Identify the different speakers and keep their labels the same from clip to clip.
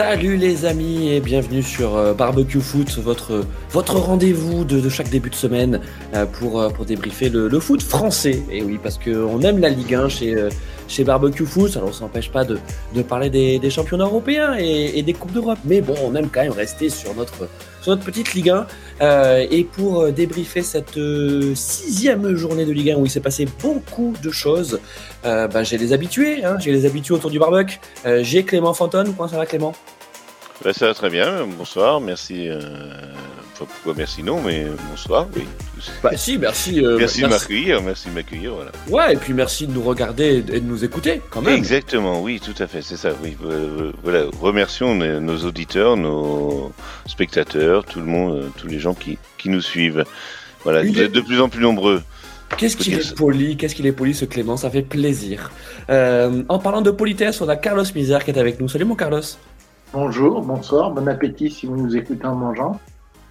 Speaker 1: Salut les amis et bienvenue sur euh, Barbecue Foot, votre, rendez-vous de, chaque début de semaine euh, pour, euh, pour débriefer le, foot français. Et oui, parce qu'on aime la Ligue 1 chez, chez Barbecue Foot, alors ça n'empêche pas de, parler des, des championnats européens et, et des Coupes d'Europe. Mais bon, on aime quand même rester sur notre, sur notre petite Ligue 1. Euh, et pour euh, débriefer cette euh, sixième journée de Ligue 1 où il s'est passé beaucoup de choses, bah, j'ai les habitués, hein, j'ai les habitués autour du barbecue. J'ai Clément Fantone, comment ça va Clément?
Speaker 2: Ben, ça va très bien, bonsoir, merci. Euh, Enfin, pourquoi merci non, mais bonsoir, oui.
Speaker 1: Bah si, merci. euh,
Speaker 2: merci de m'accueillir, merci de m'accueillir, voilà.
Speaker 1: Ouais, et puis merci de nous regarder et de nous écouter quand même.
Speaker 2: Exactement, oui, tout à fait, c'est ça, oui. Euh, Voilà, remercions nos, auditeurs, nos spectateurs, tout le monde, euh, tous les gens qui, qui nous suivent. Voilà,
Speaker 1: Une-
Speaker 2: vous êtes de plus en plus nombreux.
Speaker 1: Qu'est-ce qu'il est poli, qu'est-ce qu'il est poli ce Clément, ça fait plaisir. Euh, en parlant de politesse, on a Carlos Misère qui est avec nous. Salut mon Carlos.
Speaker 3: Bonjour, bonsoir, bon appétit si vous nous écoutez en mangeant.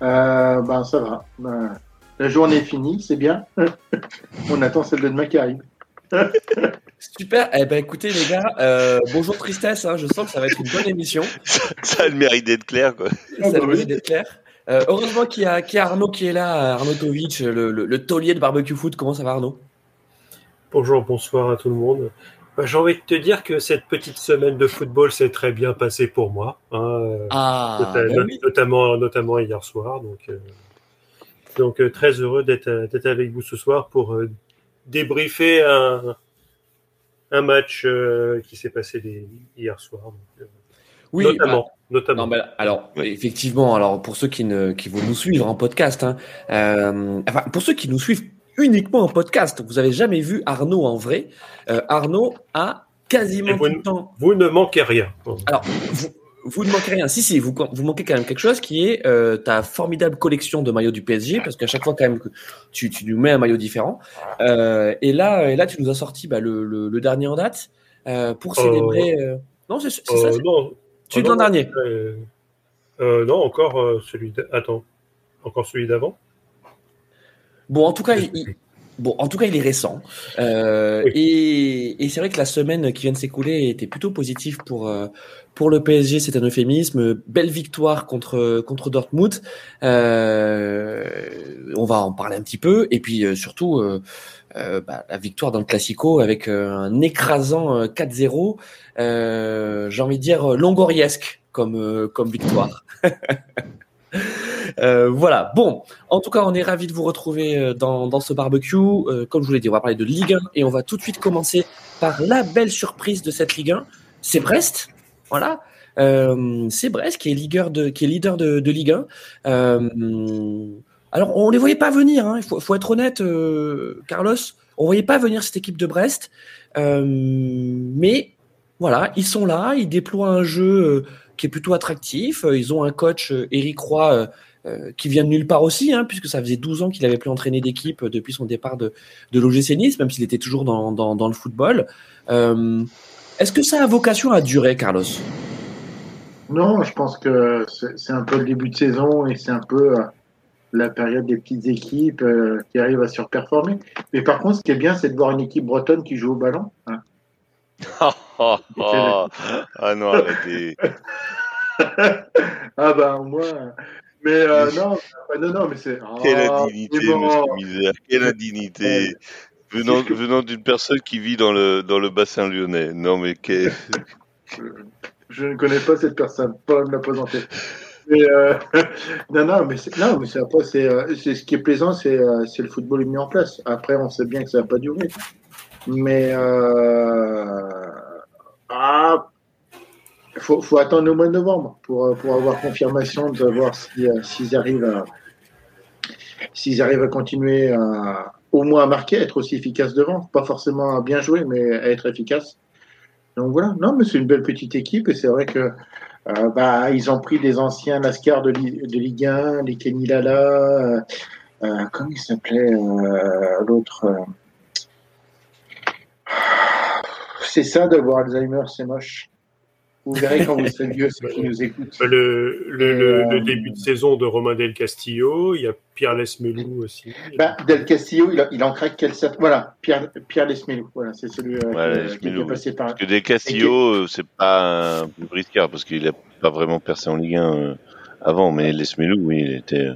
Speaker 3: Euh, ben ça va. Ben, la journée est finie, c'est bien. On attend celle de demain qui arrive.
Speaker 1: Super, eh ben écoutez les gars, euh, bonjour tristesse, hein, je sens que ça va être une bonne émission.
Speaker 2: ça a le mérite d'être clair, quoi.
Speaker 1: Ça a le mérite d'être clair. Euh, heureusement qu'il y, a- qu'il y a Arnaud qui est là, Arnaud Tovic, le, le, le taulier de barbecue foot. Comment ça va Arnaud?
Speaker 4: Bonjour, bonsoir à tout le monde. Bah, J'ai envie de te dire que cette petite semaine de football s'est très bien passée pour moi, hein, euh,
Speaker 1: Ah, ben oui.
Speaker 4: notamment, notamment hier soir. Donc, euh, donc euh, très heureux d'être euh, avec vous ce soir pour euh, débriefer un, un match euh, qui s'est passé les- hier soir. Donc, euh,
Speaker 1: oui,
Speaker 4: notamment, notamment.
Speaker 1: Non, mais alors, effectivement, alors pour ceux qui, ne, qui vont nous suivre en podcast, hein, euh, enfin, pour ceux qui nous suivent uniquement en podcast, vous avez jamais vu Arnaud en vrai. Euh, Arnaud a quasiment
Speaker 4: vous
Speaker 1: tout le temps.
Speaker 4: Vous ne manquez rien.
Speaker 1: Alors, vous, vous ne manquez rien. Si, si, vous, vous manquez quand même quelque chose qui est euh, ta formidable collection de maillots du PSG, parce qu'à chaque fois, quand même, que tu, tu nous mets un maillot différent. Euh, et, là, et là, tu nous as sorti bah, le, le, le dernier en date euh, pour célébrer. Non, c'est ça,
Speaker 4: non,
Speaker 1: celui de l'an
Speaker 4: non,
Speaker 1: dernier.
Speaker 4: non, encore celui. Attends, encore celui d'avant.
Speaker 1: Bon, en tout cas, il, bon, en tout cas, il est récent. Euh,
Speaker 4: Oui.
Speaker 1: Et, et c'est vrai que la semaine qui vient de s'écouler était plutôt positive pour euh, pour le PSG. C'est un euphémisme. Belle victoire contre contre Dortmund. Euh, on va en parler un petit peu. Et puis euh, surtout. euh, euh, bah, la victoire dans le Classico avec un écrasant euh, 4-0, euh, j'ai envie de dire longoriesque comme comme victoire. Euh, voilà. Bon, en tout cas, on est ravis de vous retrouver euh, dans, ce barbecue. Euh, comme je vous l'ai dit, on va parler de Ligue 1 et on va tout de suite commencer par la belle surprise de cette Ligue 1. C'est Brest. Voilà. C'est Brest qui est leader de, qui est leader de, Ligue 1. Euh, alors, on les voyait pas venir. hein. Il faut, faut être honnête, Carlos. On voyait pas venir cette équipe de Brest. Mais voilà, ils sont là. Ils déploient un jeu qui est plutôt attractif. Euh, Ils ont un coach, euh, Eric Roy, euh, qui vient de nulle part aussi, hein, puisque ça faisait 12 ans qu'il avait plus entraîné d'équipe depuis son départ de, de l'OGC Nice, même s'il était toujours dans, dans, dans le football. Euh, Est-ce que ça a vocation à durer, Carlos?
Speaker 3: Non, je pense que c'est un peu le début de saison et c'est un peu la période des petites équipes euh, qui arrivent à surperformer. Mais par contre, ce qui est bien, c'est de voir une équipe bretonne qui joue au ballon. hein.
Speaker 2: Ah, ah, non, arrêtez.
Speaker 3: ah bah moi. Mais euh, non, non, non, mais c'est.
Speaker 2: Quelle
Speaker 3: Ah,
Speaker 2: indignité,
Speaker 3: c'est bon.
Speaker 2: monsieur Misère, quelle indignité. Venant, venant d'une personne qui vit dans le, dans le bassin lyonnais. Non, mais quel...
Speaker 3: Je ne connais pas cette personne, pas me la présenter. Mais, euh, non, non, mais c'est, non, mais c'est après, c'est, euh, c'est ce qui est plaisant, c'est, euh, c'est le football mis en place. Après, on sait bien que ça va pas durer. Mais euh, ah, faut, faut attendre le mois de novembre pour, euh, pour avoir confirmation de voir euh, s'ils arrivent à arrivent à continuer à, au moins à marquer, à être aussi efficace devant, pas forcément à bien jouer, mais à être efficace. Donc voilà, non, mais c'est une belle petite équipe et c'est vrai que euh, bah, ils ont pris des anciens Lascar de, Li- de Ligue 1, les Kenny Lala, euh, comment il s'appelait l'autre euh, C'est ça d'avoir Alzheimer, c'est moche. Vous verrez quand vous serez vieux ceux qui nous écoutent.
Speaker 4: Le, le, le,
Speaker 3: Euh,
Speaker 4: le début de saison de Romain Del Castillo, il y a Pierre Lesmelou aussi.
Speaker 3: Bah, Del Castillo, il, a- il en craque quel set Voilà, Pierre, Pierre Lesmelou. Voilà, c'est celui euh,
Speaker 2: Ouais,
Speaker 3: qui, qui
Speaker 2: Lesmelou,
Speaker 3: est passé par.
Speaker 2: Parce que des Castillo, euh, c'est pas un briscard parce qu'il a pas vraiment percé en Ligue 1 euh, avant, mais Lesmelou, oui, il était.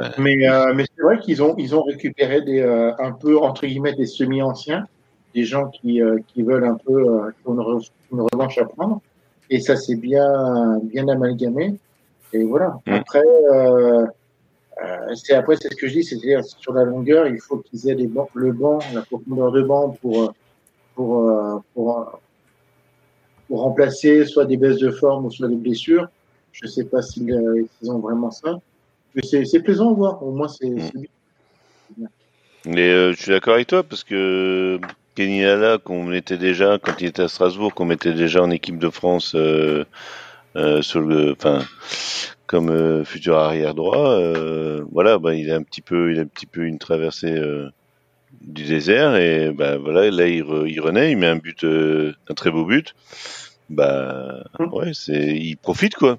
Speaker 2: euh,
Speaker 3: Mais, euh, mais c'est vrai qu'ils ont, ils ont récupéré des, euh, un peu, entre guillemets, des semi-anciens, des gens qui, euh, qui veulent un peu, euh, une, une revanche à prendre. Et ça s'est bien, bien amalgamé. Et voilà.
Speaker 2: Mm.
Speaker 3: Après, euh, euh, c'est après, c'est ce que je dis, c'est-à-dire sur la longueur, il faut qu'ils aient les bancs, le banc, la profondeur de banc pour, euh, pour, euh, pour, euh, pour remplacer soit des baisses de forme ou soit des blessures. Je sais pas s'ils euh, ont vraiment ça. Mais c'est plaisant à voir. Au moins, c'est
Speaker 2: Mm.
Speaker 3: c'est bien.
Speaker 2: Mais euh, je suis d'accord avec toi parce que Kenny Lala, qu'on mettait déjà quand il était à Strasbourg, qu'on mettait déjà en équipe de France euh, euh, sur le, enfin, comme euh, futur arrière droit, euh, voilà, bah, il a un petit peu, il a un petit peu une traversée euh, du désert et bah voilà, là il, re- il renaît, il met un but, euh, un très beau but. Bah
Speaker 3: Mm.
Speaker 2: ouais, c'est, il profite quoi.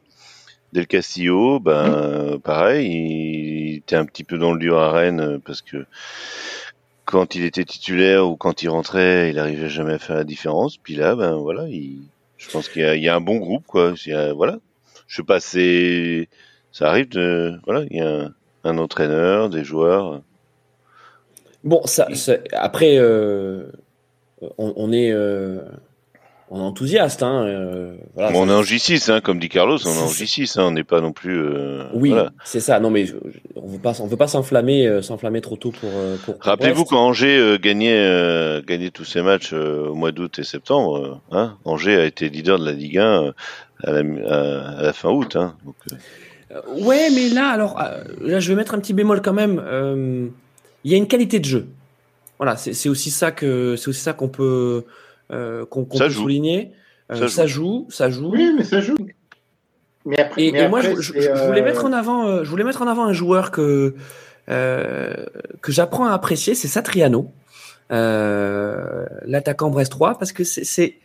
Speaker 2: Del Castillo, ben pareil, il était un petit peu dans le dur à Rennes parce que quand il était titulaire ou quand il rentrait, il arrivait jamais à faire la différence. Puis là, ben voilà, il, je pense qu'il y, a- il y a un bon groupe, quoi. Il y a- voilà, je sais pas, c'est, ça arrive de, voilà, il y a un, un entraîneur, des joueurs.
Speaker 1: Bon, ça, ça- après, euh, on, on est, euh, on est enthousiaste. Hein, euh, voilà,
Speaker 2: Bon, on est en J6, hein, comme dit Carlos, on est en
Speaker 1: C'est-
Speaker 2: J6, hein, on n'est pas non plus. euh,
Speaker 1: Oui,
Speaker 2: voilà.
Speaker 1: c'est ça. Non, mais je- je- on veut pas, on veut pas s'enflammer, euh, s'enflammer trop tôt pour.
Speaker 2: Rappelez-vous quand Angers gagnait, gagnait tous ses matchs au mois d'août et septembre, hein, Angers a été leader de la Ligue 1 euh, à la, à, à la fin août. Hein, donc,
Speaker 1: Ouais, mais là, alors, là, je vais mettre un petit bémol quand même. Il y a une qualité de jeu. Voilà, c'est aussi ça que c'est aussi ça qu'on peut qu'on qu'on peut
Speaker 2: joue.
Speaker 1: souligner. Euh,
Speaker 2: Ça
Speaker 1: ça, joue, ça joue.
Speaker 3: Oui, mais ça joue. Mais après,
Speaker 1: Et,
Speaker 3: mais
Speaker 1: et moi, je, je-
Speaker 3: c'est,
Speaker 1: je voulais
Speaker 3: euh,
Speaker 1: mettre en avant, euh, je voulais mettre en avant un joueur que euh, que j'apprends à apprécier, c'est Satriano, euh, l'attaquant brestois, parce que c'est c'est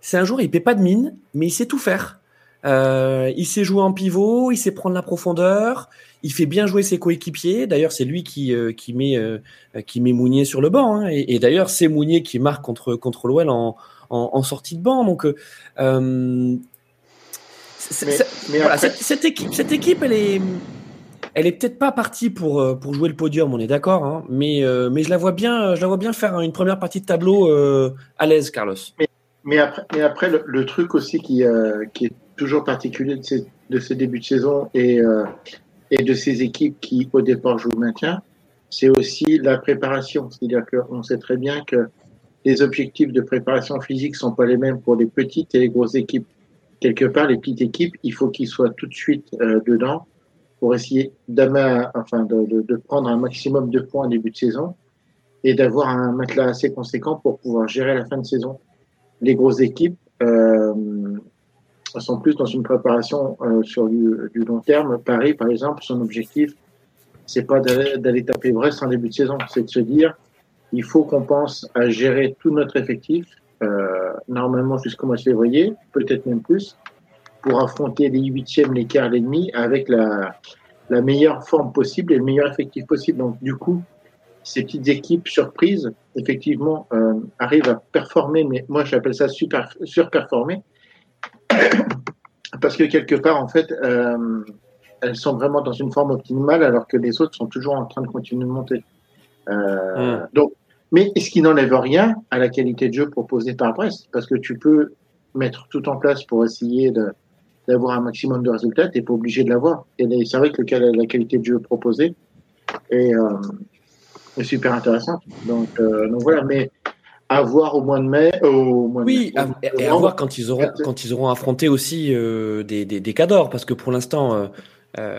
Speaker 1: c'est un joueur, il paie pas de mine, mais il sait tout faire. Euh, il sait jouer en pivot, il sait prendre la profondeur, il fait bien jouer ses coéquipiers. D'ailleurs, c'est lui qui euh, qui met euh, qui met Mounier sur le banc. hein. Et, et d'ailleurs, c'est Mounier qui marque contre contre l'OL en, en en sortie de banc. Donc
Speaker 3: Mais,
Speaker 1: voilà,
Speaker 3: après,
Speaker 1: cette, cette équipe, cette équipe, elle est, elle est peut-être pas partie pour pour jouer le podium, on est d'accord, hein, mais mais je la vois bien, je la vois bien faire une première partie de tableau à l'aise, Carlos.
Speaker 3: mais après, mais après le, le truc aussi qui, qui est toujours particulier de ces, de ces débuts de saison et, euh, et de ces équipes qui, au départ, jouent le maintien, c'est aussi la préparation. C'est-à-dire qu'on sait très bien que les objectifs de préparation physique sont pas les mêmes pour les petites et les grosses équipes. Quelque part, les petites équipes, il faut qu'ils soient tout de suite euh, dedans pour essayer enfin, de, de, de prendre un maximum de points en début de saison et d'avoir un matelas assez conséquent pour pouvoir gérer la fin de saison. Les grosses équipes euh, sont plus dans une préparation euh, sur du, long terme. Paris, par exemple, son objectif, c'est pas d'aller taper Brest en début de saison, c'est de se dire il faut qu'on pense à gérer tout notre effectif, euh, normalement jusqu'au mois de février, peut-être même plus, pour affronter les huitièmes, les quarts, les demi avec la, la meilleure forme possible et le meilleur effectif possible. Donc, du coup, ces petites équipes surprises, effectivement, euh, arrivent à performer, mais moi j'appelle ça super, surperformer, parce que quelque part, en fait, euh, elles sont vraiment dans une forme optimale, alors que les autres sont toujours en train de continuer de monter. Euh,
Speaker 1: Mm.
Speaker 3: Donc, mais ce qui n'enlève rien à la qualité de jeu proposée par Brest, parce que tu peux mettre tout en place pour essayer d'avoir un maximum de résultats, t'es pas obligé de l'avoir. Et c'est vrai que le- la qualité de jeu proposée est, euh, est super intéressante. Donc, donc voilà, mais à voir au mois de mai, euh, au mois de
Speaker 1: Oui,
Speaker 3: mai,
Speaker 1: à-
Speaker 3: au mois de
Speaker 1: et à voir quand ils auront quand ils auront affronté aussi euh, des des, des cadors, parce que pour l'instant, euh,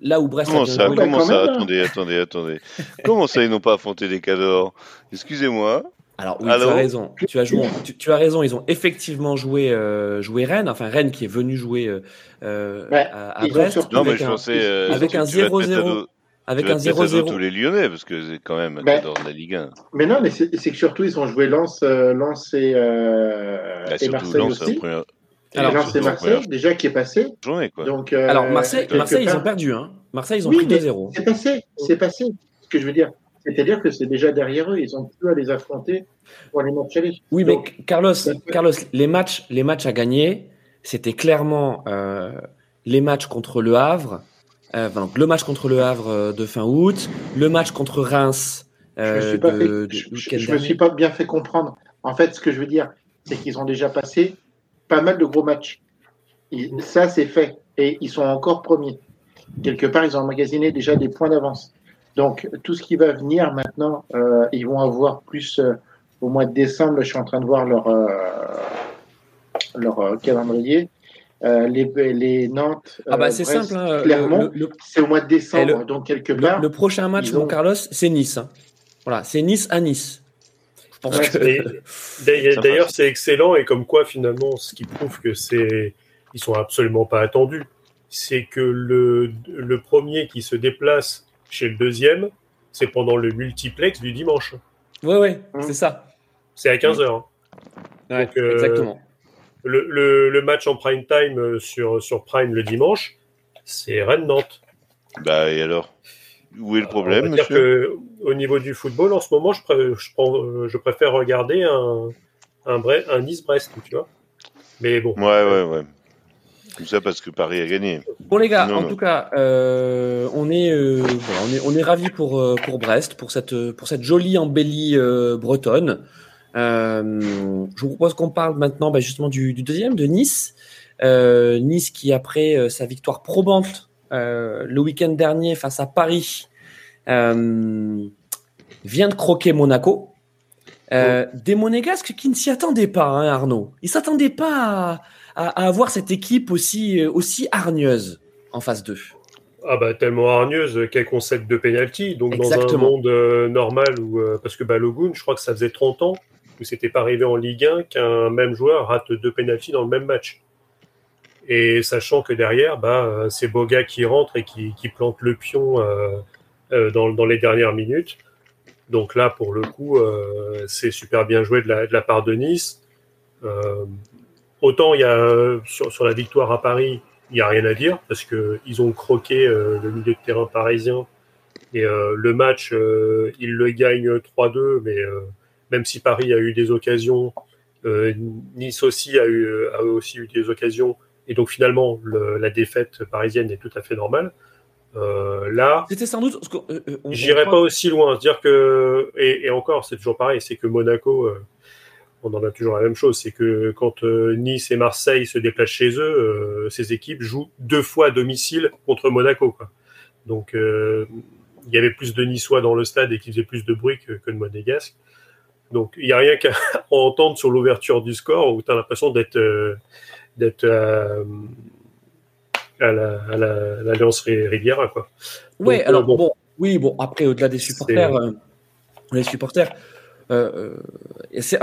Speaker 1: là où Brest a
Speaker 2: Comment
Speaker 1: bien
Speaker 2: ça
Speaker 1: joué-
Speaker 3: bah,
Speaker 2: Comment
Speaker 3: quand
Speaker 2: ça
Speaker 3: hein.
Speaker 2: Attendez, attendez, attendez. Comment ça, ils n'ont pas affronté des cadors? Excusez-moi.
Speaker 1: Alors oui,
Speaker 2: Allô
Speaker 1: tu as raison. Tu as, joué, tu, tu as raison. Ils ont effectivement joué, euh, joué Rennes. Enfin, Rennes qui est venu jouer euh,
Speaker 3: Ouais,
Speaker 1: à, à Brest
Speaker 3: surtout-
Speaker 2: Non, mais
Speaker 1: avec,
Speaker 2: je
Speaker 1: un,
Speaker 2: pensais. euh,
Speaker 1: avec
Speaker 2: tu-
Speaker 1: un
Speaker 2: tu vas te mettre à
Speaker 1: 0-0. Avec un
Speaker 2: te mettre à dos
Speaker 1: 0-0.
Speaker 2: tous les Lyonnais, parce que c'est quand même
Speaker 3: Ben,
Speaker 2: dans la Ligue 1.
Speaker 3: Mais non, mais c'est c'est que surtout, ils ont joué Lens, euh, Lens et, euh,
Speaker 2: Bah,
Speaker 3: et Marseille
Speaker 2: Lens, en
Speaker 3: aussi.
Speaker 2: première,
Speaker 1: Alors,
Speaker 3: Et Lens et Marseille,
Speaker 2: première
Speaker 3: déjà qui est passé.
Speaker 2: journée, quoi.
Speaker 3: Donc, euh,
Speaker 1: Alors, Marseille, Marseille ils ont perdu. Hein. Marseille, ils ont
Speaker 3: Oui,
Speaker 1: pris
Speaker 3: mais
Speaker 1: 2-0.
Speaker 3: C'est passé, c'est passé. Ce que je veux dire, c'est-à-dire que c'est déjà derrière eux, ils ont plus à les affronter pour les matchs aller.
Speaker 1: Oui, mais Carlos, Carlos, les matchs, les matchs à gagner, c'était clairement euh, les matchs contre le Havre, euh, enfin, donc le match contre le Havre euh, de fin août, le match contre Reims
Speaker 3: je me
Speaker 1: euh,
Speaker 3: je- me suis pas bien fait comprendre. En fait, ce que je veux dire, c'est qu'ils ont déjà passé pas mal de gros matchs. Ils- ça, c'est fait. Et ils sont encore premiers. Quelque part, ils ont emmagasiné déjà des points d'avance. Donc, tout ce qui va venir maintenant, euh, ils vont avoir plus au mois de décembre. Je suis en train de voir leur, leur calendrier. Euh, les, les Nantes.
Speaker 1: Ah bah
Speaker 3: euh,
Speaker 1: c'est
Speaker 3: Brest,
Speaker 1: simple. hein,
Speaker 3: Clermont, c'est au mois de décembre.
Speaker 1: Le-
Speaker 3: donc, quelque part.
Speaker 1: le prochain match, mon
Speaker 3: ont-
Speaker 1: Carlos, c'est Nice. hein. Voilà, c'est Nice à Nice. Je pense
Speaker 3: Ouais,
Speaker 1: que
Speaker 4: Et d'ailleurs- c'est excellent et comme quoi finalement, ce qui prouve que c'est, ils sont absolument pas attendus, c'est que le, le premier qui se déplace chez le deuxième, c'est pendant le multiplex du dimanche.
Speaker 1: ouais, ouais,
Speaker 3: Hum.
Speaker 1: c'est ça.
Speaker 4: C'est à 15 h
Speaker 1: Ouais,
Speaker 4: Donc, euh,
Speaker 1: exactement.
Speaker 4: Le, le, le match en prime time euh, sur, sur Prime le dimanche, c'est Rennes-Nantes.
Speaker 2: Bah, et alors? Où est le problème,
Speaker 4: On va dire
Speaker 2: monsieur?
Speaker 4: que au niveau du football, en ce moment, je, pré- je, prends, euh, je préfère regarder un, un, Bre- un Nice-Brest, tu vois. Mais bon,
Speaker 2: Ouais, ouais, ouais. Tout ça parce que Paris a gagné.
Speaker 1: Bon les gars,
Speaker 2: Non,
Speaker 1: en
Speaker 2: non.
Speaker 1: tout cas, euh, on est, euh, voilà, on est, on est ravis pour euh, pour Brest, pour cette pour cette jolie embellie euh, bretonne. Euh, je vous propose qu'on parle maintenant bah, justement du, du deuxième, de Nice. Euh, nice qui après euh, sa victoire probante le week-end dernier face à Paris vient de croquer Monaco. Des Monégasques qui ne s'y attendaient pas, hein, Arnaud. Ils s'attendaient pas à, à, à avoir cette équipe aussi, aussi hargneuse en phase 2.
Speaker 4: Ah bah tellement hargneuse qu'elle concède deux pénalties. Donc dans un
Speaker 1: Exactement.
Speaker 4: monde euh, normal où euh, parce que Balogun, je crois que ça faisait 30 ans où c'était pas arrivé en Ligue 1 qu'un même joueur rate deux pénalties dans le même match. Et sachant que derrière, bah c'est Boga qui rentre et qui, plante le pion euh, euh, dans, dans les dernières minutes. Donc là, pour le coup, euh, c'est super bien joué de la, part de Nice. Autant sur, sur la victoire à Paris, il n'y a rien à dire parce que ils ont croqué le milieu de terrain parisien et le match ils le gagnent 3-2 mais même si Paris a eu des occasions euh, Nice aussi a eu a aussi eu des occasions et donc finalement le- la défaite parisienne est tout à fait normale Euh, là
Speaker 1: C'était sans doute. euh, euh,
Speaker 4: J'irai pas aussi loin. dire que et, et encore, c'est toujours pareil. C'est que Monaco, euh, on en a toujours la même chose. C'est que quand euh, Nice et Marseille se déplacent chez eux, euh, ces équipes jouent deux fois à domicile contre Monaco. Quoi. Donc euh, il y avait plus de Niçois dans le stade et qui faisaient plus de bruit que, que de Monégasque. Donc il n'y a rien qu'à entendre sur l'ouverture du score où tu as l'impression d'être euh, d'être euh, à la- à la- à l'Alliance Riviera. Quoi. Donc, euh,
Speaker 1: alors
Speaker 4: bon.
Speaker 1: bon. oui, bon, après, au-delà des supporters,
Speaker 4: C'est-
Speaker 1: euh, les supporters, c'est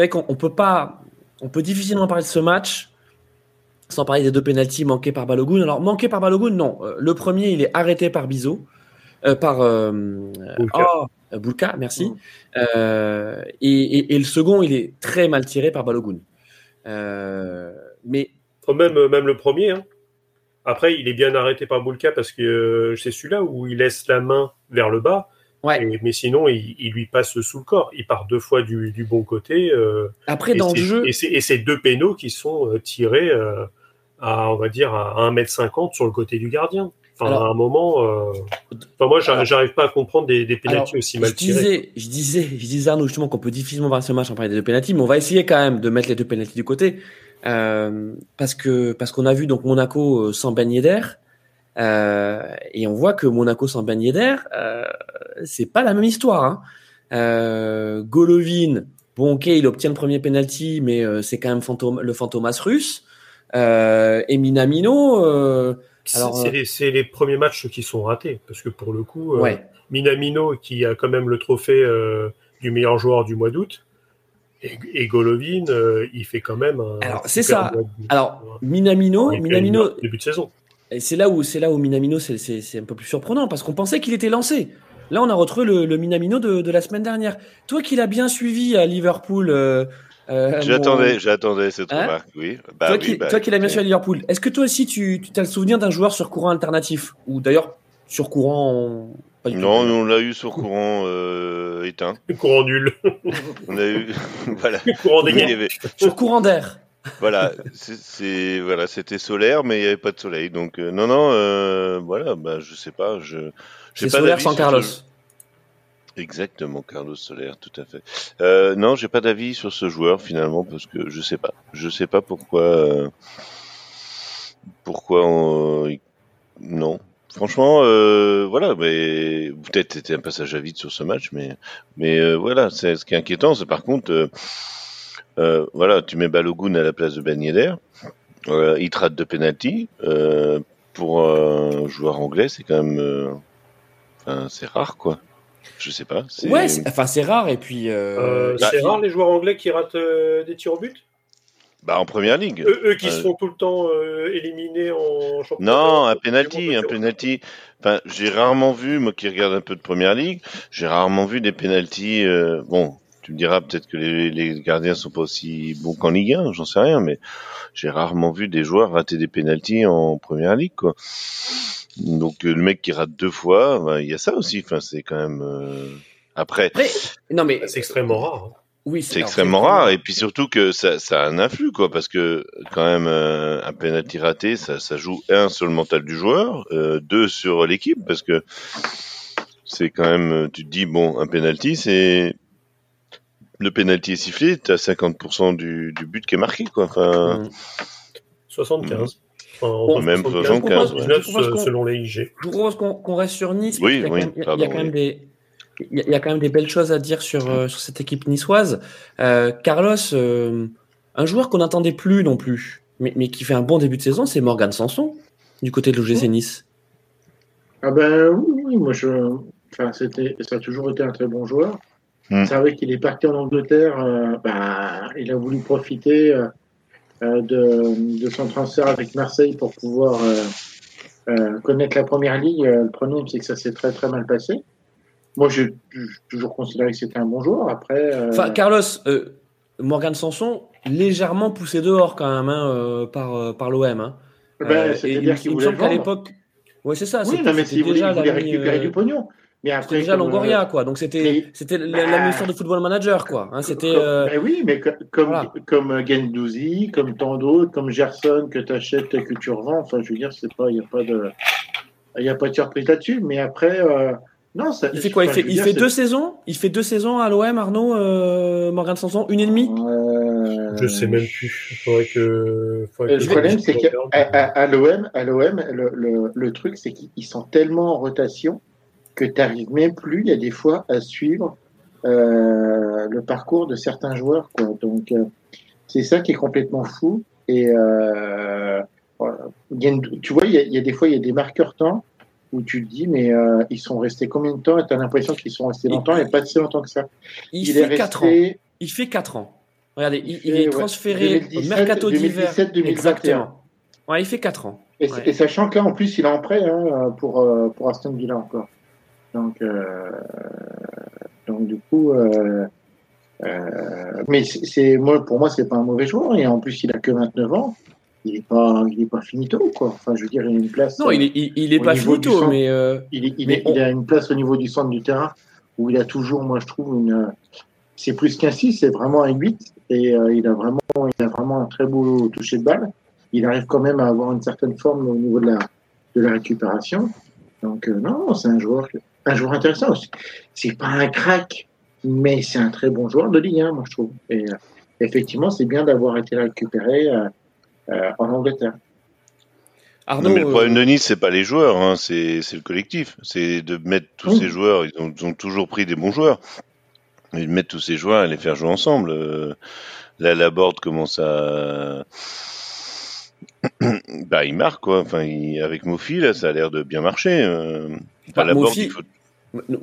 Speaker 1: vrai qu'on on peut pas, on peut difficilement parler de ce match sans parler des deux pénalties manqués par Balogun. Alors, manqué par Balogun, non. Le premier, il est arrêté par Bizot, par oh, Boulka, merci. Euh, et, et- et le second, il est très mal tiré par Balogun. Euh, mais
Speaker 4: Oh, même, même le premier. hein. Après, il est bien arrêté par Boulka parce que euh, c'est celui-là où il laisse la main vers le bas.
Speaker 1: ouais.
Speaker 4: Et- mais sinon, il, il lui passe sous le corps. Il part deux fois du, du bon côté. euh,
Speaker 1: Après,
Speaker 4: et
Speaker 1: dans le
Speaker 4: c'est-
Speaker 1: jeu,
Speaker 4: Et c'est deux pénaux qui sont tirés euh, à, on va dire, à 1m50 sur le côté du gardien. Enfin,
Speaker 1: Alors-
Speaker 4: à un moment. euh, Enfin, moi, j'arrive pas à comprendre des, des pénalties aussi mal
Speaker 1: je disais, je disais, je disais Arnaud justement qu'on peut difficilement voir ce match en parler des deux pénalties, mais on va essayer quand même de mettre les deux pénalties du côté euh, parce que parce qu'on a vu donc Monaco euh, sans Ben Yedder euh, et on voit que Monaco sans Ben Yedder, euh, c'est pas la même histoire. Hein. Euh, Golovin, bon ok, il obtient le premier penalty, mais euh, c'est quand même fantôme, le fantomas russe. Euh, et Minamino, euh,
Speaker 4: C'est
Speaker 1: euh,
Speaker 4: les, c'est les premiers matchs qui sont ratés. Parce que pour le coup, euh,
Speaker 1: ouais.
Speaker 4: Minamino qui a quand même le trophée euh, du meilleur joueur du mois d'août. Et, et Golovin, il fait quand même un.
Speaker 1: Alors, c'est ça. Alors Minamino, Minamino,
Speaker 4: début de saison.
Speaker 1: Et c'est là où c'est là où Minamino c'est- un peu plus surprenant parce qu'on pensait qu'il était lancé. Là, on a retrouvé le, le Minamino de, de la semaine dernière. Toi qui l'as bien suivi à Liverpool, euh, euh,
Speaker 2: J'attendais,
Speaker 1: mon-
Speaker 2: j'attendais cette
Speaker 1: Hein
Speaker 2: remarque, oui. Bah
Speaker 1: toi,
Speaker 2: oui,
Speaker 1: qui,
Speaker 2: bah,
Speaker 1: toi qui l'as bien suivi à Liverpool, est-ce que toi aussi tu, tu as le souvenir d'un joueur sur courant alternatif ou d'ailleurs sur courant en- pas du tout.
Speaker 2: Non, nous, on l'a eu sur courant euh, éteint.
Speaker 4: Courant nul.
Speaker 2: On a eu, voilà.
Speaker 4: Courant
Speaker 2: avait-
Speaker 1: sur courant d'air.
Speaker 2: voilà, c'est, voilà, c'était solaire, mais il n'y avait pas de soleil. Donc euh, non, non, euh, voilà, bah je sais pas, je.
Speaker 1: C'est
Speaker 2: pas
Speaker 1: solaire sans Carlos.
Speaker 2: Exactement, Carlos Soler, tout à fait. Euh, non, j'ai pas d'avis sur ce joueur finalement parce que je sais pas, je sais pas pourquoi, euh, pourquoi on- il- non. Franchement, euh, voilà, mais peut-être c'était un passage à vide sur ce match, mais mais euh, voilà, c'est ce qui est inquiétant, c'est par contre, euh, euh, voilà, tu mets Balogun à la place de Ben Yedder, euh, il te rate de penalty. Euh, pour un joueur anglais, c'est quand même, euh, enfin, c'est rare quoi. Je sais pas.
Speaker 1: Ouais, c'est- enfin c'est rare et puis. euh,
Speaker 4: Euh,
Speaker 1: et
Speaker 4: c'est rare les joueurs anglais qui ratent euh, des tirs au but?
Speaker 2: Bah en première ligue.
Speaker 4: eux, eux qui
Speaker 2: Euh,
Speaker 4: se font tout le temps euh, éliminer en championnat.
Speaker 2: Non, un penalty, un penalty. Enfin, j'ai rarement vu, moi qui regarde un peu de première ligue, j'ai rarement vu des penalties. euh, bon, tu me diras peut-être que les, les gardiens sont pas aussi bons qu'en Ligue 1, j'en sais rien, mais j'ai rarement vu des joueurs rater des penalties en première ligue, quoi. Donc euh, le mec qui rate deux fois, ben, il y a ça aussi. Enfin, c'est quand même. euh, Après,
Speaker 1: Après, non mais
Speaker 4: C'est extrêmement rare. hein.
Speaker 1: oui,
Speaker 2: c'est extrêmement rare et puis surtout que ça, ça a un influx quoi parce que quand même euh, un penalty raté ça, ça joue un sur le mental du joueur euh, deux sur l'équipe parce que c'est quand même tu te dis bon un penalty c'est le penalty est sifflé t'as 50% du, du but qui est marqué quoi enfin
Speaker 1: Mm.
Speaker 4: 75. Enfin,
Speaker 1: Bon,
Speaker 2: même 75, ouais.
Speaker 4: 79
Speaker 1: Je propose qu'on-
Speaker 4: selon les IG.
Speaker 1: Je vous propose qu'on reste sur Nice.
Speaker 2: Oui, oui,
Speaker 1: il y a-
Speaker 2: pardon,
Speaker 1: il y a quand même
Speaker 2: oui.
Speaker 1: des. Il y, a, il y a quand même des belles choses à dire sur, euh, sur cette équipe niçoise. Euh, Carlos, euh, un joueur qu'on n'attendait plus non plus, mais, mais qui fait un bon début de saison, c'est Morgan Sanson, du côté de l'OGC Nice.
Speaker 3: Ah ben oui, oui, moi je. Enfin, c'était, ça a toujours été un très bon joueur.
Speaker 2: Hmm.
Speaker 3: C'est vrai qu'il est parti en Angleterre. euh, bah, il a voulu profiter de, de son transfert avec Marseille pour pouvoir euh, euh, connaître la première ligue. Euh, Le problème, c'est que ça s'est très très mal passé. Moi, j'ai toujours considéré que c'était un bon joueur. Après, euh,
Speaker 1: Enfin, Carlos, euh, Morgan Sanson, légèrement poussé dehors quand même hein, euh, par, euh, par l'OM. Hein.
Speaker 3: ben,
Speaker 1: Euh,
Speaker 3: c'est-à-dire
Speaker 1: il,
Speaker 3: qu'il
Speaker 1: il me
Speaker 3: voulait
Speaker 1: semble
Speaker 3: le
Speaker 1: qu'à l'époque. Ouais, c'est ça.
Speaker 3: Oui, non, mais s'il voulait, il voulait récupérer
Speaker 1: euh,
Speaker 3: du pognon. Mais
Speaker 1: C'était
Speaker 3: après,
Speaker 1: déjà
Speaker 3: comme,
Speaker 1: Longoria,
Speaker 3: euh,
Speaker 1: quoi. Donc c'était c'était
Speaker 3: bah,
Speaker 1: la, mission de football manager, quoi. Hein, c'était. Euh,
Speaker 3: ben oui, mais co- comme,
Speaker 1: voilà.
Speaker 3: comme Gendouzi, comme tant d'autres, comme Gerson que tu achètes et que tu revends. Enfin, je veux dire, c'est pas, il n'y a pas de, il y a pas de surprise là-dessus. Mais après, euh, non, ça.
Speaker 1: Il fait quoi? Il fait, il
Speaker 3: dire,
Speaker 1: fait deux saisons? Il fait deux saisons à l'OM, Arnaud, euh, Morgan Sanson Une et demie?
Speaker 3: Euh,
Speaker 4: Je sais même plus. Faudrait que. faudrait
Speaker 3: Le
Speaker 4: que je
Speaker 3: problème, c'est qu'à l'OM, à l'OM, le, le, le truc, c'est qu'ils sont tellement en rotation que tu n'arrives même plus, il y a des fois, à suivre euh, le parcours de certains joueurs. Quoi. Donc, euh, c'est ça qui est complètement fou. Et euh, voilà. Gendou- tu vois, il y, a, il y a des fois, il y a des marqueurs temps où tu te dis, mais euh, ils sont restés combien de temps? Et tu as l'impression qu'ils sont restés longtemps et pas si longtemps que ça.
Speaker 1: Il,
Speaker 3: est
Speaker 1: fait 4 ans.
Speaker 3: resté
Speaker 1: Il fait 4 ans. Regardez, il,
Speaker 3: Il
Speaker 1: il
Speaker 3: fait,
Speaker 1: est
Speaker 3: ouais,
Speaker 1: transféré
Speaker 3: 2017,
Speaker 1: au mercato d'hiver.
Speaker 3: 2017, 2021.
Speaker 1: Exactement. Ouais, il fait 4 ans.
Speaker 3: Et,
Speaker 1: Ouais.
Speaker 3: et sachant que là, en plus, il est en prêt hein, pour, euh, pour Aston Villa encore. Donc, euh, donc du coup, euh, euh, mais c'est moi, pour moi, c'est pas un mauvais joueur. Et en plus, il a que 29 ans. Il est pas, il est pas finito, quoi. Enfin, je veux dire, il a une place.
Speaker 1: Non, il est, il, il est pas finito,
Speaker 3: centre.
Speaker 1: mais. euh,
Speaker 3: il, est- il,
Speaker 1: mais
Speaker 3: est-
Speaker 1: on-
Speaker 3: il a une place au niveau du centre du terrain où il a toujours, moi, je trouve, une. C'est plus qu'un 6, c'est vraiment un 8. Et euh, il, a vraiment, il a vraiment un très beau toucher de balle. Il arrive quand même à avoir une certaine forme au niveau de la, de la récupération. Donc, euh, non, c'est un joueur, un joueur intéressant. C'est pas un crack, mais c'est un très bon joueur de Ligue 1, moi, je trouve. Et euh, effectivement, c'est bien d'avoir été récupéré euh, euh, en Angleterre.
Speaker 1: Arnaud.
Speaker 2: Non, mais le problème de Nice, c'est pas les joueurs, hein, c'est c'est le collectif. C'est de mettre tous
Speaker 3: Oui.
Speaker 2: ces joueurs. Ils ont, ils ont toujours pris des bons joueurs. Et de mettre tous ces joueurs et les faire jouer ensemble. Euh, là, la board commence à. bah, il marque quoi. Enfin, il- avec Mofi, là, ça a l'air de bien marcher. Euh, enfin,
Speaker 1: Bah,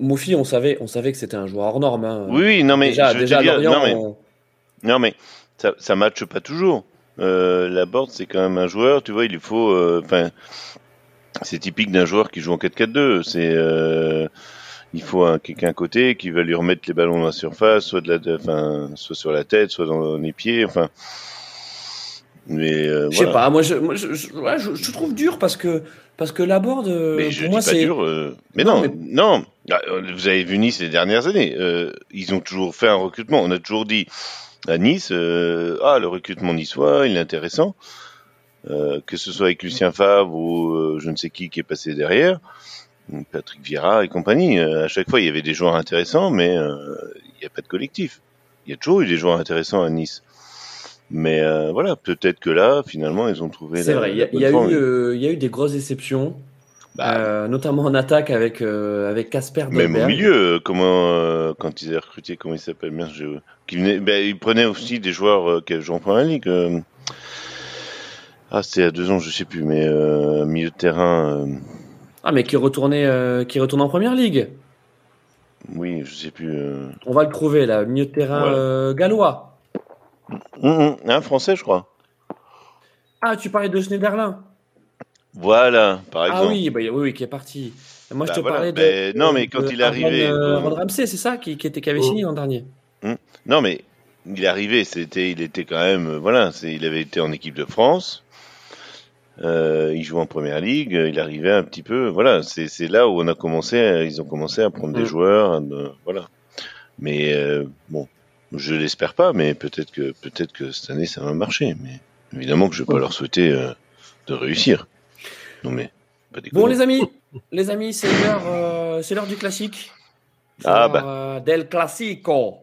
Speaker 1: Mofi- on savait, on savait que c'était un joueur hors norme. hein.
Speaker 2: Oui, non mais
Speaker 1: déjà,
Speaker 2: je
Speaker 1: déjà
Speaker 2: dire,
Speaker 1: Lorient,
Speaker 2: non mais
Speaker 1: on-
Speaker 2: non mais ça, ça matche pas toujours. Euh, la board, c'est quand même un joueur, tu vois, il faut. euh, Enfin, c'est typique d'un joueur qui joue en 4-4-2. C'est euh, il faut un, quelqu'un à côté qui va lui remettre les ballons dans la surface, soit de la, enfin, soit sur la tête, soit dans les pieds, enfin. Mais euh,
Speaker 1: je sais pas, moi je, moi, je, je, ouais, je, je trouve dur parce que parce que la board,
Speaker 2: mais
Speaker 1: pour
Speaker 2: je
Speaker 1: moi
Speaker 2: dis pas dur. euh, mais
Speaker 1: Non,
Speaker 2: non,
Speaker 1: mais-
Speaker 2: non. Ah, Vous avez vu Nice ces dernières années. euh, ils ont toujours fait un recrutement. On a toujours dit à Nice, euh, ah le recrutement niçois, il est intéressant. Euh, que ce soit avec Lucien Favre ou euh, je ne sais qui qui est passé derrière, Patrick Vieira et compagnie. euh, à chaque fois, il y avait des joueurs intéressants, mais euh, il n'y a pas de collectif. Il y a toujours eu des joueurs intéressants à Nice. Mais euh, voilà, peut-être que là, finalement, ils ont trouvé.
Speaker 1: c'est vrai. Il y, y euh, il y a eu des grosses déceptions,
Speaker 2: Bah,
Speaker 1: euh, notamment en attaque avec euh, avec Casper
Speaker 2: Même au milieu, comment euh, quand ils avaient recruté, comment il s'appelle bien, je, qui venait, ben, ils prenaient aussi des joueurs euh, qui jouent en première ligue. euh. ah, c'était il y a deux ans, je sais plus, mais euh, milieu de terrain, euh,
Speaker 1: Ah mais qui retournait euh, qui retourne en première ligue.
Speaker 2: oui, je sais plus. euh.
Speaker 1: On va le trouver là, milieu de terrain
Speaker 2: Voilà.
Speaker 1: euh, gallois.
Speaker 2: Hum, hum, un français, je crois.
Speaker 1: Ah, tu parlais de Schneiderlin.
Speaker 2: Voilà, par exemple.
Speaker 1: Ah oui, bah, oui, oui, qui est parti. Moi,
Speaker 2: Bah
Speaker 1: je te
Speaker 2: voilà,
Speaker 1: parlais de.
Speaker 2: ben, non, mais quand
Speaker 1: de
Speaker 2: il est arrivé,
Speaker 1: euh,
Speaker 2: euh,
Speaker 1: Ramsey, c'est ça, qui, qui était qui avait
Speaker 4: Oh.
Speaker 1: signé l'an dernier.
Speaker 2: Non, mais il est arrivé, c'était, il était quand même, euh, voilà, il avait été en équipe de France. Euh, il jouait en première ligue, euh, il arrivait un petit peu, voilà, c'est, là où on a commencé, ils ont commencé à prendre des
Speaker 1: Mm.
Speaker 2: joueurs, voilà. Mais euh, bon, je l'espère pas, mais peut-être que, peut-être que cette année ça va marcher. Mais évidemment que je vais pas leur souhaiter euh, de réussir. Non mais pas déconner.
Speaker 1: Bon, les amis, les amis, c'est l'heure, euh, c'est l'heure du classique.
Speaker 2: Ah, bah.
Speaker 1: euh, del classico.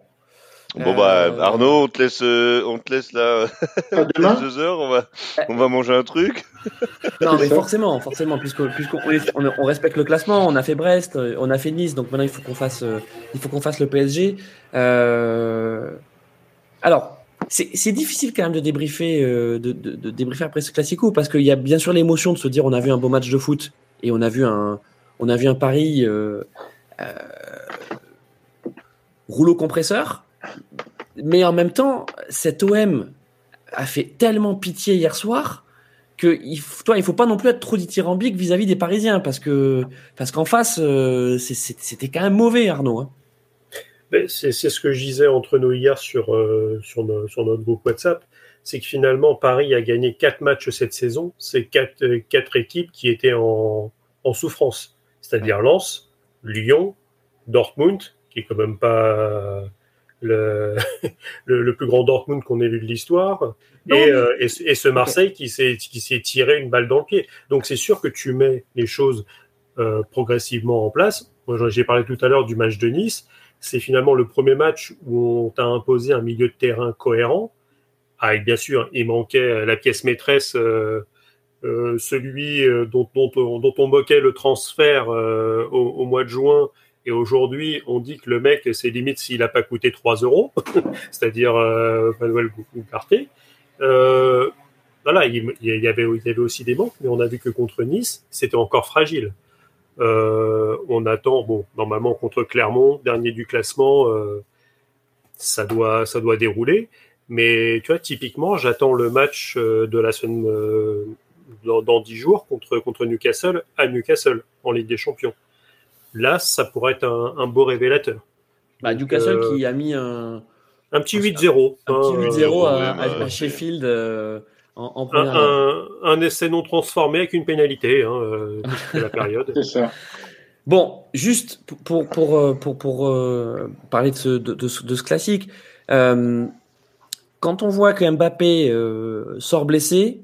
Speaker 2: Bon bah
Speaker 1: Euh,
Speaker 2: Arnaud, on te laisse, euh, on te laisse là
Speaker 3: demain
Speaker 2: deux heures, on va, on va manger un truc.
Speaker 1: Non, mais forcément, forcément, puisque puisqu'on on, on respecte le classement, on a fait Brest, on a fait Nice, donc maintenant il faut qu'on fasse, euh, il faut qu'on fasse le PSG. Euh, Alors, c'est difficile quand même de débriefer, euh, de, débriefer après ce classico, parce qu'il y a bien sûr l'émotion de se dire on a vu un beau match de foot et on a vu un, on a vu un pari euh, rouleau compresseur, mais en même temps, cet OM a fait tellement pitié hier soir que il, toi, il faut pas non plus être trop dithyrambique vis-à-vis des Parisiens parce que parce qu'en face, c'était quand même mauvais, Arnaud. hein.
Speaker 4: C'est ce que je disais entre nous hier sur, euh, sur, no- sur notre groupe WhatsApp. C'est que finalement, Paris a gagné quatre matchs cette saison. C'est quatre, euh, quatre équipes qui étaient en, en souffrance. C'est-à-dire Lens, Lyon, Dortmund, qui est quand même pas le, le, le plus grand Dortmund qu'on ait vu de l'histoire, et, euh, ce- et ce Marseille qui s'est tiré une balle dans le pied. Donc c'est sûr que tu mets les choses euh, progressivement en place. Moi, j'ai parlé tout à l'heure du match de Nice. C'est finalement le premier match où on t'a imposé un milieu de terrain cohérent. Avec bien sûr, il manquait la pièce maîtresse, euh, euh, celui euh, dont, on- moquait le transfert au, mois de juin. Et aujourd'hui, on dit que le mec, c'est limite s'il n'a pas coûté 3 euros, c'est-à-dire Manuel. Euh, voilà, il, il y avait, il y avait aussi des manques, mais on a vu que contre Nice, c'était encore fragile. Euh, on attend, bon, normalement contre Clermont, dernier du classement, euh, ça doit, ça doit dérouler. Mais tu vois, typiquement, j'attends le match euh, de la semaine euh, dans, dans 10 jours contre, contre Newcastle à Newcastle en Ligue des Champions. Là, ça pourrait être un, un beau révélateur.
Speaker 1: Bah,
Speaker 4: Donc,
Speaker 1: Newcastle
Speaker 4: euh,
Speaker 1: qui a mis un,
Speaker 4: Un petit
Speaker 1: un
Speaker 4: 8-0.
Speaker 1: un
Speaker 4: hein,
Speaker 1: petit 8-0
Speaker 2: 0,
Speaker 1: à,
Speaker 2: même,
Speaker 1: à- à Sheffield euh, en, en
Speaker 4: un,
Speaker 1: première. ligue.
Speaker 4: un, un essai non transformé avec une pénalité hein, euh, de la période.
Speaker 3: C'est ça.
Speaker 1: Bon, juste pour, pour, pour, euh, pour, pour, euh, parler de ce, de, de ce, de ce classique, euh, quand on voit que Mbappé euh, sort blessé,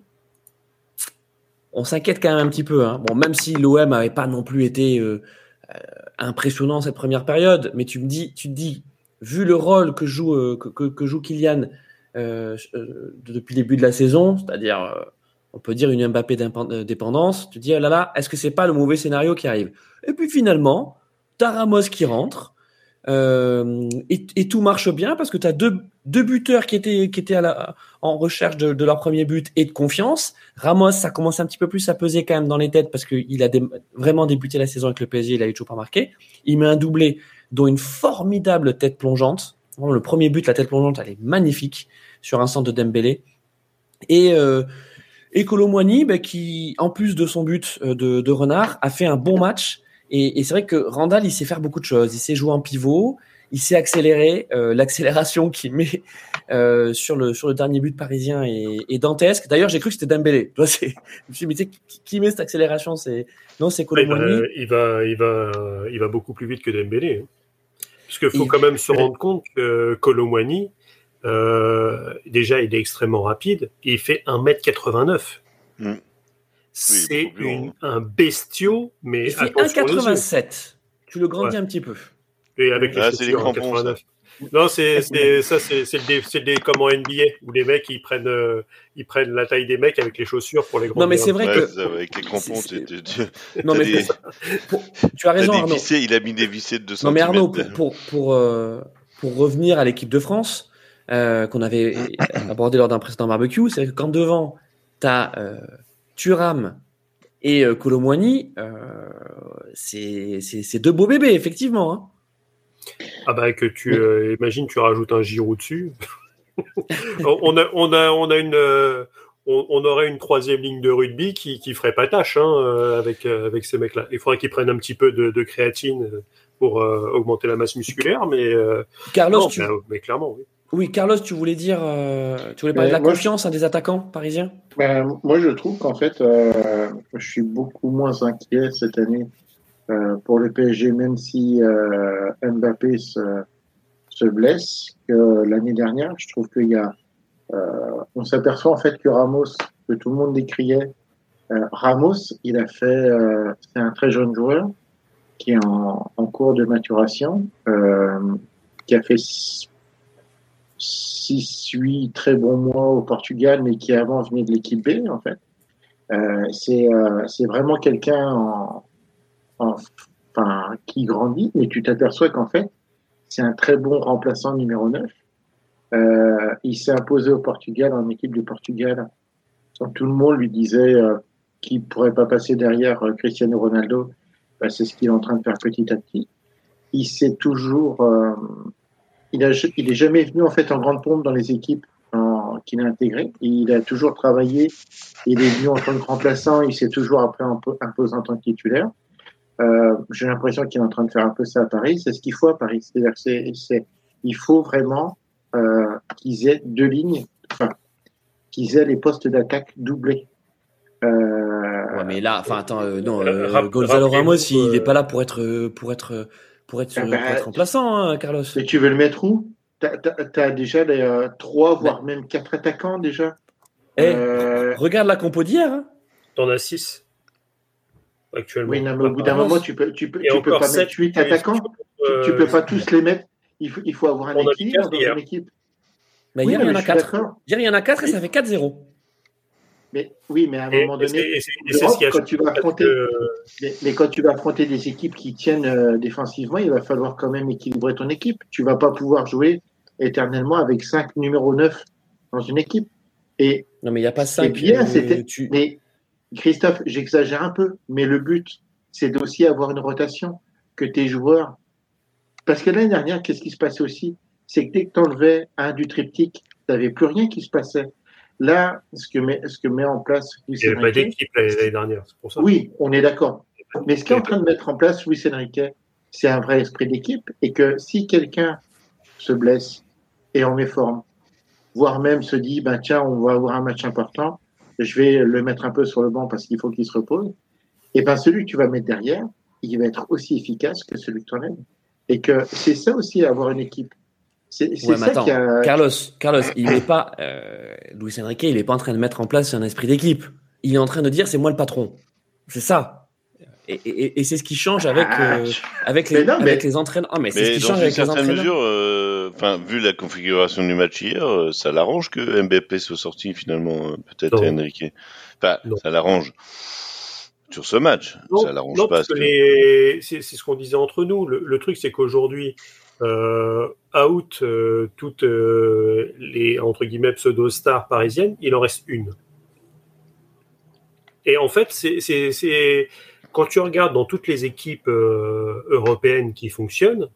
Speaker 1: on s'inquiète quand même un petit peu. Hein. Bon, même si l'OM n'avait pas non plus été impressionnant cette première période, mais tu me dis, tu te dis, vu le rôle que joue euh, que, que, que joue Kylian depuis le début de la saison, c'est-à-dire euh, on peut dire une Mbappé euh, dépendance, tu te dis, oh là là, est-ce que c'est pas le mauvais scénario qui arrive? Et puis finalement, t'as Ramos qui rentre, euh, et, tout marche bien parce que tu as deux, buteurs qui étaient, qui étaient à la, en recherche de, leur premier but et de confiance. Ramos, ça commence un petit peu plus à peser quand même dans les têtes parce qu'il a vraiment débuté la saison avec le PSG, il a eu toujours pas marqué. Il met un doublé, dont une formidable tête plongeante. Vraiment, le premier but, la tête plongeante, elle est magnifique sur un centre de Dembélé. Et, euh, Et Colomwani, bah, qui, en plus de son but euh, de, de renard, a fait un bon match. Et, et c'est vrai que Randall, il sait faire beaucoup de choses. Il sait jouer en pivot, il s'est accéléré. Euh, L'accélération qu'il met euh, sur, le, sur le dernier but parisien est, est dantesque. D'ailleurs, j'ai cru que c'était Dembélé. Toi, je me suis dit, mais tu sais, qui, qui met cette accélération? C'est... Non, c'est
Speaker 4: il, va,
Speaker 1: Colomwani.
Speaker 4: il, va, il, va, il va beaucoup plus vite que Dembélé. hein. Parce qu'il faut
Speaker 1: Il-
Speaker 4: quand même se rendre compte que Colomwani, euh, déjà, il est extrêmement rapide et il fait 1m89.
Speaker 2: Mm.
Speaker 4: C'est un bestiau, mais
Speaker 1: Il fait
Speaker 4: attention aux yeux.
Speaker 1: 1,87. Tu le grandis un petit peu.
Speaker 4: Et avec les
Speaker 2: Ah, c'est les crampons,
Speaker 4: 89. Non, c'est ça, c'est c'est le dé- c'est le dé- comme en NBA où les mecs ils prennent euh, ils prennent la taille des mecs avec les chaussures pour les grands.
Speaker 1: Non, mais c'est vrai
Speaker 2: Ouais,
Speaker 1: que.
Speaker 2: avec les crampons, tu, tu- tu-
Speaker 1: Non, mais
Speaker 2: des,
Speaker 1: pour- tu as raison,
Speaker 2: des
Speaker 1: Arnaud.
Speaker 2: vissés, il a mis des vissés de 2
Speaker 1: Non, mais Arnaud, pour, pour, pour, euh, pour revenir à l'équipe de France, euh, qu'on avait abordé lors d'un précédent barbecue, c'est que quand devant, tu as Thuram et euh, Colomwani, euh, c'est c'est- c'est deux beaux bébés, effectivement. hein.
Speaker 4: Ah bah que tu euh, imagines tu rajoutes un Giroud dessus. on a on a on a une euh, on, on aurait une troisième ligne de rugby qui qui ferait pas tâche hein, euh, avec euh, avec ces mecs-là. Il faudrait qu'ils prennent un petit peu de, de créatine pour euh, augmenter la masse musculaire, mais euh,
Speaker 1: Carlos,
Speaker 4: non,
Speaker 1: tu,
Speaker 4: mais, mais clairement oui.
Speaker 1: oui, Carlos, tu voulais dire, euh, tu voulais parler de la
Speaker 3: moi,
Speaker 1: confiance hein, des attaquants parisiens?
Speaker 3: Ben, moi, je trouve qu'en fait, euh, je suis beaucoup moins inquiet cette année pour le PSG, même si euh, Mbappé se, se blesse, que l'année dernière. Je trouve qu'il y a, euh, on s'aperçoit en fait que Ramos, que tout le monde décriait, euh, Ramos, il a fait, euh, c'est un très jeune joueur qui est en, en cours de maturation, euh, qui a fait six, huit très bons mois au Portugal, mais qui avant venait de l'équipe B, en fait. Euh, c'est euh, vraiment quelqu'un en- enfin, qui grandit, mais tu t'aperçois qu'en fait, c'est un très bon remplaçant numéro 9. Euh, il s'est imposé au Portugal, en équipe du Portugal. Quand tout le monde lui disait euh, qu'il pourrait pas passer derrière euh, Cristiano Ronaldo, bah, c'est ce qu'il est en train de faire petit à petit. Il s'est toujours, il, a, il est jamais venu en fait en grande pompe dans les équipes qu'il a intégrées. Il a toujours travaillé. Il est venu en tant que remplaçant. Il s'est toujours après impo- imposé en tant que titulaire. Euh, J'ai l'impression qu'il est en train de faire un peu ça à Paris. C'est ce qu'il faut à Paris. C'est-à-dire c'est- c'est- il faut vraiment euh, qu'ils aient deux lignes, enfin, qu'ils aient les postes d'attaque doublés. Euh,
Speaker 1: Ouais, mais là, enfin, attends, euh, non,
Speaker 4: rap-
Speaker 1: Gonzalo Ramos, il n'est pas là pour être, pour être, pour être,
Speaker 3: Ah
Speaker 1: pour
Speaker 3: bah,
Speaker 1: être remplaçant, hein, Carlos.
Speaker 3: Et tu veux le mettre où? T'as as, déjà les euh, trois, voire même quatre attaquants déjà.
Speaker 1: Eh,
Speaker 3: Euh,
Speaker 1: regarde la compo d'hier. hein.
Speaker 4: T'en as 6 actuellement.
Speaker 3: oui, non, mais au bout d'un moment, tu peux, tu peux, tu peux pas mettre huit
Speaker 4: mais
Speaker 3: attaquants.
Speaker 4: si
Speaker 3: Tu,
Speaker 4: euh,
Speaker 3: tu peux pas tous les mettre. Il faut, il faut avoir un équilibre dans
Speaker 4: hier.
Speaker 3: une équipe.
Speaker 1: Mais
Speaker 3: Oui,
Speaker 1: hier, il y en a
Speaker 3: je suis
Speaker 1: 4.
Speaker 3: d'accord.
Speaker 1: Hier, il y en a 4 et ça fait 4-0.
Speaker 3: Mais oui, mais à un
Speaker 4: Et,
Speaker 3: moment donné,
Speaker 4: et et ce
Speaker 3: quand tu vas affronter,
Speaker 4: que-
Speaker 3: mais, mais quand tu vas affronter des équipes qui tiennent euh, défensivement, il va falloir quand même équilibrer ton équipe. Tu vas pas pouvoir jouer éternellement avec cinq numéros 9 dans une équipe. Et
Speaker 1: Non, mais il n'y a pas 5.
Speaker 3: bien, c'était-
Speaker 1: tu...
Speaker 3: Mais Christophe, j'exagère un peu, mais le but, c'est d'aussi avoir une rotation, que tes joueurs. Parce que l'année dernière, qu'est-ce qui se passait aussi? C'est que dès que tu enlevais un du triptyque, tu n'avais plus rien qui se passait. Là, ce que met, ce que met en place Luis
Speaker 4: Il n'y avait pas d'équipe l'année l'année dernière, c'est pour ça.
Speaker 3: oui, on est d'accord. Mais ce qu'est en train de mettre en place Luis Enrique, c'est un vrai esprit d'équipe et que si quelqu'un se blesse et en méforme, voire même se dit, ben tiens, on va avoir un match important, je vais le mettre un peu sur le banc parce qu'il faut qu'il se repose, et ben celui que tu vas mettre derrière, il va être aussi efficace que celui que tu enlèves. Et que c'est ça aussi, avoir une équipe. C'est
Speaker 1: Ouais, mais
Speaker 3: ça
Speaker 1: attends,
Speaker 3: qui a...
Speaker 1: Carlos, Carlos, il n'est pas, euh, Luis Enrique, il n'est pas en train de mettre en place un esprit d'équipe. Il est en train de dire, c'est moi le patron. C'est ça. Et, et- et c'est ce qui change avec, euh, avec, les,
Speaker 3: Mais non, mais-
Speaker 1: avec les entraîneurs. Ah, mais c'est ce
Speaker 2: Mais
Speaker 1: qui
Speaker 2: dans
Speaker 1: change
Speaker 2: une
Speaker 1: avec les
Speaker 2: certaine
Speaker 1: entraîneurs.
Speaker 2: mesure, euh, enfin, vu la configuration du match hier, euh, ça l'arrange que Mbappé soit sorti finalement, euh, peut-être. Enrique? Enfin,
Speaker 4: Non.
Speaker 2: ça l'arrange sur ce match.
Speaker 4: Non,
Speaker 2: ça l'arrange pas.
Speaker 4: les- c'est ce qu'on disait entre nous. Le, le truc, c'est qu'aujourd'hui, euh, out euh, toutes euh, les entre guillemets pseudo-stars parisiennes, il en reste une. Et en fait, c'est- quand tu regardes dans toutes les équipes européennes qui fonctionnent,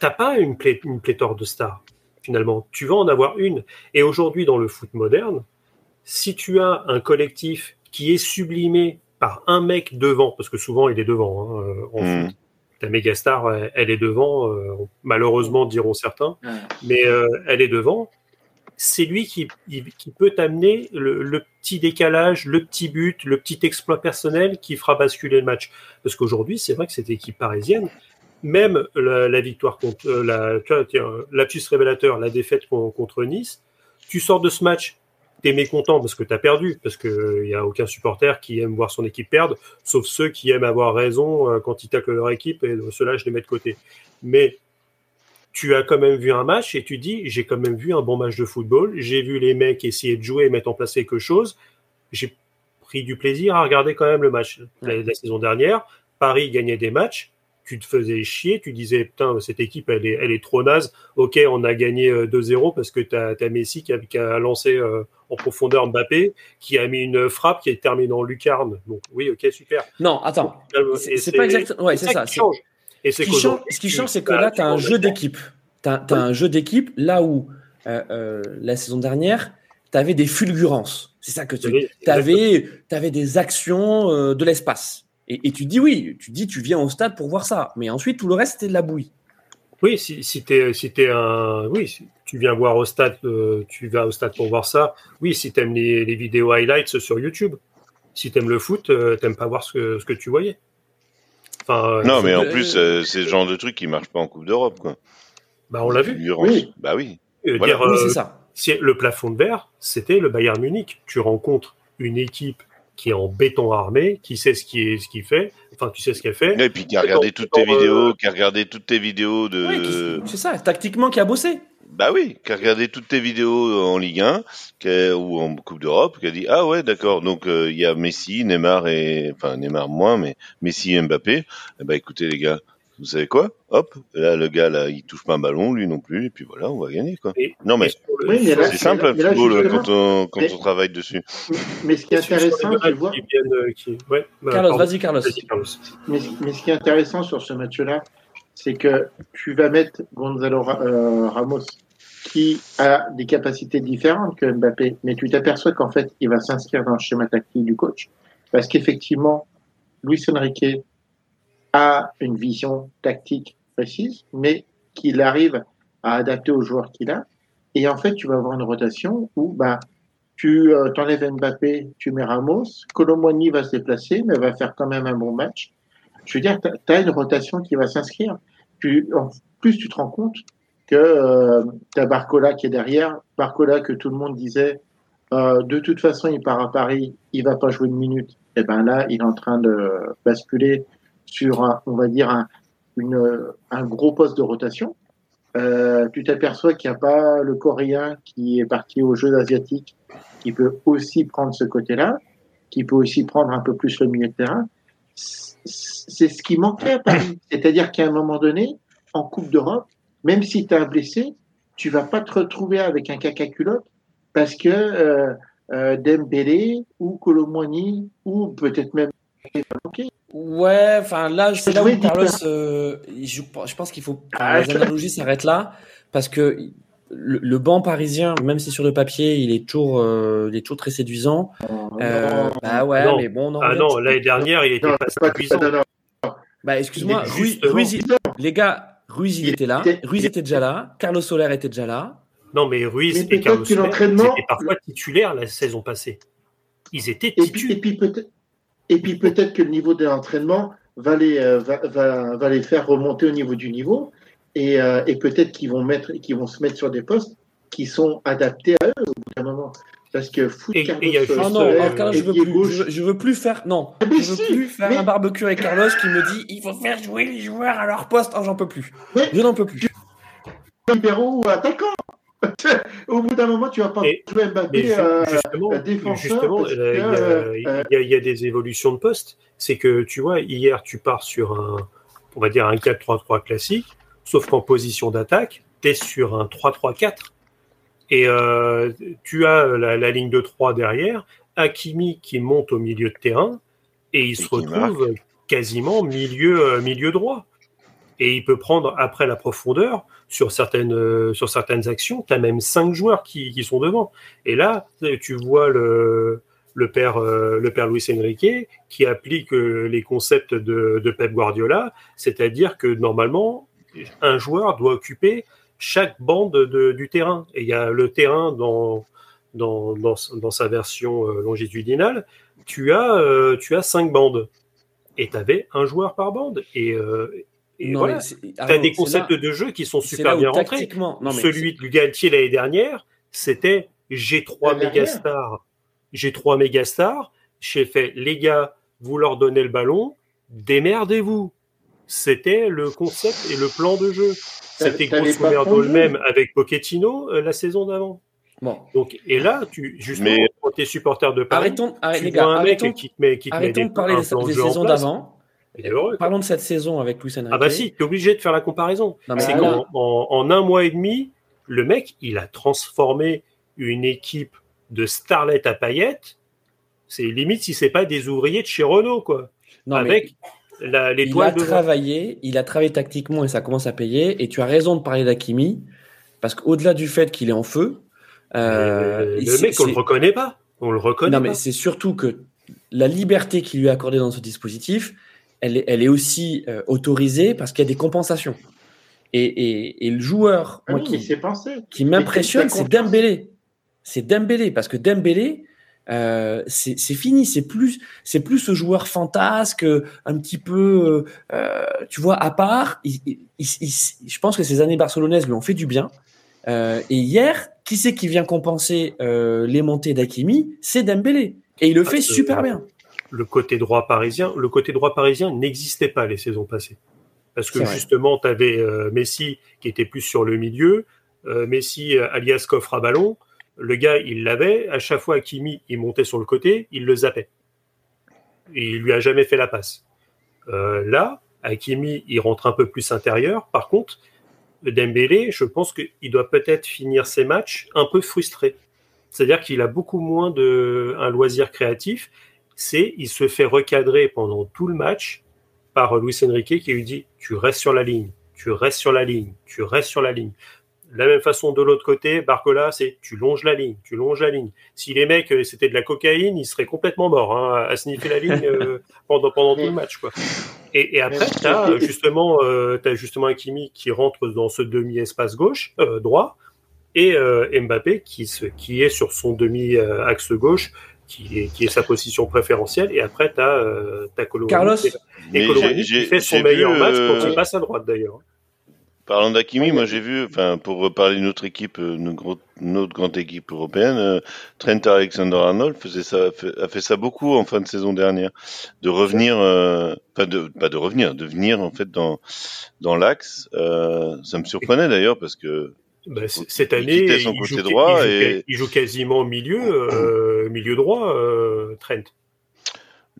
Speaker 4: t'as pas une, plé- une pléthore de stars finalement. Tu vas en avoir une. Et aujourd'hui, dans le foot moderne, si tu as un collectif qui est sublimé par un mec devant, parce que souvent il est devant, hein, euh, en
Speaker 2: Mm.
Speaker 4: foot. ta méga star, elle- elle est devant, euh, malheureusement diront certains, mais euh, elle est devant. C'est lui qui peut t'amener le, le petit décalage, le petit but, le petit exploit personnel qui fera basculer le match. Parce qu'aujourd'hui, c'est vrai que cette équipe parisienne, même la, la victoire contre euh, la, tu vois, tiens, lapsus révélateur, la défaite con- contre Nice, tu sors de ce match, t'es mécontent parce que t'as perdu, parce que il y a aucun supporter qui aime voir son équipe perdre, sauf ceux qui aiment avoir raison euh, quand ils taclent leur équipe, et ceux-là, je les mets de côté. Mais tu as quand même vu un match et tu dis, j'ai quand même vu un bon match de football, j'ai vu les mecs essayer de jouer et mettre en place quelque chose, j'ai pris du plaisir à regarder quand même le match. La, la saison dernière, Paris gagnait des matchs, tu te faisais chier, tu disais, putain, cette équipe, elle est, elle est trop naze, ok, on a gagné euh, 2-0 parce que tu as, Messi qui a, qui a lancé euh, en profondeur Mbappé, qui a mis une frappe qui est terminée en lucarne. Donc oui, ok, super.
Speaker 1: Non, attends.
Speaker 4: Euh,
Speaker 1: C'est pas exactement. Ouais, c'est ça.
Speaker 4: qui change. Et
Speaker 1: Ce qui change, ce qui change, c'est que là,
Speaker 4: tu
Speaker 1: as un jeu d'équipe. Tu as, un jeu d'équipe là où euh, euh, la saison dernière, tu avais des fulgurances. C'est ça que tu avais, avais des actions euh, de l'espace. Et, et tu dis oui, tu dis tu viens au stade pour voir ça. Mais ensuite, tout le reste, c'était de la bouillie.
Speaker 4: Oui, si, si t'es si t'es un oui, si tu viens voir au stade, euh, tu vas au stade pour voir ça. Oui, si t'aimes les, les vidéos highlights sur YouTube. Si t'aimes le foot, euh, t'aimes pas voir ce que ce que tu voyais. Enfin, euh,
Speaker 2: Non, mais en plus, euh, c'est le genre de truc qui marche pas en Coupe d'Europe, quoi.
Speaker 4: bah on l'a vu.
Speaker 3: Oui.
Speaker 2: Bah oui.
Speaker 4: Euh,
Speaker 2: Voilà.
Speaker 4: dire,
Speaker 1: oui, c'est ça.
Speaker 4: le plafond de verre, c'était le Bayern Munich. Tu rencontres une équipe qui est en béton armé, qui sait ce qui est ce qu'il fait, enfin tu sais ce qu'elle fait.
Speaker 2: Et puis qui a regardé
Speaker 4: Dans-
Speaker 2: toutes tes
Speaker 4: euh,
Speaker 2: vidéos, qui a regardé toutes tes vidéos de.
Speaker 1: Qui- c'est ça, tactiquement, qui a bossé.
Speaker 2: Bah oui, qui a regardé toutes tes vidéos en Ligue 1 qui a- ou en Coupe d'Europe, qui a dit ah ouais d'accord donc euh, il y a Messi, Neymar et enfin Neymar moins mais Messi et Mbappé. Eh ben écoutez les gars, vous savez quoi Hop, là le gars là il touche pas un ballon, lui non plus et puis voilà on va gagner quoi.
Speaker 4: Et-
Speaker 2: Non mais
Speaker 3: Oui,
Speaker 2: c'est simple football
Speaker 3: justement-
Speaker 2: quand on quand
Speaker 3: mais-
Speaker 2: on travaille dessus.
Speaker 3: Mais ce qui est intéressant, tu vois,
Speaker 4: qui viennent, euh, qui- ouais, bah,
Speaker 1: Carlos, vas-y, Carlos.
Speaker 3: Mais, mais ce qui est intéressant sur ce match-là, c'est que tu vas mettre Gonzalo Ra- euh, Ramos, qui a des capacités différentes que Mbappé, mais tu t'aperçois qu'en fait, il va s'inscrire dans le schéma tactique du coach. Parce qu'effectivement, Luis Enrique a une vision tactique précise, mais qu'il arrive à adapter aux joueurs qu'il a. Et en fait, tu vas avoir une rotation où bah, tu euh, t'enlèves Mbappé, tu mets Ramos, Colomboigny va se déplacer, mais va faire quand même un bon match. Je veux dire, tu as une rotation qui va s'inscrire. En plus, tu te rends compte que euh, tu as Barcola qui est derrière, Barcola que tout le monde disait, euh, de toute façon, il part à Paris, il va pas jouer une minute. Et ben là, il est en train de basculer sur, un, on va dire, un, une, un gros poste de rotation. Euh, tu t'aperçois qu'il n'y a pas le Coréen qui est parti aux Jeux asiatiques, qui peut aussi prendre ce côté-là, qui peut aussi prendre un peu plus le milieu de terrain. C'est ce qui manquait à Paris. C'est-à-dire qu'à un moment donné, en Coupe d'Europe, même si tu es un blessé, tu vas pas te retrouver avec un caca culotte parce que euh, euh, Dembélé ou Colomboigny ou peut-être même
Speaker 1: Ouais, enfin là, c'est là où Carlos, euh, je, je pense qu'il faut.
Speaker 3: Ah,
Speaker 1: les analogies s'arrêtent là parce que le, le banc parisien, même si sur le papier, il est toujours, euh, il est toujours très séduisant. Euh,
Speaker 3: non,
Speaker 1: bah ouais,
Speaker 4: Non.
Speaker 1: mais bon, non.
Speaker 4: Ah non, l'année dernière, il était
Speaker 3: non,
Speaker 4: pas séduisant.
Speaker 3: non, non.
Speaker 1: Bah excuse-moi, Ruiz,
Speaker 4: justement-
Speaker 1: Ruiz, il- les gars, Ruiz il
Speaker 3: Il
Speaker 1: était là,
Speaker 3: était-
Speaker 1: Ruiz était déjà là, Carlos Soler était déjà là.
Speaker 4: Non, mais Ruiz
Speaker 3: Mais
Speaker 4: et Carlos Soler, étaient parfois titulaires la saison passée. Ils étaient
Speaker 3: Et puis, et
Speaker 4: titulaires.
Speaker 3: puis peut-être, et puis peut-être que le niveau de l'entraînement va les, euh, va, va, va les faire remonter au niveau du niveau, et, euh, et peut-être qu'ils vont mettre, qu'ils vont se mettre sur des postes qui sont adaptés à eux au bout d'un moment. Parce que foot
Speaker 4: Et- et il y a
Speaker 3: Carlos
Speaker 1: Ah non, Carlos, je veux plus, je veux, je veux plus faire, non,
Speaker 3: Ah, mais
Speaker 1: je veux
Speaker 3: si,
Speaker 1: plus faire
Speaker 3: mais-
Speaker 1: un barbecue avec Carlos qui me dit il faut faire jouer les joueurs à leur poste. Oh, j'en peux plus. Je n'en peux plus.
Speaker 3: libéraux ou attaquant. au bout d'un moment, tu vas pas
Speaker 4: Et-
Speaker 3: jouer Mbappé. euh,
Speaker 4: justement,
Speaker 3: défenseur,
Speaker 4: justement euh, il y, a-
Speaker 3: euh,
Speaker 4: y y des évolutions de poste. C'est que, tu vois, hier, tu pars sur un, on va dire, un 4-3-3 classique, sauf qu'en position d'attaque, tu es sur un 3-3-4. Et euh, tu as la, la ligne de 3 derrière, Hakimi qui monte au milieu de terrain, et il se retrouve quasiment milieu, euh, milieu droit. Et il peut prendre après la profondeur sur certaines, euh, sur certaines actions. Tu as même cinq joueurs qui, qui, sont devant. Et là, tu vois le, le père, euh, le père Luis Enrique qui applique euh, les concepts de, de Pep Guardiola, c'est-à-dire que normalement, un joueur doit occuper chaque bande de, du terrain. Et il y a le terrain dans, dans, dans, dans sa version longitudinale, tu as, tu as cinq bandes. Et tu avais un joueur par bande. Et, et voilà, tu as des concepts de jeu qui sont super bien rentrés. Celui de Galtier l'année dernière, c'était j'ai trois mégastars. J'ai trois mégastars. J'ai fait, les gars, vous leur donnez le ballon, démerdez-vous. C'était le concept et le plan de jeu. C'était grosso merdo le même avec Pochettino euh, la saison d'avant. Bon. Donc, et là, tu, justement, Mais... quand tu es supporter de Paris,
Speaker 1: arrêtons, arrête, les gars, arrêtons, qui te met, qui te arrêtons met de parler des, des saisons d'avant Parlons de cette saison avec Luis Enrique.
Speaker 4: Ah bah si, tu es obligé de faire la comparaison. C'est qu'en en, un mois et demi, le mec, il a transformé une équipe de starlet à paillettes. C'est limite si c'est pas des ouvriers de chez Renault, quoi. Non, avec l'étoile
Speaker 1: il a travaillé, il a travaillé tactiquement et ça commence à payer. Et tu as raison de parler d'Akimi, parce qu'au-delà du fait qu'il est en feu,
Speaker 4: euh, le mec, on le reconnaît pas. On le reconnaît.
Speaker 1: Non, mais c'est surtout que la liberté qu'il lui a accordée dans ce dispositif, elle est, elle est aussi euh, autorisée parce qu'il y a des compensations. Et, et, et le joueur
Speaker 3: ah
Speaker 1: moi,
Speaker 3: oui,
Speaker 1: qui, qui m'impressionne, c'est Dembélé. C'est Dembélé parce que Dembélé, euh, c'est fini. C'est plus, c'est plus ce joueur fantasque, un petit peu, euh, tu vois, à part. Il, il, je pense que ces années barcelonaises lui ont fait du bien. Euh, et hier, qui c'est qui vient compenser euh, les montées d'Akimi C'est Dembélé. Et il le fait super bien
Speaker 4: le côté droit parisien, le côté droit parisien n'existait pas les saisons passées. Parce que justement, tu avais euh, Messi qui était plus sur le milieu, euh, Messi euh, alias coffre à ballon, le gars il l'avait, à chaque fois Kimi il montait sur le côté, il le zappait. Et il lui a jamais fait la passe. là, Hakimi, il rentre un peu plus intérieur. Par contre, Dembélé, je pense qu'il doit peut-être finir ses matchs un peu frustré. C'est-à-dire qu'il a beaucoup moins de un loisir créatif c'est il se fait recadrer pendant tout le match par Luis Enrique qui lui dit tu restes sur la ligne, tu restes sur la ligne, tu restes sur la ligne. De la même façon de l'autre côté, Barcola, c'est tu longes la ligne, tu longes la ligne. Si les mecs euh, c'était de la cocaïne, ils seraient complètement morts hein, à sniffer la ligne euh, pendant pendant tout le match quoi. Et, et après tu as justement euh, as justement Hakimi qui rentre dans ce demi espace gauche euh, droit et Mbappé qui se, qui est sur son demi axe gauche qui est, qui est sa position préférentielle. Et après, tu as, euh,
Speaker 1: Carlos,
Speaker 4: et qui fait son meilleur match quand il euh, passe à droite d'ailleurs.
Speaker 2: Parlant d'Akimi, moi j'ai vu, enfin pour reparler de notre équipe, euh, notre, notre grande équipe européenne, euh, Trent Alexander-Arnold faisait ça, a fait ça beaucoup en fin de saison dernière, de revenir, euh, enfin de pas de revenir, de venir en fait dans dans l'axe. Euh, ça me surprenait d'ailleurs parce que
Speaker 4: bah, cette année, il, son côté joue, droit il, et... il, joue, quasiment au milieu, euh, milieu droit, euh, Trent.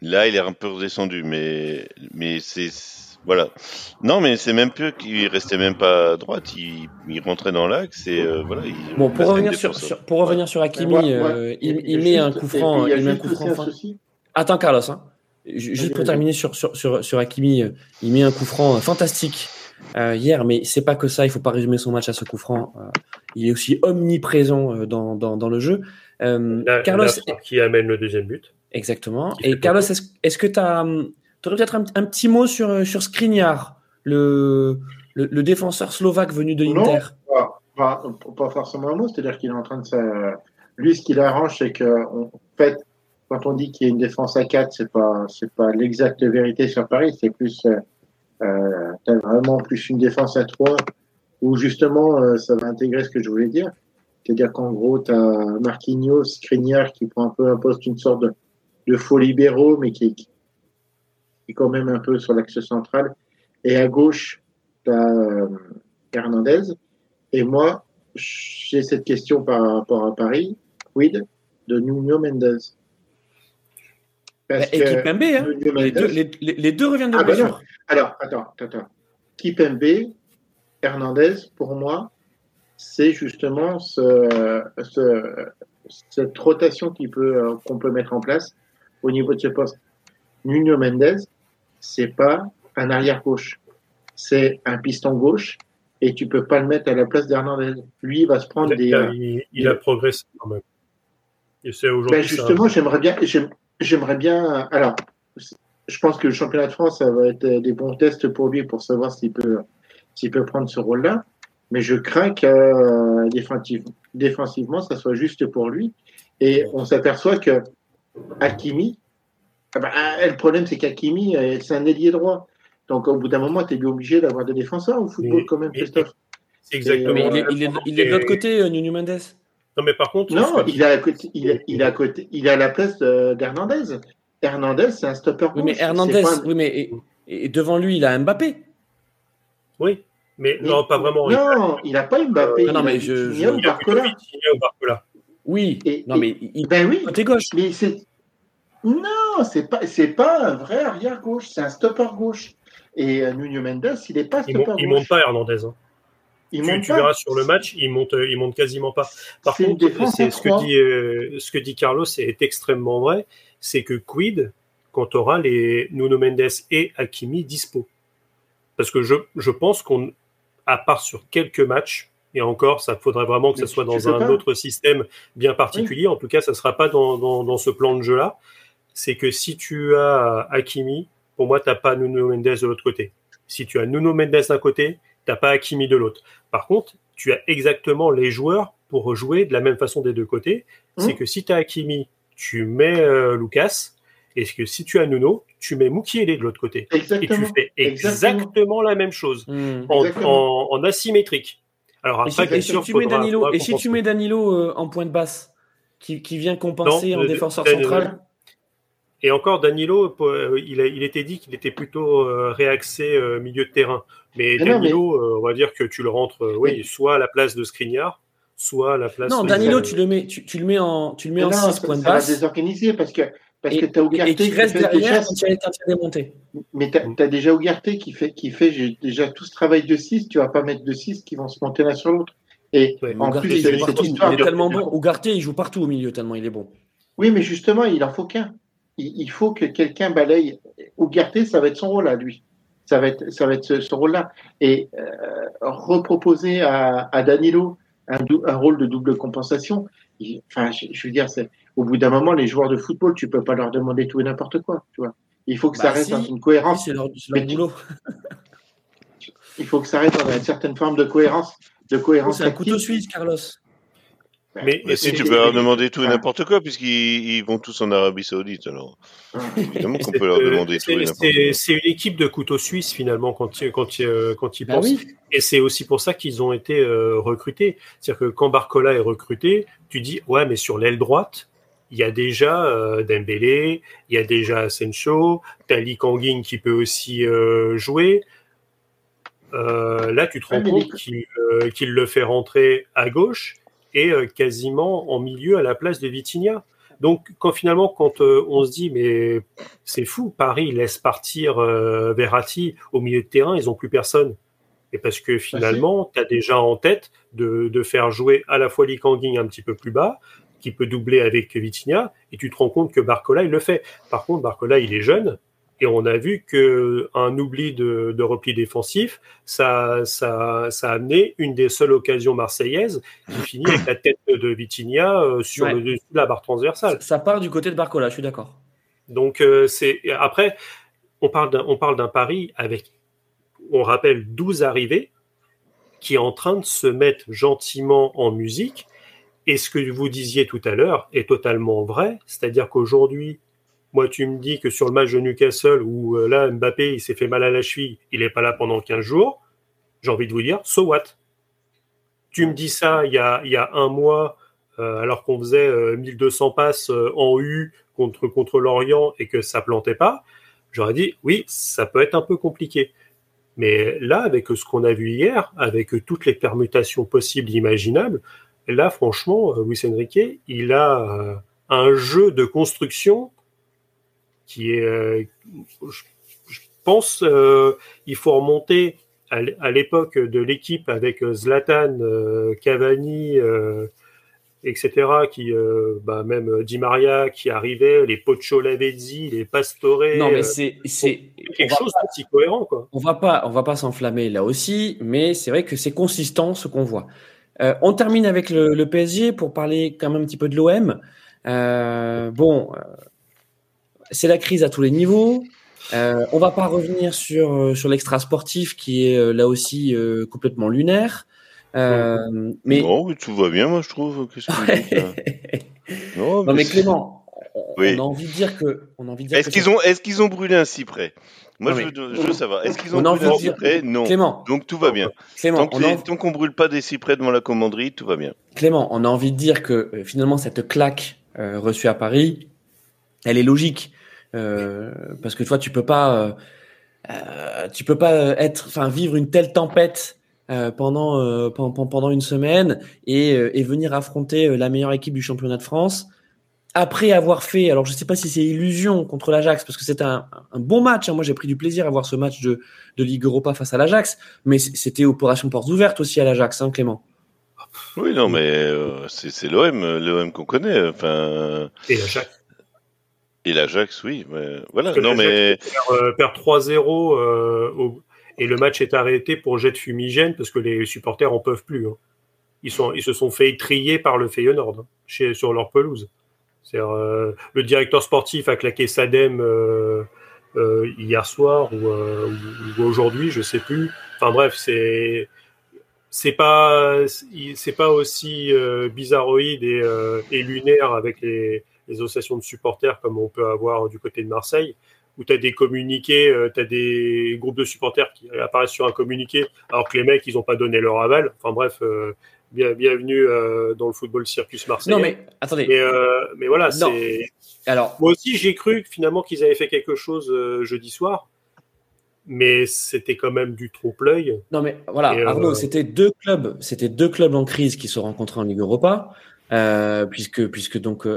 Speaker 2: Là, il est un peu redescendu, mais mais c'est voilà. Non, mais c'est même peu qu'il restait même pas à droite, il, il rentrait dans l'axe et euh, voilà.
Speaker 1: bon, pour revenir sur, sur, pour revenir sur Hakimi, ouais, ouais, euh, il, il met un coup franc, il met un coup franc. Fin. Attends, Carlos, hein. juste pour terminer sur sur sur, sur Hakimi, il met un coup franc fantastique euh, hier, mais c'est pas que ça. Il faut pas résumer son match à ce coup franc. Euh, il est aussi omniprésent euh, dans, dans, dans, le jeu.
Speaker 4: La, Carlos la qui amène le deuxième but.
Speaker 1: Exactement. Et Carlos, est-ce est que tu as, aurais peut-être un, un, petit mot sur sur Skriniar, le, le, le défenseur slovaque venu de l'Inter
Speaker 3: pas, pas, pas, forcément un mot. C'est-à-dire qu'il est en train de faire. Lui, ce qu'il arrange, c'est que en fait, quand on dit qu'il y a une défense à 4, c'est pas c'est pas l'exacte vérité sur Paris. C'est plus euh, tu as vraiment plus une défense à trois où justement euh, ça va intégrer ce que je voulais dire. C'est-à-dire qu'en gros, tu as Marquinhos, Skriniar qui prend un peu un poste, une sorte de, faux libéraux, mais qui, qui, est quand même un peu sur l'axe central. Et à gauche, tu as euh, Hernandez. Et moi, j'ai cette question par rapport à Paris. Quid de Nuno Mendes?
Speaker 1: Parce bah, équipe MB, hein. les, deux, les, les, deux, reviennent de ah, blessure. Bah
Speaker 3: Alors, attends, attends. Keep MB, Hernandez, pour moi, c'est justement ce, ce, cette rotation qu'on peut, euh, qu'on peut mettre en place au niveau de ce poste. Nuno Mendes, c'est pas un arrière-gauche. c'est un piston gauche et tu peux pas le mettre à la place d'Hernandez. Lui, il va se prendre
Speaker 4: Il,
Speaker 3: des.
Speaker 4: a-
Speaker 3: euh,
Speaker 4: il- il a progressé quand même. Et c'est
Speaker 3: ben,
Speaker 4: aujourd'hui. un-
Speaker 3: justement, j'aimerais bien, j'aime- j'aimerais bien. Alors, je pense que le championnat de France, ça va être des bons tests pour lui pour savoir s'il peut, s'il peut prendre ce rôle-là. Mais je crains que euh, défensivement, défensivement, ça soit juste pour lui. Et on s'aperçoit que Hakimi, ah ben, ah, le problème c'est qu'Hakimi, euh, c'est un ailier droit. Donc au bout d'un moment, tu es obligé d'avoir des défenseurs au football
Speaker 4: Mais-
Speaker 3: quand même, Christophe.
Speaker 4: Exactement.
Speaker 1: Mais il est,
Speaker 4: la
Speaker 1: il est,
Speaker 4: réponse.
Speaker 1: il est de l'autre côté, euh, Nuno Mendes.
Speaker 4: Non, mais par contre,
Speaker 3: Non, il est à côté, il est, il est à côté, il est à la place de- d'Hernandez. Hernandez, c'est un stopper
Speaker 1: Oui, mais
Speaker 3: gauche,
Speaker 1: Hernandez,
Speaker 3: un-
Speaker 1: oui, mais et, et devant lui, il a Mbappé.
Speaker 4: oui, mais
Speaker 3: Mais-
Speaker 4: non, pas vraiment.
Speaker 3: Non, il n'a pas Mbappé.
Speaker 1: Non, mais
Speaker 3: a
Speaker 1: je-
Speaker 3: Vitinha
Speaker 1: je-
Speaker 3: ou
Speaker 4: Il a
Speaker 3: Barcola.
Speaker 4: Ou Barcola.
Speaker 1: Oui.
Speaker 3: Et-
Speaker 1: non,
Speaker 3: et-
Speaker 1: mais il,
Speaker 3: Ben oui,
Speaker 1: côté gauche.
Speaker 3: mais c'est non, c'est pas c'est pas un vrai arrière gauche, c'est un stopper gauche. Et euh, Nuno Mendes, il n'est pas stopper
Speaker 4: mon- il
Speaker 3: gauche.
Speaker 4: monte pas Hernandez. hein.
Speaker 3: Il
Speaker 4: tu tu verras sur le match, il monte, il monte quasiment pas. Par contre, c'est ce que dit euh, ce que dit Carlos est extrêmement vrai, c'est que quid quand tu auras les Nuno Mendes et Hakimi dispo. Parce que je, je pense qu'on à part sur quelques matchs et encore ça faudrait vraiment que
Speaker 3: Mais
Speaker 4: ça soit
Speaker 3: tu-
Speaker 4: dans
Speaker 3: tu
Speaker 4: un autre système bien particulier, en tout cas ça sera pas dans, dans, dans ce plan de jeu là, c'est que si tu as Hakimi, pour moi t'as pas Nuno Mendes de l'autre côté. Si tu as Nuno Mendes d'un côté, t'as pas Hakimi de l'autre. Par contre, tu as exactement les joueurs pour jouer de la même façon des deux côtés. C'est
Speaker 3: Mhm.
Speaker 4: que si tu as Hakimi, tu mets euh, Lucas, et que si tu as Nuno, tu mets Mukiele de l'autre côté. Et tu
Speaker 3: Exactement.
Speaker 4: fais
Speaker 3: Exactement.
Speaker 4: exactement la même chose,
Speaker 1: Hmm.
Speaker 4: en,
Speaker 3: Exactement.
Speaker 4: en- en asymétrique. Alors
Speaker 1: Et si,
Speaker 4: après,
Speaker 1: si
Speaker 4: sûr,
Speaker 1: tu mets
Speaker 4: faudra-
Speaker 1: Danilo,
Speaker 4: faudra
Speaker 1: et si tu mets Danilo euh, en pointe basse, qui, qui vient compenser
Speaker 4: Non,
Speaker 1: en
Speaker 4: euh,
Speaker 1: défenseur central
Speaker 4: Et encore, Danilo, il, a, il était dit qu'il était plutôt euh, réaxé euh, milieu de terrain. Mais
Speaker 3: non,
Speaker 4: Danilo, euh, on va dire que tu le rentres, euh, oui,
Speaker 3: Mais-
Speaker 4: soit à la place de Skriniar, soit à la place
Speaker 1: Non,
Speaker 4: de-
Speaker 1: Danilo, tu le mets, tu, tu le mets en, tu le mets
Speaker 3: Mais
Speaker 1: en
Speaker 3: non,
Speaker 1: 6
Speaker 3: ça,
Speaker 1: points de
Speaker 3: ça va désorganiser parce que parce
Speaker 1: Et,
Speaker 3: que t'as
Speaker 1: et,
Speaker 3: Ugarte
Speaker 1: et qui reste derrière quand il a montées.
Speaker 3: Mais t'as as déjà Ugarte qui fait, qui fait j'ai déjà tout ce travail de 6, tu vas pas mettre de 6 qui vont se monter l'un sur l'autre. Et
Speaker 4: Ouais.
Speaker 3: en plus,
Speaker 1: il, joue partout.
Speaker 3: histoire
Speaker 1: il est
Speaker 3: de-
Speaker 1: tellement bon. Ugarte, il joue partout au milieu tellement il est bon.
Speaker 3: Oui, mais justement, il en faut qu'un. Il, il faut que quelqu'un balaye. Ugarte, ça va être son rôle à lui. Ça va être, ça va être ce, ce rôle-là. Et euh, reproposer à, à Danilo un, rôle de double compensation. il- enfin, je, je veux dire, c'est au bout d'un moment, les joueurs de football, tu peux pas leur demander tout et n'importe quoi. Tu vois. Il faut que ça
Speaker 1: Bah,
Speaker 3: reste
Speaker 1: si.
Speaker 3: dans une cohérence.
Speaker 1: c'est leur, boulot.
Speaker 3: Il faut que ça reste dans une certaine forme de cohérence. De cohérence
Speaker 1: C'est un couteau suisse, Carlos.
Speaker 4: Mais-
Speaker 2: Mais si tu peux leur demander tout et n'importe quoi, puisqu'ils ils vont tous en Arabie Saoudite, alors évidemment qu'on
Speaker 4: C'est-
Speaker 2: peut leur demander tout et n'importe quoi.
Speaker 4: c'est une équipe de couteaux suisses finalement quand ils quand, ils, euh, quand ils
Speaker 1: Bah
Speaker 4: pensent.
Speaker 1: oui.
Speaker 4: Et c'est aussi pour ça qu'ils ont été euh, recrutés. C'est-à-dire que quand Barcola est recruté, tu dis ouais mais sur l'aile droite, il y a déjà euh, Dembélé, il y a déjà Sencho, t'as Lee Kangin qui peut aussi euh, jouer. Euh, là, tu te rends compte euh, qu'il le fait rentrer à gauche et euh, quasiment en milieu à la place de Vitinha. Donc, quand finalement, quand euh, on se dit, mais c'est fou, Paris laisse partir euh, Verratti au milieu de terrain, ils ont plus personne. Et parce que finalement, tu as déjà en tête de, de faire jouer à la fois Lee Kangin un petit peu plus bas, qui peut doubler avec Vitinha, et tu te rends compte que Barcola, il le fait. Par contre, Barcola, il est jeune, et on a vu que un oubli de, de repli défensif, ça, ça, ça a amené une des seules occasions marseillaises qui finit avec la tête de Vitinha euh, sur
Speaker 1: Ouais.
Speaker 4: le dessus de la barre transversale.
Speaker 1: Ça, ça part du côté de Barcola, je suis d'accord.
Speaker 4: Donc euh, c'est après on parle d'un Paris avec on rappelle 12 arrivées qui est en train de se mettre gentiment en musique et ce que vous disiez tout à l'heure est totalement vrai, c'est-à-dire qu'aujourd'hui moi tu me dis que sur le match de Newcastle où euh, là Mbappé il s'est fait mal à la cheville, il est pas là pendant 15 jours, j'ai envie de vous dire so what? Tu me dis ça il y a y a un mois euh, alors qu'on faisait euh, 1200 passes euh, en U contre, contre l'Orient et que ça plantait pas, j'aurais dit oui, ça peut être un peu compliqué. Mais là, avec ce qu'on a vu hier, avec toutes les permutations possibles, imaginables, là, franchement, Luis Enrique, il a un jeu de construction qui est, euh, je, je pense, euh, il faut remonter à l'époque de l'équipe avec Zlatan, euh, Cavani, euh, etc. Qui, euh, bah, même Di Maria qui arrivait, les Pocho Lavezzi, les Pastore.
Speaker 1: Non, mais c'est c'est
Speaker 4: quelque chose d'aussi cohérent, quoi.
Speaker 1: On va pas on va pas s'enflammer là aussi, mais c'est vrai que c'est consistant ce qu'on voit. Euh, on termine avec le, le, PSG pour parler quand même un petit peu de l'OM. Bon, c'est la crise à tous les niveaux. Euh, on va pas revenir sur sur l'extra sportif qui est là aussi complètement lunaire.
Speaker 2: Euh, mais... Non, mais tout va bien, moi, je trouve.
Speaker 1: non, mais, mais Clément, on, a envie de dire que.
Speaker 2: Est-ce qu'ils ont, est qu'ils ont brûlé un cyprès? Moi, je, veux, je, veux, savoir. Est-ce qu'ils ont brûlé un cyprès? Non. Clément. Donc tout va bien. Clément, tant qu'on brûle pas des cyprès devant la commanderie, tout va bien.
Speaker 1: Clément, on a envie de dire que euh, finalement, cette claque euh, reçue à Paris, elle est logique. Euh, parce que toi, tu peux pas. Euh, tu peux pas être, enfin, vivre une telle tempête euh, pendant, euh, pendant, pendant une semaine et, euh, et venir affronter la meilleure équipe du championnat de France après avoir fait, alors je ne sais pas si c'est illusion contre l'Ajax, parce que c'est un, un, bon match. Hein. Moi, j'ai pris du plaisir à voir ce match de, de Ligue Europa face à l'Ajax, mais c'était opération portes ouvertes aussi à l'Ajax, hein, Clément.
Speaker 2: Oui, non, mais euh, c'est l'OM, l'OM qu'on connaît. Enfin.
Speaker 4: Et l'Ajax.
Speaker 2: Et l'Ajax, oui, mais voilà. Non, mais
Speaker 4: perd, perd 3-0 euh, au, et le match est arrêté pour jet de fumigène parce que les supporters en peuvent plus. Hein. Ils, sont, ils se sont fait trier par le Feyenoord hein, chez, sur leur pelouse. Euh, le directeur sportif a claqué Sadem euh, euh, hier soir ou, ou, aujourd'hui, je sais plus. Enfin bref, c'est c'est pas c'est pas aussi bizarroïde et, et, lunaire avec les, les associations de supporters comme on peut avoir du côté de Marseille où tu as des communiqués, euh, tu as des groupes de supporters qui apparaissent sur un communiqué, alors que les mecs, ils n'ont pas donné leur aval. Enfin bref, euh, bien, bienvenue euh, dans le football circus marseillais.
Speaker 1: Non, mais attendez.
Speaker 4: Mais, mais voilà, c'est. Alors... Moi aussi, j'ai cru finalement qu'ils avaient fait quelque chose jeudi soir mais c'était quand même du trompe-l'œil.
Speaker 1: Non, mais voilà, Arnaud, c'était deux clubs, c'était deux clubs en crise qui se rencontraient en Ligue Europa, puisque, puisque donc,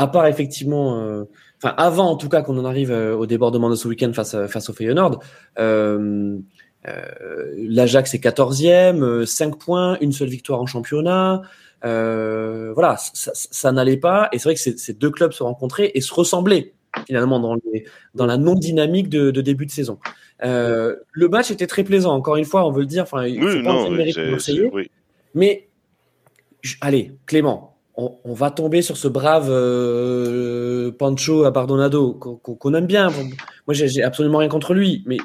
Speaker 1: à part effectivement enfin avant en tout cas qu'on en arrive euh, au débordement de ce week-end face, euh, face au Feyenoord, euh, euh, l'Ajax est 14e, 5 points, une seule victoire en championnat. Euh, voilà, ça, ça, n'allait pas. Et c'est vrai que ces deux clubs se rencontraient et se ressemblaient finalement dans, les, dans la non-dynamique de, de, début de saison. Euh, le match était très plaisant, encore une fois, on veut le dire. Enfin,
Speaker 2: oui, non, oui, oui.
Speaker 1: Mais allez, Clément, on, va tomber sur ce brave euh, Pancho Abardonado qu'on aime bien. Moi, j'ai absolument rien contre lui, mais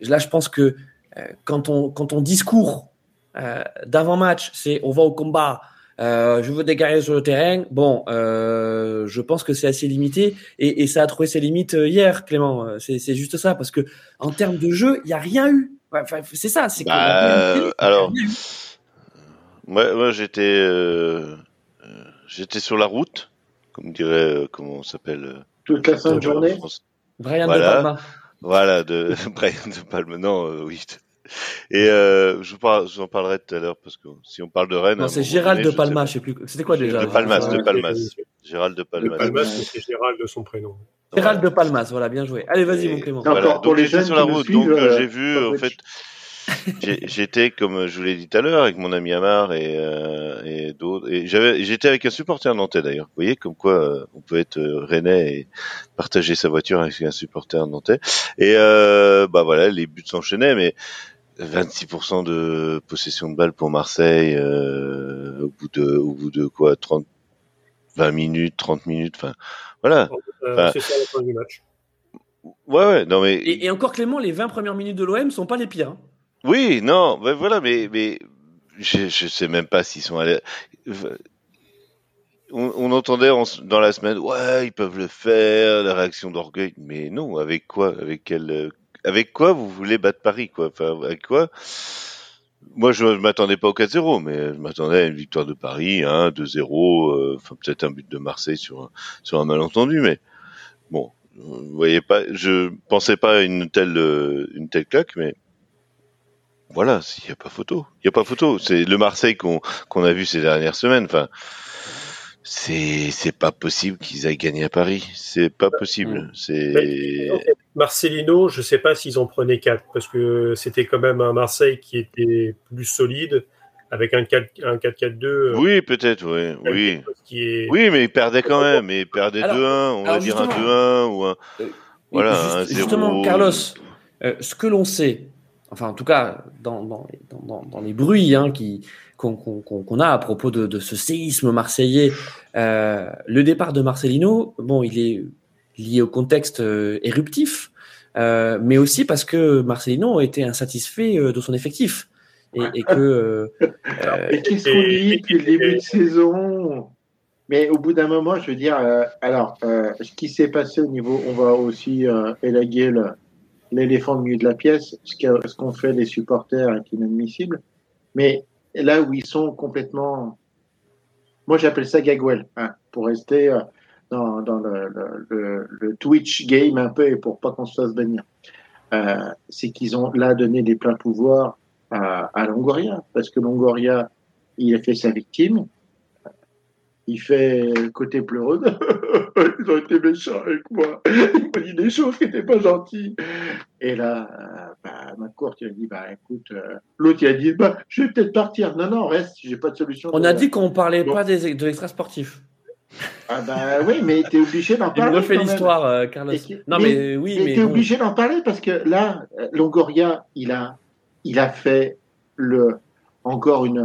Speaker 1: là, je pense que euh, quand, on, quand on discours euh, d'avant-match, c'est on va au combat, je veux guerriers sur le terrain. Bon, je pense que c'est assez limité et, ça a trouvé ses limites hier, Clément. C'est juste ça, parce que en termes de jeu, il n'y a rien eu. c'est ça. C'est
Speaker 2: bah, alors, moi, moi j'étais J'étais sur la route, comme dirait, euh, comment on s'appelle euh,
Speaker 3: Toute la fin de journée
Speaker 1: Brian de Palma.
Speaker 2: Voilà, de Brian de Palma. Non, euh, oui. Et euh, je, vous en parlerai tout à l'heure parce que si on parle de Rennes.
Speaker 1: Non, c'est Gérald de Palma, je sais plus. C'était quoi déjà
Speaker 2: De Palmas, de Palmas. Gérald de Palmas.
Speaker 4: De Palmas, c'est Gérald de son prénom.
Speaker 1: Gérald de Palmas, voilà, bien joué. Allez, vas-y, mon Clément.
Speaker 2: Voilà, donc j'étais sur la route, donc j'ai vu, en fait, J'étais, comme je vous l'ai dit tout à l'heure, avec mon ami Amar et, euh, et d'autres. Et j'avais, j'étais avec un supporter nantais d'ailleurs. Vous voyez comme quoi euh, on peut être euh, rennais et partager sa voiture avec un supporter nantais. Et euh, bah voilà, les buts s'enchaînaient, mais 26% de possession de balle pour Marseille au bout de, au bout de quoi, 30, 20 minutes, 30 minutes. Enfin, voilà.
Speaker 4: Enfin, c'est ça la fin du match.
Speaker 2: Ouais, ouais, non mais.
Speaker 1: Et, et, encore Clément, les 20 premières minutes de l'OM sont pas les pires. Hein.
Speaker 2: Oui, non, ben voilà, mais, je, je sais même pas s'ils sont allés. On, entendait dans la semaine, ouais, ils peuvent le faire, la réaction d'orgueil, mais non, avec quoi, avec quel, avec quoi vous voulez battre Paris, quoi, enfin, avec quoi? Moi, je, m'attendais pas au 4-0, mais je m'attendais à une victoire de Paris, hein, 2-0, euh, enfin peut-être un but de Marseille sur sur un malentendu, mais bon, vous voyez pas, je pensais pas à une telle une telle claque, mais voilà, il n'y a pas photo. Il n'y a pas photo. C'est le Marseille qu'on qu'on a vu ces dernières semaines. Enfin, c'est c'est pas possible qu'ils aillent gagner à Paris. C'est pas possible. C'est
Speaker 4: Marcelino. Je sais pas s'ils en prenaient quatre parce que c'était quand même un Marseille qui était plus solide avec un 4 un 4-4-2. euh,
Speaker 2: Oui, peut-être, oui. Oui.
Speaker 4: est...
Speaker 2: Oui, mais il perdait quand même. Il perdait
Speaker 1: Alors-
Speaker 2: 2-1, on va dire un
Speaker 1: justement-
Speaker 2: 2-1 ou un.
Speaker 1: Euh,
Speaker 2: Voilà,
Speaker 1: Juste-
Speaker 2: un
Speaker 1: justement,
Speaker 2: 0.
Speaker 1: Carlos, euh, ce que l'on sait, enfin en tout cas dans, dans, dans, dans- dans les bruits hein, qui qu'on a à propos de, de ce séisme marseillais, euh, le départ de Marcelino, bon, il est lié au contexte euh, éruptif, euh, mais aussi parce que Marcelino était insatisfait euh, de son effectif. Et, et que euh, euh,
Speaker 3: Et qu'est-ce qu'on dit depuis le début de saison? Mais au bout d'un moment, je veux dire, euh, alors, euh, ce qui s'est passé au niveau, on va aussi euh, élaguer le- l'éléphant au milieu de la pièce, ce qu'ont fait les supporters est inadmissible. Mais là où ils sont complètement, moi j'appelle ça gagwell, hein, pour rester euh, dans, dans le Twitch game un peu et pour pas qu'on se fasse bannir. Euh, c'est qu'ils ont là donné des pleins pouvoirs à, à Longoria, parce que Longoria, il a fait sa victime, il fait côté pleureux. Ils ont été méchants avec moi. Ils m'ont dit des choses qui n'étaient pas gentilles. Et là, euh, bah, ma courte, il a dit, bah, écoute, euh, l'autre, il a dit, bah, je vais peut-être partir. Non, non, reste, j'ai pas de solution.
Speaker 1: on a dit qu'on parlait
Speaker 3: Bon.
Speaker 1: pas des, de l'extra sportif.
Speaker 3: Ah, bah, oui, mais t'es obligé d'en
Speaker 1: Il
Speaker 3: parler.
Speaker 1: refait
Speaker 3: quand même.
Speaker 1: l'histoire, euh, Carlos. Non
Speaker 3: mais-
Speaker 1: mais oui,
Speaker 3: Mais
Speaker 1: mais
Speaker 3: t'es
Speaker 1: bon.
Speaker 3: obligé d'en parler parce que là, euh, Longoria, il a, il a fait le, encore une,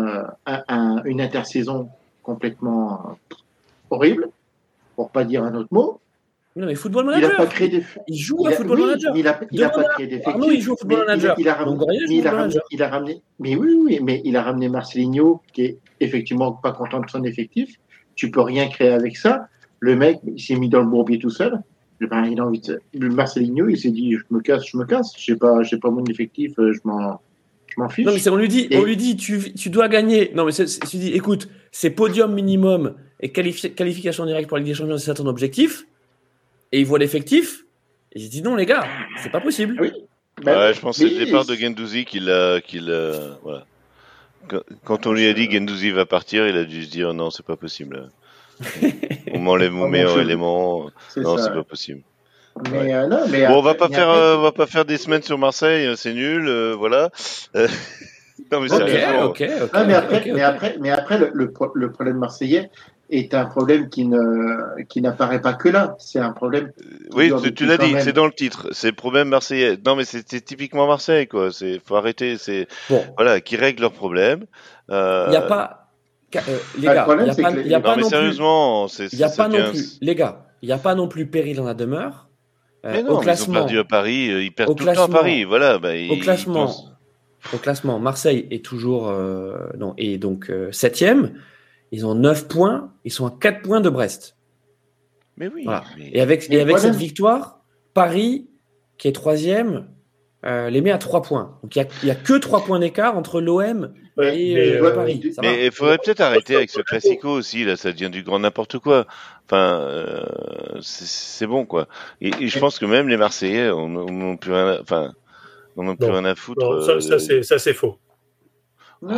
Speaker 3: un- un- une intersaison complètement horrible, pour pas dire un autre mot.
Speaker 1: Non mais football
Speaker 3: Il
Speaker 1: manager.
Speaker 3: a pas créé des.
Speaker 1: Il joue
Speaker 3: il
Speaker 1: à
Speaker 3: a-
Speaker 1: football
Speaker 3: oui,
Speaker 1: manager.
Speaker 3: il a, il a pas créé d'effectifs.
Speaker 1: Arnaud, il joue au football
Speaker 3: il a-
Speaker 1: manager.
Speaker 3: Il a, ramené,
Speaker 1: Longoria
Speaker 3: il a ramené, il a mais oui, oui, mais il a ramené Marcelinho, qui est effectivement pas content de son effectif. Tu peux rien créer avec ça. Le mec, il s'est mis dans le bourbier tout seul. Ben, il a envie de... Marcelinho, il s'est dit, je me casse, je me casse. J'ai pas, j'ai pas mon effectif, euh, je m'en, je m'en fiche.
Speaker 1: Non mais on lui dit,
Speaker 3: Et-
Speaker 1: on lui dit tu, tu dois gagner. Non mais tu dis écoute, c'est podium minimum et qualifi- qualification directe pour la Ligue des Champions, c'est ça ton objectif? Et il voit l'effectif. Et il dit non les gars, c'est pas possible.
Speaker 3: Oui. Ben,
Speaker 2: Ouais, je pense que c'est le départ de Gendouzi qui l'a. qui l'a- voilà. Quand- Quand on lui a dit Gendouzi va partir, il a dû se dire non, c'est pas possible. On m'enlève mon meilleur élément. Non, c'est pas possible.
Speaker 3: Mais, euh, non, mais
Speaker 2: Bon, on va pas faire,
Speaker 3: après,
Speaker 2: euh, on va pas faire des semaines sur Marseille, euh, c'est nul, euh, voilà. Euh, non mais
Speaker 3: Ok,
Speaker 1: Ok,
Speaker 2: sérieusement.
Speaker 1: ok, ok.
Speaker 3: Ah, mais après, mais après, mais après le, le, pro- le problème marseillais est un problème qui ne qui n'apparaît pas que là. C'est un problème.
Speaker 2: Oui, tu, tu l'as dit, c'est dans le titre. C'est le problème marseillais. Non, mais c'est c'est typiquement Marseille, quoi. C'est faut arrêter. C'est
Speaker 1: Bon,
Speaker 2: voilà, qui règlent leurs problèmes. Euh,
Speaker 1: il y a pas, euh, les
Speaker 3: Ah, le
Speaker 1: gars,
Speaker 3: problème,
Speaker 1: il y a pas,
Speaker 3: que
Speaker 1: y a
Speaker 2: Non,
Speaker 1: pas non
Speaker 2: sérieusement,
Speaker 1: il y a pas non plus, les gars, il y a pas non plus péril dans la demeure. Euh, au
Speaker 2: mais ils ont
Speaker 1: classement,
Speaker 2: perdu à Paris. euh, Ils perdent tout le temps à
Speaker 1: classement-
Speaker 2: Paris. Voilà. Bah, ils-
Speaker 1: au classement,
Speaker 2: pensent-
Speaker 1: au classement, Marseille est toujours euh, non, et donc euh, septième. Ils ont 9 points. Ils sont à 4 points de Brest.
Speaker 2: Mais oui.
Speaker 1: Voilà.
Speaker 2: mais-
Speaker 1: Et avec, et avec
Speaker 3: problème-
Speaker 1: cette victoire, Paris, qui est troisième, euh, les met à 3 points. Donc il n'y a, il y a que 3 points d'écart entre l'OM
Speaker 3: Ouais,
Speaker 1: et
Speaker 4: mais,
Speaker 1: euh,
Speaker 4: euh,
Speaker 1: Paris. Ça.
Speaker 2: Mais il faudrait peut-être arrêter avec ce classico aussi, là, ça devient du grand n'importe quoi. Enfin, euh, c'est bon, quoi. Et, et je pense que même les Marseillais on n'ont plus rien à, enfin, on plus
Speaker 4: Non.
Speaker 2: rien à foutre.
Speaker 4: Non, ça,
Speaker 2: euh,
Speaker 4: ça, c'est, ça, c'est faux.
Speaker 2: Ouais.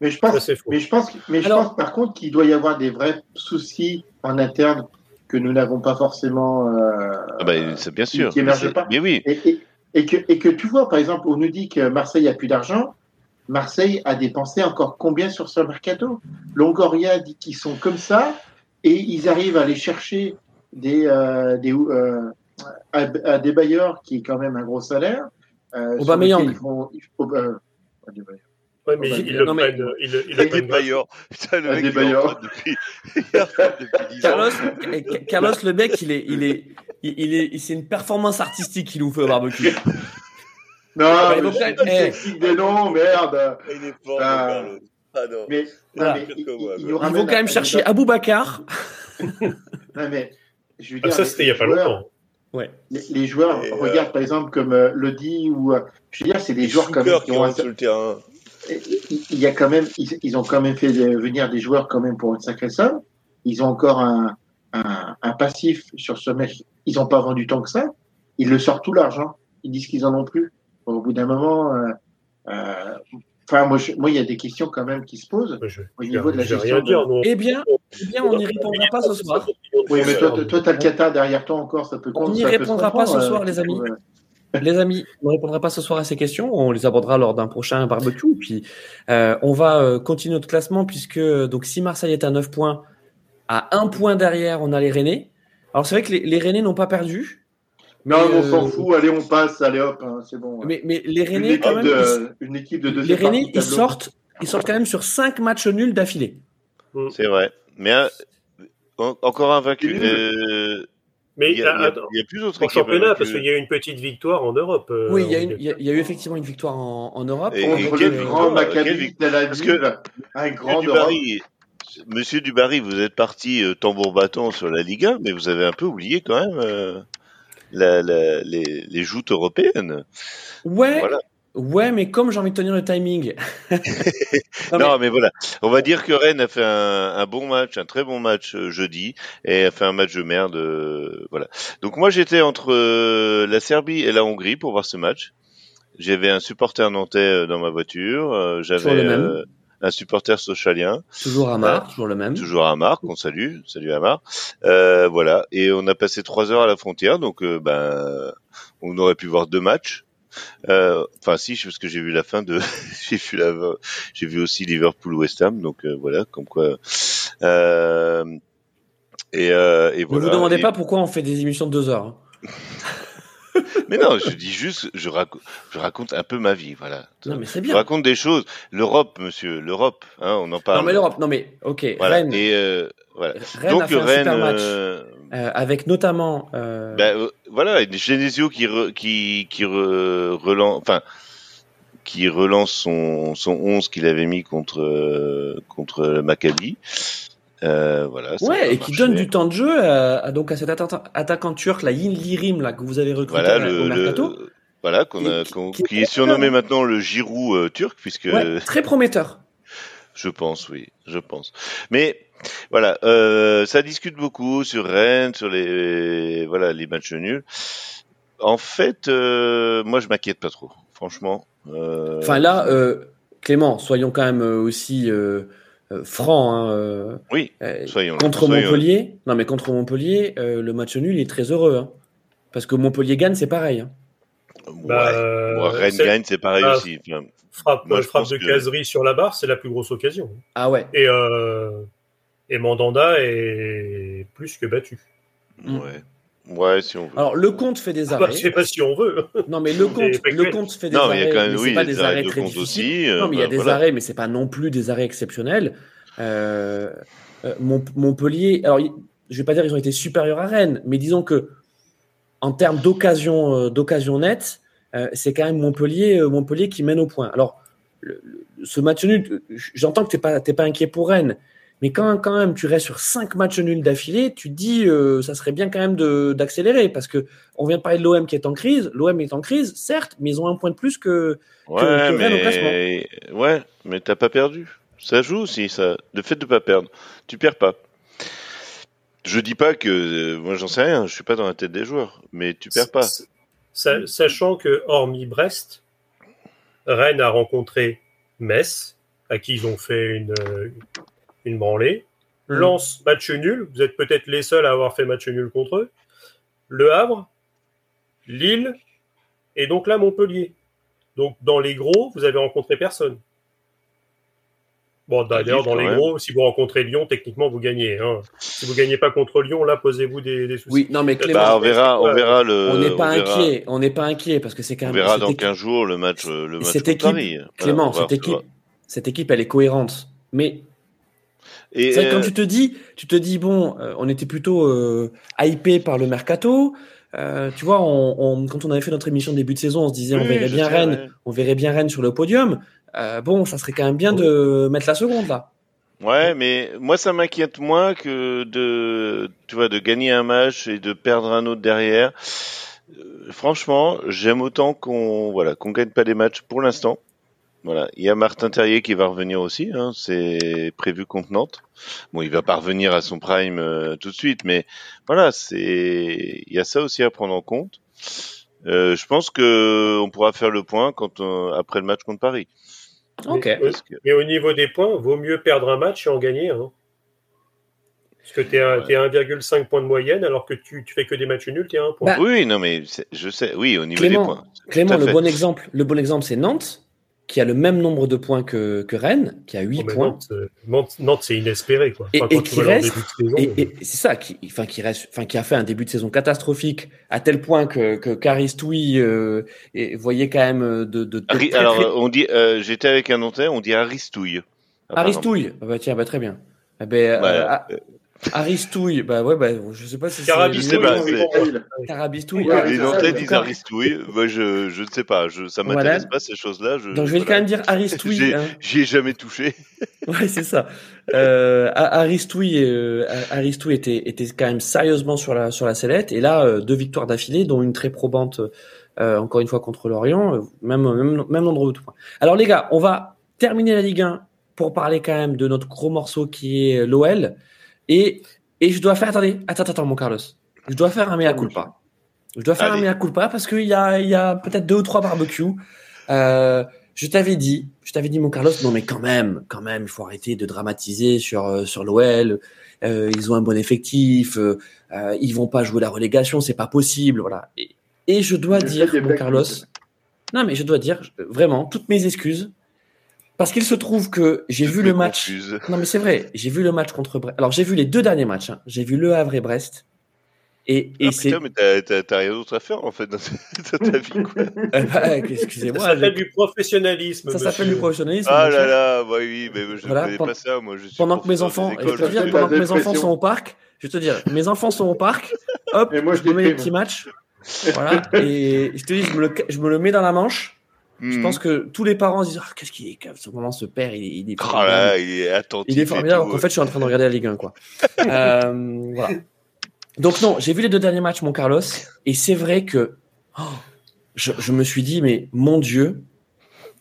Speaker 3: Mais je pense,
Speaker 4: faux.
Speaker 3: mais je pense, mais je
Speaker 1: Alors-
Speaker 3: pense par contre qu'il doit y avoir des vrais soucis en interne que nous n'avons pas forcément. euh,
Speaker 2: Ah bah, c'est bien sûr.
Speaker 3: qui émerge
Speaker 2: Mais
Speaker 3: pas.
Speaker 2: Mais oui.
Speaker 3: et, et, que, et que tu vois, par exemple, on nous dit que Marseille a plus d'argent. Marseille a dépensé encore combien sur ce mercato? Longoria dit qu'ils sont comme ça et ils arrivent à aller chercher des, euh, des, euh, à, à des bailleurs qui est quand même un gros salaire. Euh,
Speaker 1: Aubameyang.
Speaker 3: Ils font, ils font- euh.
Speaker 4: Ouais, mais ils le
Speaker 1: mais-
Speaker 4: prennent, ils le- ils
Speaker 3: Et
Speaker 4: le
Speaker 3: des
Speaker 2: Des
Speaker 4: prennent
Speaker 2: bailleurs. Putain, le mec,
Speaker 3: des
Speaker 2: il est en
Speaker 3: bailleurs.
Speaker 2: retraite depuis, il est en retraite depuis 10 ans.
Speaker 1: Carlos, eh, Carlos, le mec, il est, il est, il, il est, c'est une performance artistique qu'il nous fait au barbecue.
Speaker 3: Non, mais
Speaker 1: donc,
Speaker 3: je
Speaker 1: eh,
Speaker 3: dis technique des noms, merde.
Speaker 2: Il est fort,
Speaker 3: Ah.
Speaker 2: Ah non.
Speaker 3: Mais, non,
Speaker 1: Voilà.
Speaker 3: mais il- il- il
Speaker 1: Ils
Speaker 3: nous
Speaker 1: vont
Speaker 3: ramène
Speaker 1: quand même
Speaker 3: à-
Speaker 1: chercher Aboubacar.
Speaker 3: Non, mais je veux
Speaker 4: Ah, ça, c'était il n'y a pas longtemps.
Speaker 1: Ouais.
Speaker 3: Les, les joueurs,
Speaker 2: Et, euh,
Speaker 3: regarde par exemple comme euh, Lodi ou euh, je veux dire, c'est des
Speaker 2: Les
Speaker 3: joueurs comme qui ont un-
Speaker 2: rentrent sur le terrain.
Speaker 3: Il y a quand même ils, ils ont quand même fait venir des joueurs quand même pour une sacrée somme. Ils ont encore un, un, un passif sur ce mec. Ils n'ont pas vendu tant que ça. Ils le sortent tout l'argent. Ils disent qu'ils en ont plus. Au bout d'un moment, euh, euh, enfin moi, je- moi il y a des questions quand même qui se posent
Speaker 4: Je,
Speaker 3: au
Speaker 4: je-
Speaker 3: niveau de la gestion.
Speaker 4: rien
Speaker 3: de-
Speaker 4: dire. non.
Speaker 1: Eh bien, eh bien, on n'y répondra pas ce soir.
Speaker 3: Oui, mais toi, toi, t'as le Qatar derrière toi encore, ça peut
Speaker 1: On n'y répondra pas ce soir,
Speaker 3: euh,
Speaker 1: les
Speaker 3: tu
Speaker 1: amis. Les amis, on ne répondra pas ce soir à ces questions. On les abordera lors d'un prochain barbecue. Puis, euh, on va euh, continuer notre classement puisque donc si Marseille est à 9 points, à un point derrière, on a les Rennais. Alors, c'est vrai que les, les Rennais n'ont pas perdu.
Speaker 3: Non, on s'en
Speaker 1: euh,
Speaker 3: fout. Allez, on passe. Allez, hop, hein, c'est bon.
Speaker 1: Mais, mais les
Speaker 3: une,
Speaker 1: Rennais,
Speaker 3: équipe
Speaker 1: quand même, ils-
Speaker 3: de, une équipe de
Speaker 1: les
Speaker 3: deuxième
Speaker 1: Rennais,
Speaker 3: partie de
Speaker 1: ils sortent, ils sortent quand même sur 5 matchs nuls d'affilée.
Speaker 2: C'est vrai. Mais euh, en- encore un vaincu.
Speaker 4: Mais
Speaker 2: Il y, a-
Speaker 4: attends,
Speaker 2: il y a plus d'autres
Speaker 4: championnat, parce qu'il y a eu une petite victoire en Europe. euh,
Speaker 1: oui, il y, a
Speaker 4: en-
Speaker 1: une- il y a- il y a eu effectivement une victoire en, en Europe.
Speaker 2: Et-
Speaker 3: Contre
Speaker 2: quelle
Speaker 3: le
Speaker 1: euh,
Speaker 3: grand
Speaker 2: victoire, quelle
Speaker 3: Maccabi
Speaker 2: victoire.
Speaker 3: Tel
Speaker 2: Parce que-
Speaker 3: un
Speaker 2: Monsieur
Speaker 3: grand.
Speaker 2: Dubarry, Monsieur Dubarry, vous êtes parti euh, tambour battant sur la Ligue 1, mais vous avez un peu oublié quand même euh, la- la- les, les joutes européennes.
Speaker 1: Ouais,
Speaker 2: Voilà.
Speaker 1: Ouais, mais comme j'ai envie de tenir le timing. Non,
Speaker 2: Non, mais... voilà. On va dire que Rennes a fait un, un bon match, un très bon match euh, jeudi, et a fait un match de merde. euh, voilà. Donc moi, j'étais entre euh, la Serbie et la Hongrie pour voir ce match. J'avais un supporter nantais euh, dans ma voiture. J'avais un supporter socialien.
Speaker 1: Toujours à Mar, toujours le même.
Speaker 2: Toujours Amar, qu'on salue, salut Amar. Euh, voilà, et on a passé trois heures à la frontière, donc euh, ben on aurait pu voir deux matchs. Euh, Enfin si, parce que j'ai vu la fin de, j'ai vu la, j'ai vu aussi Liverpool West Ham, donc euh, voilà, comme quoi. Euh, et,
Speaker 1: Ne vous demandez
Speaker 2: Et-
Speaker 1: pas pourquoi on fait des émissions de deux heures. hein.
Speaker 2: Mais non, je dis juste, je raconte, je raconte un peu ma vie, voilà.
Speaker 1: Non, mais c'est
Speaker 2: Je
Speaker 1: bien.
Speaker 2: raconte des choses. L'Europe, monsieur, l'Europe, hein, on en parle.
Speaker 1: Non, mais l'Europe, non, mais ok,
Speaker 2: Voilà.
Speaker 1: Rennes,
Speaker 2: Et euh, voilà.
Speaker 1: Rennes a
Speaker 2: Donc
Speaker 1: un
Speaker 2: Rennes.
Speaker 1: super match.
Speaker 2: euh,
Speaker 1: euh, avec notamment. euh,
Speaker 2: Ben, euh, voilà, Genesio qui re- qui qui re- relance, enfin qui relance son son 11 qu'il avait mis contre euh, contre Maccabi. Euh, voilà.
Speaker 1: ouais, et qui donne du temps de jeu à, à- donc à cet atta- attaquant turc, la Yin Lirim, là, que vous avez recruté
Speaker 2: Voilà le,
Speaker 1: au
Speaker 2: le-
Speaker 1: mercato.
Speaker 2: voilà
Speaker 1: Qui-
Speaker 2: a
Speaker 1: qui-
Speaker 2: qu'on-
Speaker 1: qui-
Speaker 2: qui est surnommé maintenant le Giroud turc puisque
Speaker 1: Ouais, très prometteur.
Speaker 2: Je pense, oui, je pense. Mais voilà, euh, ça discute beaucoup sur Rennes, sur les voilà les matchs nuls. En fait, euh, moi je m'inquiète pas trop, franchement. Euh,
Speaker 1: Enfin là, euh, Clément, soyons quand même aussi euh, euh, francs. hein, euh,
Speaker 2: oui, soyons
Speaker 1: contre
Speaker 2: soyons-
Speaker 1: Montpellier, non mais contre Montpellier, euh, le match nul est très heureux. hein. parce que Montpellier gagne, c'est pareil. hein.
Speaker 2: Ouais.
Speaker 4: Bah, euh,
Speaker 2: Rennes gagne, c'est pareil
Speaker 4: Ah,
Speaker 2: aussi. Enfin,
Speaker 4: Frappe,
Speaker 2: Moi, je
Speaker 4: frappe de
Speaker 2: que-
Speaker 4: caserie sur la barre, c'est la plus grosse occasion.
Speaker 1: Ah ouais.
Speaker 4: Et, euh, et Mandanda est plus que battu.
Speaker 1: Mm.
Speaker 2: ouais, ouais, si on veut.
Speaker 1: Alors le compte fait des
Speaker 4: Ah bah,
Speaker 1: arrêts.
Speaker 4: je sais pas si on veut.
Speaker 1: Non mais le compte,
Speaker 4: factuel.
Speaker 1: le compte fait des
Speaker 2: non, mais il y
Speaker 1: arrêts.
Speaker 2: a quand même, oui,
Speaker 1: pas
Speaker 2: des
Speaker 1: des
Speaker 2: arrêts
Speaker 1: arrêts
Speaker 2: de
Speaker 1: très
Speaker 2: compte
Speaker 1: difficiles.
Speaker 2: aussi. euh,
Speaker 1: Non, mais il y a des
Speaker 2: voilà.
Speaker 1: arrêts, mais c'est pas non plus des arrêts exceptionnels. Euh, euh, Mont- Montpellier, alors je vais pas dire qu'ils ont été supérieurs à Rennes, mais disons que en termes d'occasion, euh, d'occasion nette, euh, c'est quand même Montpellier, euh, Montpellier qui mène au point. Alors le- le- ce match nul, j'entends que t'es pas, t'es pas inquiet pour Rennes, mais quand, quand même tu restes sur cinq matchs nuls d'affilée, tu te dis euh, ça serait bien quand même de- d'accélérer parce que on vient de parler de l'OM qui est en crise. L'OM est en crise, certes, mais ils ont un point de plus que
Speaker 2: Ouais,
Speaker 1: que Rennes au
Speaker 2: mais ouais, mais t'as pas perdu. Ça joue aussi, ça. Le fait de pas perdre, tu perds pas. Je dis pas que euh, moi j'en sais rien, je suis pas dans la tête des joueurs, mais tu perds pas.
Speaker 4: Sa- Sachant que, hormis Brest, Rennes a rencontré Metz, à qui ils ont fait une, euh, une branlée.
Speaker 1: Mm.
Speaker 4: Lens, match nul. Vous êtes peut-être les seuls à avoir fait match nul contre eux. Le Havre, Lille, et donc là Montpellier. Donc dans les gros, vous avez rencontré personne. Bon, d'ailleurs, dans les
Speaker 2: même.
Speaker 4: gros, si vous rencontrez Lyon, techniquement, vous gagnez. hein. Si vous gagnez pas contre Lyon, là, posez-vous des, des soucis.
Speaker 1: oui, non mais Clément,
Speaker 2: Bah, on verra, on verra le.
Speaker 1: on n'est pas
Speaker 2: verra-
Speaker 1: inquiet, on n'est pas inquiet parce que c'est quand
Speaker 2: On
Speaker 1: même
Speaker 2: verra
Speaker 1: cette
Speaker 2: dans
Speaker 1: équipe-
Speaker 2: 15 jours le match, le match
Speaker 1: cette équipe,
Speaker 2: Paris.
Speaker 1: Clément,
Speaker 2: on
Speaker 1: cette équipe, cette équipe, elle est cohérente. Mais
Speaker 2: Et
Speaker 1: c'est que
Speaker 2: euh,
Speaker 1: quand tu te dis, tu te dis bon, euh, on était plutôt euh, hypé par le mercato. Euh, tu vois, on, on- quand on avait fait notre émission début de saison, on se disait on verrait bien
Speaker 2: sais,
Speaker 1: Rennes,
Speaker 2: ouais.
Speaker 1: on verrait bien Rennes sur le podium. Euh, bon, ça serait quand même bien de mettre la seconde là.
Speaker 2: Ouais, mais moi ça m'inquiète moins que de, tu vois, de gagner un match et de perdre un autre derrière. Euh, franchement, j'aime autant qu'on, voilà, qu'on gagne pas des matchs pour l'instant. Voilà, il y a Martin Terrier qui va revenir aussi, hein, c'est prévu contre Nantes. Bon, il va pas revenir à son prime euh, tout de suite, mais voilà, c'est, il y a ça aussi à prendre en compte. Euh, je pense que on pourra faire le point quand on- après le match contre Paris.
Speaker 1: Ok.
Speaker 4: Mais,
Speaker 2: Parce que-
Speaker 4: mais au niveau des points, vaut mieux perdre un match et en gagner. Hein. Parce que tu es, à 1,5 points de moyenne, alors que tu, tu fais que des matchs nuls, tu es à 1 point.
Speaker 2: Bah, oui, non, mais je sais, oui, au niveau des points.
Speaker 1: Clément, le bon exemple, le bon exemple, c'est Nantes qui a le même nombre de points que, que Rennes, qui a 8 points.
Speaker 4: Nantes, Nantes c'est inespéré. Quoi.
Speaker 1: et, qui reste, et, c'est ça, qui, enfin, qui, reste, enfin, qui a fait un début de saison catastrophique, à tel point que, que Caristoui euh, voyait quand même euh, de.
Speaker 2: alors, on dit, euh, j'étais avec un Nantais, on dit Aristouille.
Speaker 1: Aristouille, ah bah tiens, bah, très bien. Eh ben, euh, ah, Aristouille, bah ouais, bah, je sais pas si c'est.
Speaker 4: Carabistouille.
Speaker 1: Carabistouille.
Speaker 2: les Nantais disent Aristouille. Moi, je, je ne sais pas. Je, ça m'intéresse pas, ces choses-là. Je,
Speaker 1: Donc, je vais quand même dire Aristouille.
Speaker 2: Hein. J'y ai jamais touché.
Speaker 1: ouais, c'est ça. Euh, Aristouille, euh, Aristouille était, était quand même sérieusement sur la, sur la sellette. Et là, euh, deux victoires d'affilée, dont une très probante, euh, encore une fois, contre l'Orient. Euh, même, même, même nombre de points. Alors, les gars, on va terminer la Ligue 1 pour parler quand même de notre gros morceau qui est l'OL. Et, et je dois faire, attendez, attends, attends, mon Carlos. Je dois faire un mea culpa. Je dois faire un mea culpa parce qu'il y a, il y a peut-être deux ou trois barbecues. Euh, je t'avais dit, je t'avais dit, mon Carlos, non mais quand même, quand même, il faut arrêter de dramatiser sur euh, sur l'OL. Euh, ils ont un bon effectif, euh, ils vont pas jouer la relégation, c'est pas possible, voilà. Et, et je dois dire, mon Carlos, non mais je dois dire vraiment toutes mes excuses parce qu'il se trouve que j'ai vu le match. Non, mais c'est vrai. J'ai vu le match contre Brest. Alors, j'ai vu les deux derniers matchs. Hein. J'ai vu Le Havre et Brest. Et, et ah, c'est.
Speaker 2: Putain, mais t'as rien d'autre à faire, en fait, dans ta vie, quoi.
Speaker 1: Eh ben, excusez-moi.
Speaker 4: Ça s'appelle du professionnalisme.
Speaker 1: Ça s'appelle du professionnalisme.
Speaker 2: Ah là là, bah oui, mais je ne connais pas ça, moi. Je suis
Speaker 1: pendant que mes enfants, je te dire, pendant que mes enfants sont au parc, je vais te dire, mes enfants sont au parc, hop, et moi, je, je me mets les petits matchs. voilà. Et je te dis, je me, le, je me le mets dans la manche. Je pense hmm. que tous les parents se disent oh, qu'est-ce qu'il est ce moment ce père il est, il est
Speaker 2: oh là, il est attentif
Speaker 1: il est formidable en fait je suis en train de regarder la Ligue 1 quoi. Euh, voilà. Donc non j'ai vu les deux derniers matchs mon Carlos et c'est vrai que oh, je, je, me suis dit mais mon Dieu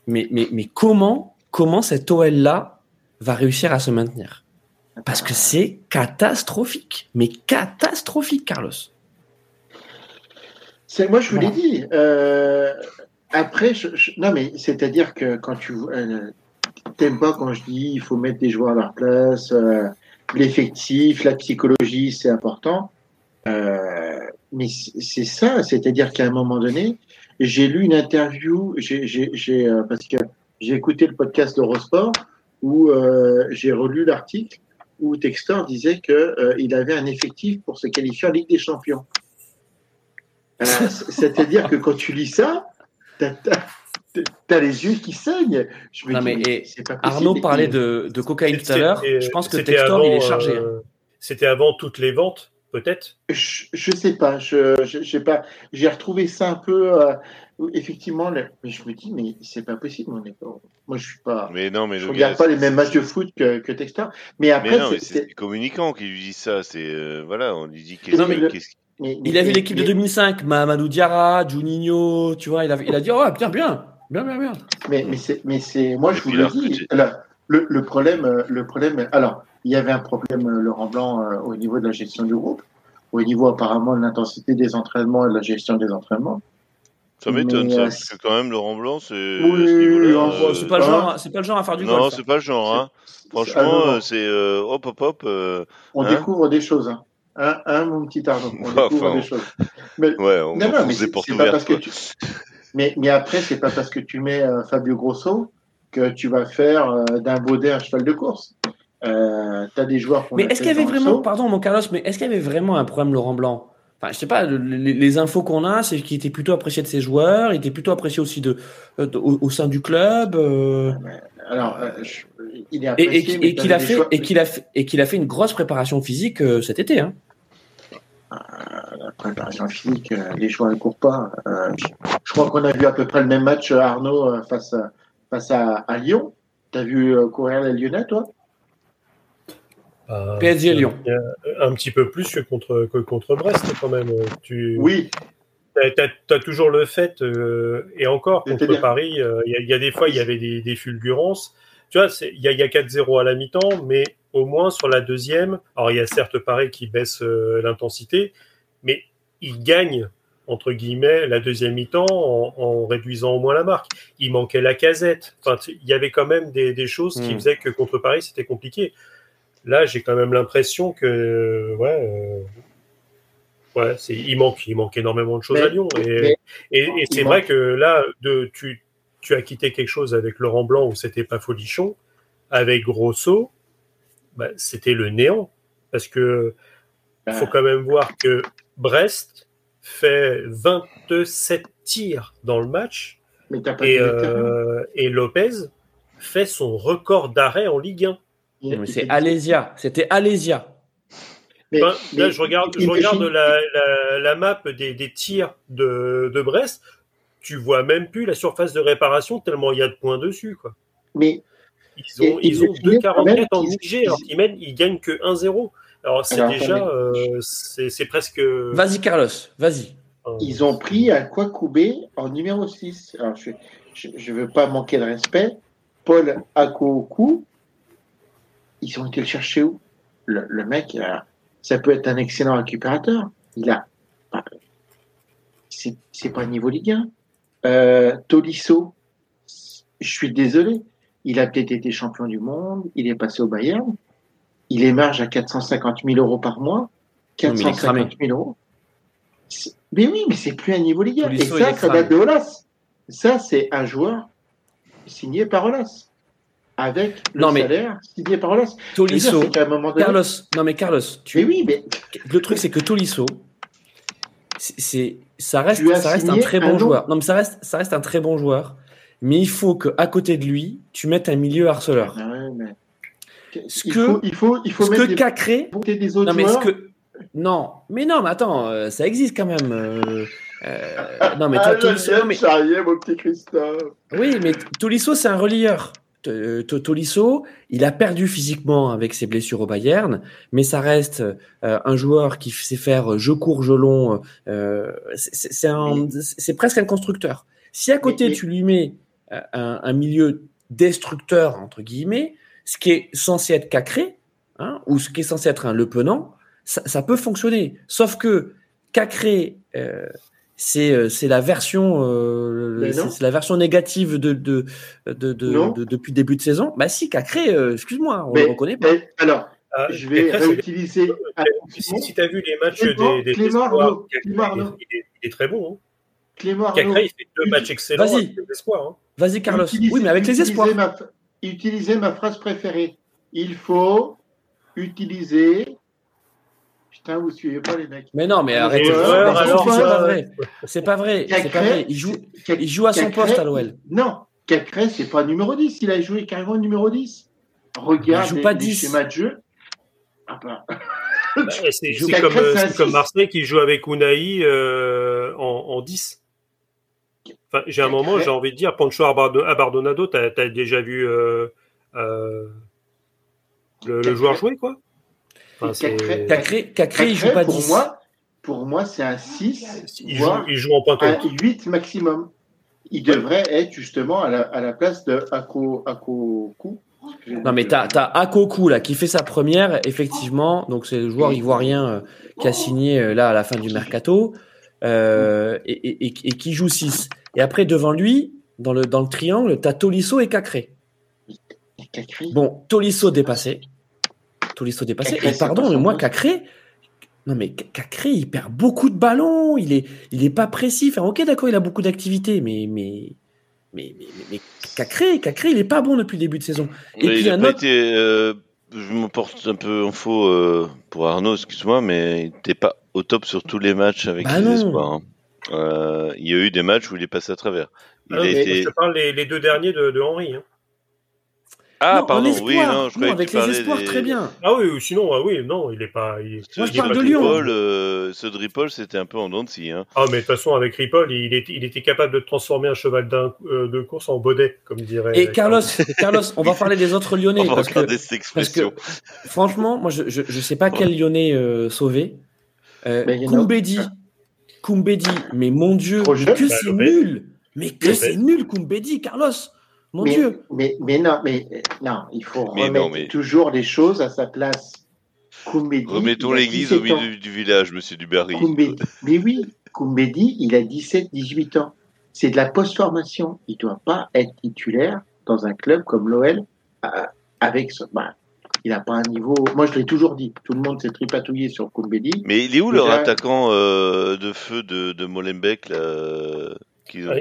Speaker 1: mais mais mais comment comment cet OL là va réussir à se maintenir? Parce que c'est catastrophique. Mais catastrophique Carlos.
Speaker 3: C'est moi je vous l'ai dit euh, après, non, mais c'est-à-dire que quand tu euh, t'aimes pas quand je dis il faut mettre des joueurs à leur place, euh, l'effectif, la psychologie, c'est important. Euh, mais c'est ça, c'est-à-dire qu'à un moment donné, j'ai lu une interview, j'ai, euh, parce que j'ai écouté le podcast d'Eurosport où euh, j'ai relu l'article où Textor disait que il avait un effectif pour se qualifier en Ligue des Champions. c'est-à-dire que quand tu lis ça, T'as les yeux qui saignent.
Speaker 1: Je me mais Arnaud parlait de, de cocaïne tout à l'heure. Je pense que Textor, il est chargé. Hein. Euh,
Speaker 4: c'était avant toutes les ventes, peut-être?
Speaker 3: Je, je sais pas. Je, je, pas. J'ai retrouvé ça un peu. Euh, effectivement, mais je me dis, mais c'est pas possible. Moi, je suis pas.
Speaker 2: Mais non, mais
Speaker 3: je regarde pas les mêmes matchs de foot que, que Textor. Mais après,
Speaker 2: c'est les communicants qui lui disent ça. C'est euh, voilà, on lui dit
Speaker 1: qu'est-ce il a vu l'équipe de 2005, Mamadou Diarra, Juninho, tu vois, il a, il a dit, oh, bien, bien, bien, bien, bien.
Speaker 3: Mais, mais c'est, mais c'est, moi, je vous le dis, le, le, problème, euh, le problème, alors, il y avait un problème, euh, Laurent Blanc, euh, au niveau de la gestion du groupe, au niveau apparemment de l'intensité des entraînements et de la gestion des entraînements.
Speaker 2: Ça m'étonne, ça, parce que quand même, Laurent Blanc, c'est.
Speaker 1: Oui, c'est pas, le genre, c'est pas le genre à faire du
Speaker 2: non,
Speaker 1: golf.
Speaker 2: Non, c'est pas le genre, hein. Franchement, c'est hop, hop, hop.
Speaker 3: on
Speaker 2: hein.
Speaker 3: découvre des choses, hein. Hein, hein, mon petit Arnaud On découvre des choses.
Speaker 2: Mais, ouais, on non, non, mais c'est pas parce que
Speaker 3: tu... mais, mais après, c'est pas parce que tu mets euh, Fabio Grosso que tu vas faire euh, d'un baudet un cheval de course. Euh, tu as des joueurs.
Speaker 1: Mais est-ce qu'il y avait vraiment, pardon, mon Carlos, mais est-ce qu'il y avait vraiment un problème Laurent Blanc? Enfin, je sais pas, les, infos qu'on a, c'est qu'il était plutôt apprécié de ses joueurs, il était plutôt apprécié aussi de, euh, au, sein du club.
Speaker 3: Alors, il est
Speaker 1: apprécié, et, qu'il a fait, et qu'il a fait, et qu'il a fait une grosse préparation physique cet été. Hein.
Speaker 3: Euh, la préparation physique, euh, les choix ne courent pas. Euh, je crois qu'on a vu à peu près le même match, Arnaud, face à, face à, Lyon. Tu as vu courir les Lyonnais, toi?
Speaker 1: PSG Lyon.
Speaker 4: Un, petit peu plus que contre, que contre Brest, quand même. Tu,
Speaker 3: oui.
Speaker 4: Tu as, toujours le fait, et encore contre Paris, il y, a des fois, il y avait des, des fulgurances. Tu vois, il y a, y a 4-0 à la mi-temps, mais au moins sur la deuxième, alors il y a certes Paris qui baisse euh, l'intensité, mais il gagne entre guillemets la deuxième mi-temps en, réduisant au moins la marque. Il manquait la casette. Enfin, il y avait quand même des, choses qui hmm. faisaient que contre Paris c'était compliqué. Là, j'ai quand même l'impression que, ouais, euh, ouais, il manque, il manque énormément de choses
Speaker 3: Mais-
Speaker 4: à Lyon. Et,
Speaker 3: mais-
Speaker 4: et, et
Speaker 3: il
Speaker 4: c'est vrai que là, de, tu, tu as quitté quelque chose avec Laurent Blanc où c'était pas folichon. Avec Grosso, bah, c'était le néant. Parce que il faut quand même voir que Brest fait 27 tirs dans le match
Speaker 3: Mais t'as pas
Speaker 4: et,
Speaker 3: vu le terrain.
Speaker 4: euh, et Lopez fait son record d'arrêt en Ligue 1.
Speaker 3: Il-
Speaker 1: Mais
Speaker 3: il-
Speaker 1: C'est Alésia. C'était Alésia.
Speaker 3: mais-
Speaker 4: Ben, là,
Speaker 3: mais
Speaker 4: je regarde, je
Speaker 3: imagine-
Speaker 4: regarde la, la, la map des, des tirs de, de Brest. Tu vois même plus la surface de réparation tellement il y a de points dessus. Quoi.
Speaker 3: Mais
Speaker 4: Ils ont,
Speaker 3: Et-
Speaker 4: ils
Speaker 3: et
Speaker 4: ont
Speaker 3: le final, quand
Speaker 4: 2,44
Speaker 3: même,
Speaker 4: en
Speaker 3: ils-
Speaker 4: XG alors qu'ils mènent, ils gagnent que 1-0. Alors c'est déjà, euh, c'est presque.
Speaker 1: Vas-y, Carlos. Vas-y.
Speaker 4: euh,
Speaker 3: ils ont pris un Kwakubé en numéro 6. Alors, je ne veux pas manquer de respect. Paul Akoku, ils ont été le chercher où? Le, le mec, euh, ça peut être un excellent récupérateur. Il a. C'est c'est pas niveau Ligue 1. Euh, Tolisso, je suis désolé. Il a peut-être été champion du monde. Il est passé au Bayern. Il émerge à 450 000 euros par mois.
Speaker 1: Non, mais il est
Speaker 3: 450 000 euros. Mais oui, mais c'est plus un niveau Ligue 1. Et ça, ça date de Olas. Ça, c'est un joueur signé par Olas. Avec le
Speaker 1: Non, mais-
Speaker 3: salaire signé par Olas.
Speaker 1: Tolisso.
Speaker 3: donné-
Speaker 1: Carlos. Non, mais Carlos. Tu...
Speaker 3: Mais oui, mais
Speaker 1: Le truc, c'est que Tolisso, c'est, ça reste, ça reste un très bon joueur. Non, mais ça reste, ça reste un très bon joueur. Mais il faut que à côté de lui, tu mettes un milieu harceleur.
Speaker 3: Ah ouais, mais-
Speaker 1: Ce
Speaker 3: il,
Speaker 1: que-
Speaker 3: faut, il faut, il faut
Speaker 1: Ce
Speaker 3: mettre
Speaker 1: que
Speaker 3: des
Speaker 1: Cacré.
Speaker 3: volontés des autres
Speaker 1: Non, mais ce
Speaker 3: joueurs.
Speaker 1: que. Non, mais non, mais attends, euh, ça existe quand même. euh, euh, non, mais
Speaker 3: ah,
Speaker 1: toi, Tolisso,
Speaker 3: viens
Speaker 1: non,
Speaker 3: de
Speaker 1: mais-
Speaker 3: charrier, mon petit Christophe.
Speaker 1: Oui, mais Tolisso, c'est un relieur. Euh, Tolisso, il a perdu physiquement avec ses blessures au Bayern, mais ça reste euh, un joueur qui sait faire je cours, je long. euh, c'est- presque un constructeur. Si à côté
Speaker 3: Mais- mais-
Speaker 1: tu lui mets un, un milieu destructeur entre guillemets, ce qui est censé être Cacré, hein, ou ce qui est censé être un Le Penant, ça, ça peut fonctionner. Sauf que Cacré, euh, c'est euh, c'est la version euh, c'est la version négative de de, de, de,
Speaker 3: Non.
Speaker 1: de- depuis le début de saison. Bah si Cacré, euh, excuse-moi, on
Speaker 3: Mais-
Speaker 1: le reconnaît pas.
Speaker 3: Mais, alors,
Speaker 4: ah,
Speaker 3: je vais
Speaker 4: Cacré,
Speaker 3: réutiliser. un
Speaker 4: Si, tu as vu les matchs
Speaker 3: Clément-
Speaker 4: des, des
Speaker 3: Clément
Speaker 4: espoirs,
Speaker 3: Arnaud,
Speaker 4: Cacré,
Speaker 3: Clément Arnaud.
Speaker 4: il, est, il est très bon. Hein.
Speaker 3: Clément Arnaud,
Speaker 4: Cacré, il fait deux matchs excellents
Speaker 1: Vas-y.
Speaker 4: Hein.
Speaker 1: Vas-y Carlos.
Speaker 3: utilisez-
Speaker 1: oui, mais avec les espoirs.
Speaker 3: Ma, utilisez ma phrase préférée. Il faut utiliser. Putain, vous suivez pas les mecs.
Speaker 1: Mais non, mais
Speaker 3: Les
Speaker 1: arrête.
Speaker 3: joueurs,
Speaker 1: c'est pas
Speaker 3: ça-
Speaker 1: vrai. C'est pas vrai. C'est pas vrai. Il joue,
Speaker 3: Cac-
Speaker 1: il joue à son
Speaker 3: Cacré-
Speaker 1: poste à l'OL.
Speaker 3: Non, Cacré, c'est pas numéro 10. Il a joué carrément numéro 10. Regarde
Speaker 1: Il joue pas
Speaker 3: les
Speaker 1: 10.
Speaker 3: schémas de jeu. Ah bah,
Speaker 4: Bah, c'est comme, euh. Marseille qui joue avec Unai euh, en, en 10. Enfin, j'ai un moment, j'ai envie de dire, Pancho Abardo- Abardonado, t'as as déjà vu euh, euh, le, joueur jouer, quoi? Enfin,
Speaker 3: Cacré.
Speaker 1: Cacré, Cacré, il joue pas
Speaker 3: pour
Speaker 1: 10.
Speaker 3: moi, pour moi, c'est un 6,
Speaker 4: il, joue,
Speaker 3: voire
Speaker 4: il joue en pointe
Speaker 3: un
Speaker 4: haute.
Speaker 3: 8 maximum. Il devrait être justement à la, à la place de Ako, Akoku.
Speaker 1: Non, mais t'as, t'as Akoku, là, qui fait sa première, effectivement. Donc, c'est le joueur ivoirien euh, qui a signé, là, à la fin du mercato, euh, et, et- et- et qui joue 6. Et après, devant lui, dans le, dans le triangle, t'as Tolisso et Cacré.
Speaker 3: Cacré.
Speaker 1: Bon, Tolisso dépassé. Tolisso dépassé.
Speaker 3: Cacré,
Speaker 1: et pardon, mais moi. Cacré, non, mais Cacré, il perd beaucoup de ballons. Il est, il est pas précis. Enfin, ok, d'accord, il a beaucoup d'activités, mais, mais, mais, mais, mais, mais Cacré, Cacré, il est pas bon depuis le début de saison. Et
Speaker 2: Mais
Speaker 1: puis
Speaker 2: il a
Speaker 1: un
Speaker 2: pas
Speaker 1: autre-
Speaker 2: été. euh, je me porte un peu en faux euh, pour Arnaud, excuse-moi, mais il n'était pas au top sur tous les matchs avec
Speaker 1: Bah
Speaker 2: les
Speaker 1: non.
Speaker 2: espoirs. hein. Euh, il y a eu des matchs où il est passé à travers. Il
Speaker 4: Ah,
Speaker 2: a
Speaker 4: mais
Speaker 2: été.
Speaker 4: Je te parle les, les deux derniers de, de Henry. hein.
Speaker 2: Ah,
Speaker 1: Non,
Speaker 2: pardon,
Speaker 1: espoir.
Speaker 2: oui, non, je croyais
Speaker 1: avec
Speaker 2: que tu
Speaker 1: les espoirs,
Speaker 2: des-
Speaker 1: très bien.
Speaker 4: Ah oui, sinon, ah oui, non, il est pas. il-
Speaker 2: Ce
Speaker 1: Moi, je parle de Lyon.
Speaker 2: Ripoll, euh, ce Ripoll, c'était un peu en dents de scie. Hein.
Speaker 4: Ah, mais de toute façon, avec Ripoll, il était, il était capable de transformer un cheval d'un- euh, de course en baudet, comme dirait.
Speaker 1: Et Carlos, Carlos, on va parler des autres Lyonnais
Speaker 2: On va
Speaker 1: parce que,
Speaker 2: regarder cette
Speaker 1: parce que
Speaker 2: expression.
Speaker 1: franchement, moi, je, je sais pas quel Lyonnais euh, sauver. Euh, Koumbedi, Koumbedi, mais mon Dieu, mais que
Speaker 4: Bah,
Speaker 1: c'est nul, mais que c'est nul, Koumbedi, Carlos, mon
Speaker 3: mais,
Speaker 1: Dieu.
Speaker 3: Mais, mais non, mais non, il faut
Speaker 2: Mais
Speaker 3: remettre
Speaker 2: non, mais-
Speaker 3: toujours les choses à sa place. Koumbedi,
Speaker 2: Remettons l'église au
Speaker 3: 17 ans.
Speaker 2: milieu du village, monsieur Dubarry.
Speaker 3: Koumbedi. Mais oui, Koumbedi, il a 17-18 ans. C'est de la post-formation. Il ne doit pas être titulaire dans un club comme l'OL euh, avec ce. bah, il n'a pas un niveau. Moi, je l'ai toujours dit. Tout le monde s'est tripatouillé sur Koumbedi.
Speaker 2: Mais il est où leur attaquant euh, de feu de, de Molenbeek là, qui
Speaker 4: ah,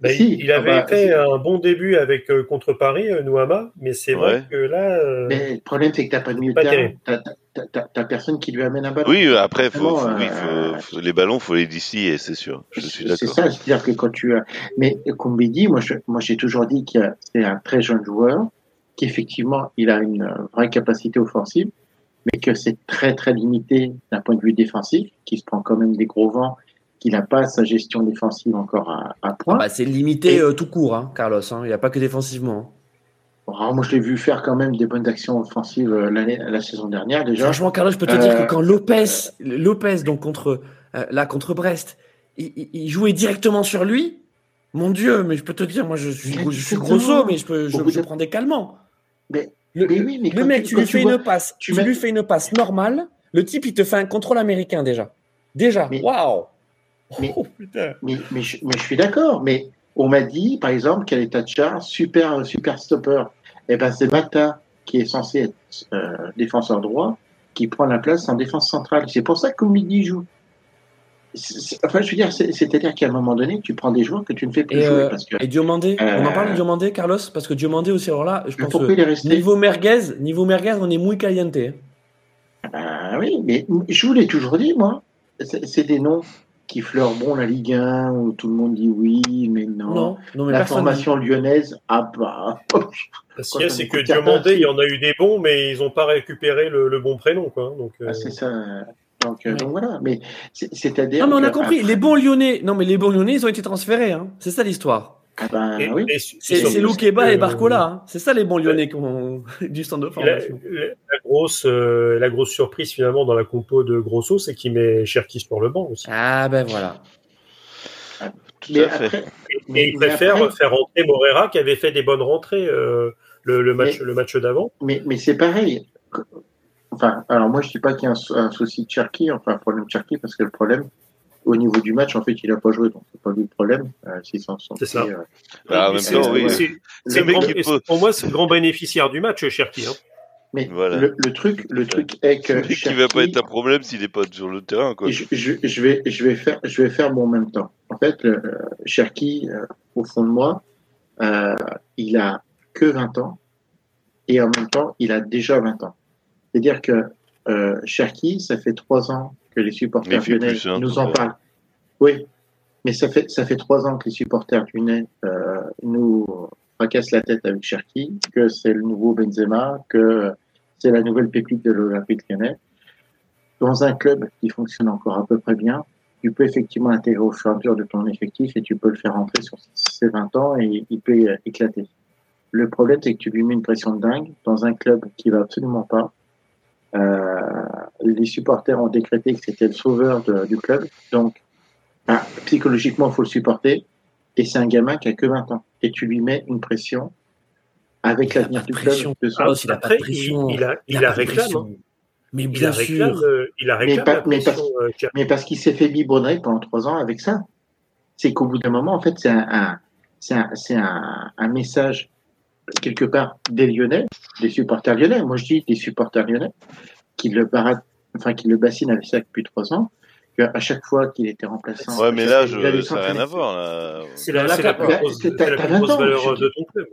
Speaker 4: bah, si, il avait ah bah, fait un bon début avec euh, contre Paris, euh, Nouama, mais c'est vrai que là.
Speaker 3: Euh, mais le problème, c'est que tu n'as pas de milieu de terrain. Tu personne qui lui amène un ballon.
Speaker 2: Oui, après, faut, faut, oui, faut, les ballons, faut les d'ici, c'est sûr. Je suis d'accord.
Speaker 3: C'est ça, c'est-à-dire que quand tu as. Mais Koumbedi, moi, moi, j'ai toujours dit que c'est un très jeune joueur, qu'effectivement, il a une vraie capacité offensive, mais que c'est très, très limité d'un point de vue défensif, qu'il se prend quand même des gros vents qu'il n'a pas sa gestion défensive encore à, point.
Speaker 1: Bah, c'est limité euh, tout court, hein, Carlos. Hein. Il n'y a pas que défensivement.
Speaker 3: Hein. moi, je l'ai vu faire quand même des bonnes actions offensives euh, l'année, la saison dernière déjà.
Speaker 1: Franchement, Carlos, je peux te dire que euh, quand Lopez, Lopez donc contre là contre Brest, il, jouait directement sur lui. Mon Dieu, mais je peux te dire, moi, je suis, je suis grosso, mais je, peux, je, prends des calmants.
Speaker 3: Mais, le, oui, mais
Speaker 1: le mec, tu lui fais une passe, tu, lui fais une passe normale. Le type, il te fait un contrôle américain déjà. Déjà, waouh
Speaker 3: Oh, mais, mais, je, suis d'accord, mais on m'a dit, par exemple, qu'elle est Thatcher, super, super stopper. Et eh ben, c'est Mata qui est censé être euh, défenseur droit, qui prend la place en défense centrale. C'est pour ça que Midi joue. Enfin, je veux dire, c'est-à-dire qu'à un moment donné, tu prends des joueurs que tu ne fais plus
Speaker 1: et
Speaker 3: jouer.
Speaker 1: Euh,
Speaker 3: parce que,
Speaker 1: et Diomandé, on en parle de euh, Diomandé, Carlos? Parce que Diomandé aussi, alors là, je pense que niveau merguez, niveau merguez, on est muy caliente.
Speaker 3: Ah ben oui, mais je vous l'ai toujours dit, moi. C'est des noms qui fleure bon la Ligue 1 où tout le monde dit oui, mais non. non, la formation lyonnaise, ah bah.
Speaker 4: c'est que Diomandé, il y en a eu des bons, mais ils n'ont pas récupéré le, bon prénom, quoi. Donc,
Speaker 3: euh. ah, c'est ça. Donc, euh, donc, voilà. Mais c'est-à-dire.
Speaker 1: Non, mais on a compris. Les bons Lyonnais, non, mais les bons Lyonnais, ils ont été transférés. Hein. C'est ça l'histoire.
Speaker 3: Ah ben, oui.
Speaker 1: C'est Loukeba et Barcola. Hein. C'est ça les bons Lyonnais du centre de formation.
Speaker 4: La, grosse, euh, la grosse surprise finalement dans la compo de Grosso, c'est qu'il met Cherki sur le banc aussi.
Speaker 1: Ah ben voilà.
Speaker 4: et, il préfère faire rentrer Morera qui avait fait des bonnes rentrées euh, le, match, le match d'avant.
Speaker 3: Mais, mais c'est pareil. Enfin, alors moi je dis pas qu'il y a un, souci de Cherki, enfin un problème de Cherki, parce que le problème, au niveau du match, en fait, il n'a pas joué, donc c'est pas lui le problème. Euh,
Speaker 4: c'est ça. Euh, ah, même temps, oui. Pour moi, c'est le grand bénéficiaire du match, Cherki. Hein.
Speaker 3: Mais le, truc, le truc est que.
Speaker 2: Le qui va pas être un problème s'il n'est pas sur le terrain, quoi.
Speaker 3: Je, je, vais, je vais faire, je vais faire mon même temps. En fait, euh, Cherki, euh, au fond de moi, euh, il a que 20 ans et en même temps, il a déjà 20 ans. C'est-à-dire que euh, Cherki, ça fait 3 ans que les supporters lyonnais nous en parlent. Oui, mais ça fait ça fait trois ans que les supporters lyonnais euh, nous fracassent la tête avec Cherki, que c'est le nouveau Benzema, que c'est la nouvelle pépite de l'Olympique lyonnais. Dans un club qui fonctionne encore à peu près bien, tu peux effectivement intégrer au fur et à mesure de ton effectif et tu peux le faire rentrer sur ses 20 ans et il peut éclater. Le problème, c'est que tu lui mets une pression de dingue dans un club qui va absolument pas, euh, les supporters ont décrété que c'était le sauveur du club. Donc, bah, psychologiquement, il faut le supporter. Et c'est un gamin qui a que 20 ans. Et tu lui mets une pression avec l'avenir du club.
Speaker 4: De ah, il a pas de pression. Il, a, il, a, réclame. Hein.
Speaker 1: Mais bien il sûr.
Speaker 4: Euh, il a réclame
Speaker 3: mais, mais, parce, qu'il s'est fait biberonner pendant trois ans avec ça. C'est qu'au bout d'un moment, en fait, c'est un, c'est un, un, message quelque part des Lyonnais, des supporters lyonnais. Moi, je dis des supporters lyonnais qui le barat, enfin qui le bassine avec ça depuis trois ans. À chaque fois qu'il était remplaçant.
Speaker 2: Ouais, mais là, je, ça n'a rien à voir.
Speaker 4: C'est la, la, la, grosse, valeur de ton club.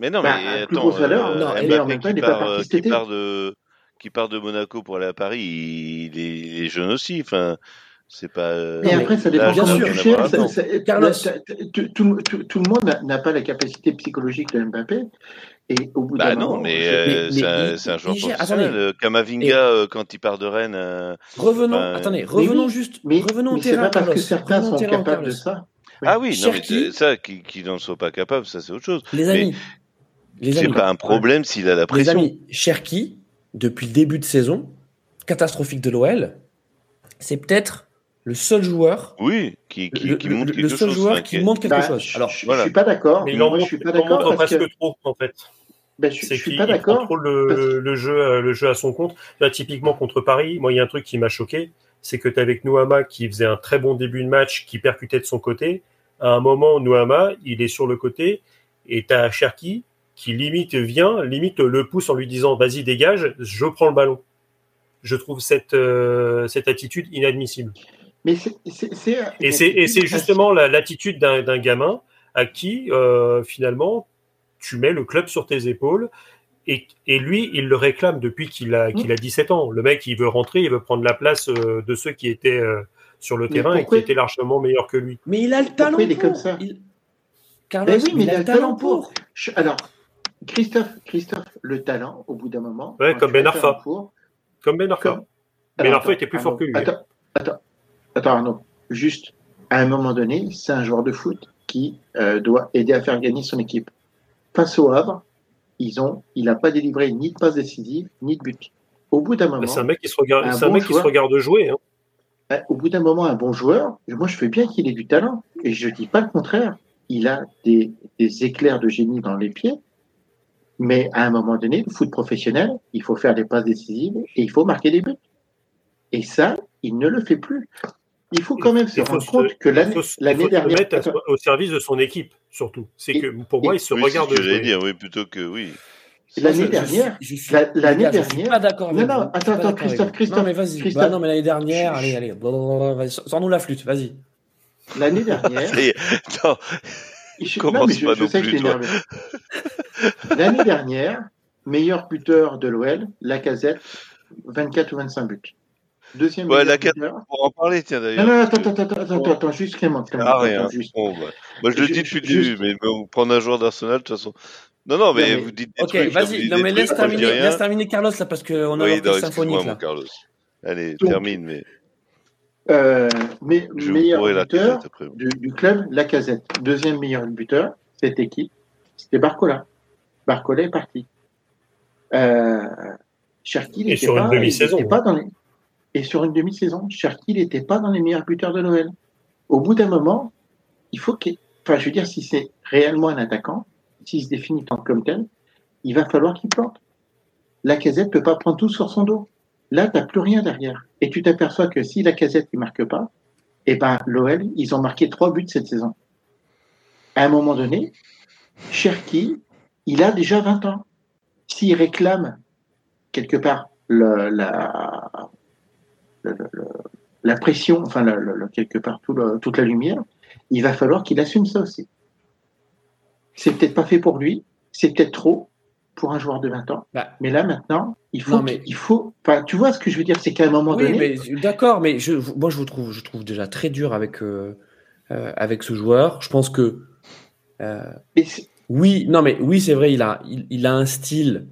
Speaker 2: Mais non, bah, mais attends, valeur, euh, non, Mbappé en même temps, qui, part, euh, qui, part de, qui part de Monaco pour aller à Paris, il, est, il est jeune aussi. Enfin, c'est pas.
Speaker 3: Mais après, ça dépend bien sûr. Carlos, tout, le monde n'a pas la capacité psychologique de Mbappé. Et au bout
Speaker 2: bah non, mais, euh, c'est un, joueur professionnel. Euh, Kamavinga, euh, quand il part de Rennes.
Speaker 1: revenons, attendez, revenons juste. Mais, revenons au terrain.
Speaker 3: Pas parce que certains sont capables de ça.
Speaker 2: Ah oui, non, mais ça, qu'ils n'en soient pas capables, ça c'est autre chose.
Speaker 1: Les amis.
Speaker 2: C'est pas un problème s'il a la pression. Les amis,
Speaker 1: Cherki, depuis le début de saison, catastrophique de l'OL, c'est peut-être le seul joueur.
Speaker 2: Oui, qui, qui, qui montre
Speaker 1: le, seul joueur qui, montre quelque bah, chose.
Speaker 3: Alors, je, ne suis pas d'accord.
Speaker 4: Mais moi, je suis pas d'accord parce que trop en fait.
Speaker 3: Ben, je, suis pas d'accord.
Speaker 4: contrôle le, le, jeu, le jeu à son compte. Là, typiquement contre Paris, moi, il y a un truc qui m'a choqué, c'est que tu avec Nouama qui faisait un très bon début de match, qui percutait de son côté. À un moment, Nouama, il est sur le côté, et tu as Cherki qui limite vient, limite le pousse en lui disant vas-y dégage, je prends le ballon. Je trouve cette, euh, cette attitude inadmissible.
Speaker 3: Mais c'est, c'est, c'est-
Speaker 4: Et c'est et c'est justement la- l'attitude d'un d'un gamin à qui, euh, finalement, tu mets le club sur tes épaules. Et, et lui, il le réclame depuis qu'il a, qu'il a 17 ans. Le mec, il veut rentrer, il veut prendre la place euh, de ceux qui étaient euh, sur le
Speaker 3: Mais
Speaker 4: terrain et qui étaient largement meilleurs que lui.
Speaker 1: Mais il a le talent
Speaker 3: il est
Speaker 1: pour.
Speaker 3: comme ça
Speaker 1: Il- Carlos,
Speaker 3: Ben oui, mais
Speaker 1: il a le talent pour.
Speaker 3: Je- Alors, Christophe, Christophe, le talent, au bout d'un moment.
Speaker 4: Ouais,
Speaker 3: quand
Speaker 4: comme Ben Arfa.
Speaker 3: pour-
Speaker 4: Comme Ben Arfa.
Speaker 3: Comme-
Speaker 4: Ben Arfa était plus fort que lui.
Speaker 3: Attends, attends, Juste, à un moment donné, c'est un joueur de foot qui euh, doit aider à faire gagner son équipe. Face au Havre, ils ont, il n'a pas délivré ni de passe décisive, ni de but. Au bout d'un moment,
Speaker 4: Ben, C'est un mec qui se regarde,
Speaker 3: un bon
Speaker 4: mec qui se
Speaker 3: joueur.
Speaker 4: regarde jouer. hein.
Speaker 3: euh, au bout d'un moment, un bon joueur, moi je veux bien qu'il ait du talent, et je dis pas le contraire. Il a des, des éclairs de génie dans les pieds, mais à un moment donné, le foot professionnel, il faut faire des passes décisives et il faut marquer des buts. Et ça, il ne le fait plus. Il faut quand même se rendre
Speaker 4: se-
Speaker 3: compte que l'année
Speaker 4: se- il faut se
Speaker 3: dernière,
Speaker 4: mettre au service de son équipe, surtout. C'est que pour moi, il se
Speaker 2: Oui, c'est
Speaker 4: regarde
Speaker 2: ce que j'allais dire, oui, plutôt que oui.
Speaker 3: l'année dernière,
Speaker 1: suis- je suis-
Speaker 3: la- l'année
Speaker 1: gars, je suis
Speaker 3: dernière-
Speaker 1: pas d'accord avec
Speaker 3: Non, non, attends, attends, Christophe. Christophe,
Speaker 1: Non, mais vas-y.
Speaker 3: Christophe.
Speaker 1: Bah non, mais l'année dernière, allez, allez. Sors-nous la flûte, vas-y.
Speaker 3: l'année dernière,
Speaker 2: non,
Speaker 3: Je,
Speaker 2: Commence
Speaker 3: non, mais je,
Speaker 2: pas
Speaker 3: je
Speaker 2: non
Speaker 3: sais que
Speaker 2: plus,
Speaker 3: je t'ai énervé. L'année dernière, meilleur buteur de l'OL, Lacazette, 24 ou 25 buts. Deuxième
Speaker 2: Ouais,
Speaker 3: buteur.
Speaker 2: on va en parler, tiens
Speaker 3: Non,
Speaker 2: d'ailleurs.
Speaker 3: non,
Speaker 2: parce
Speaker 3: attends,
Speaker 2: que-
Speaker 3: attends, attends, attends, attends, juste Clément, Clément,
Speaker 2: Ah, rien.
Speaker 3: juste.
Speaker 2: Bon, bah. Moi, je le dis depuis le début, mais on prendre un joueur d'Arsenal, de toute façon. Non, non, mais,
Speaker 3: mais-
Speaker 2: vous dites des
Speaker 1: Ok,
Speaker 2: trucs. vous
Speaker 1: vas-y. Non, mais laisse terminer,
Speaker 2: rien.
Speaker 1: laisse terminer Carlos là parce qu'on a
Speaker 2: non, excuse-moi,
Speaker 1: symphonique
Speaker 2: mon
Speaker 1: là.
Speaker 2: Carlos. Allez,
Speaker 3: Donc-
Speaker 2: termine, mais
Speaker 3: Euh, mais, meilleur
Speaker 2: la
Speaker 3: buteur du, du club, Lacazette. Deuxième meilleur buteur, cette équipe, c'était Barcola. Barcola est parti. Euh, Cherki, il
Speaker 4: Et
Speaker 3: était
Speaker 4: sur une
Speaker 3: pas, pas dans les... Et sur une demi-saison, Cherki n'était pas dans les meilleurs buteurs de l'OL. Au bout d'un moment, il faut qu'il... Enfin, je veux dire, si c'est réellement un attaquant, s'il se définit tant comme tel, il va falloir qu'il plante. Lacazette peut pas prendre tout sur son dos. Là, t'as plus rien derrière. Et tu t'aperçois que si Lacazette ne marque pas, eh ben, l'OL, ils ont marqué trois buts cette saison. À un moment donné, Cherki, il a déjà 20 ans. S'il réclame quelque part le- la, le- le- le- la pression, enfin, quelque part tout le- toute la lumière, il va falloir qu'il assume ça aussi. C'est peut-être pas fait pour lui, c'est peut-être trop pour un joueur de 20 ans.
Speaker 1: Bah,
Speaker 3: Mais là, maintenant, il faut,
Speaker 1: Non, mais-
Speaker 3: il faut, enfin, tu vois ce que je veux dire, c'est qu'à un moment
Speaker 1: Oui,
Speaker 3: donné,
Speaker 1: d'accord, mais je, moi je vous trouve, je trouve déjà très dur avec euh, euh, avec ce joueur. Je pense que euh, oui, non, mais oui, c'est vrai, il a il, il a un style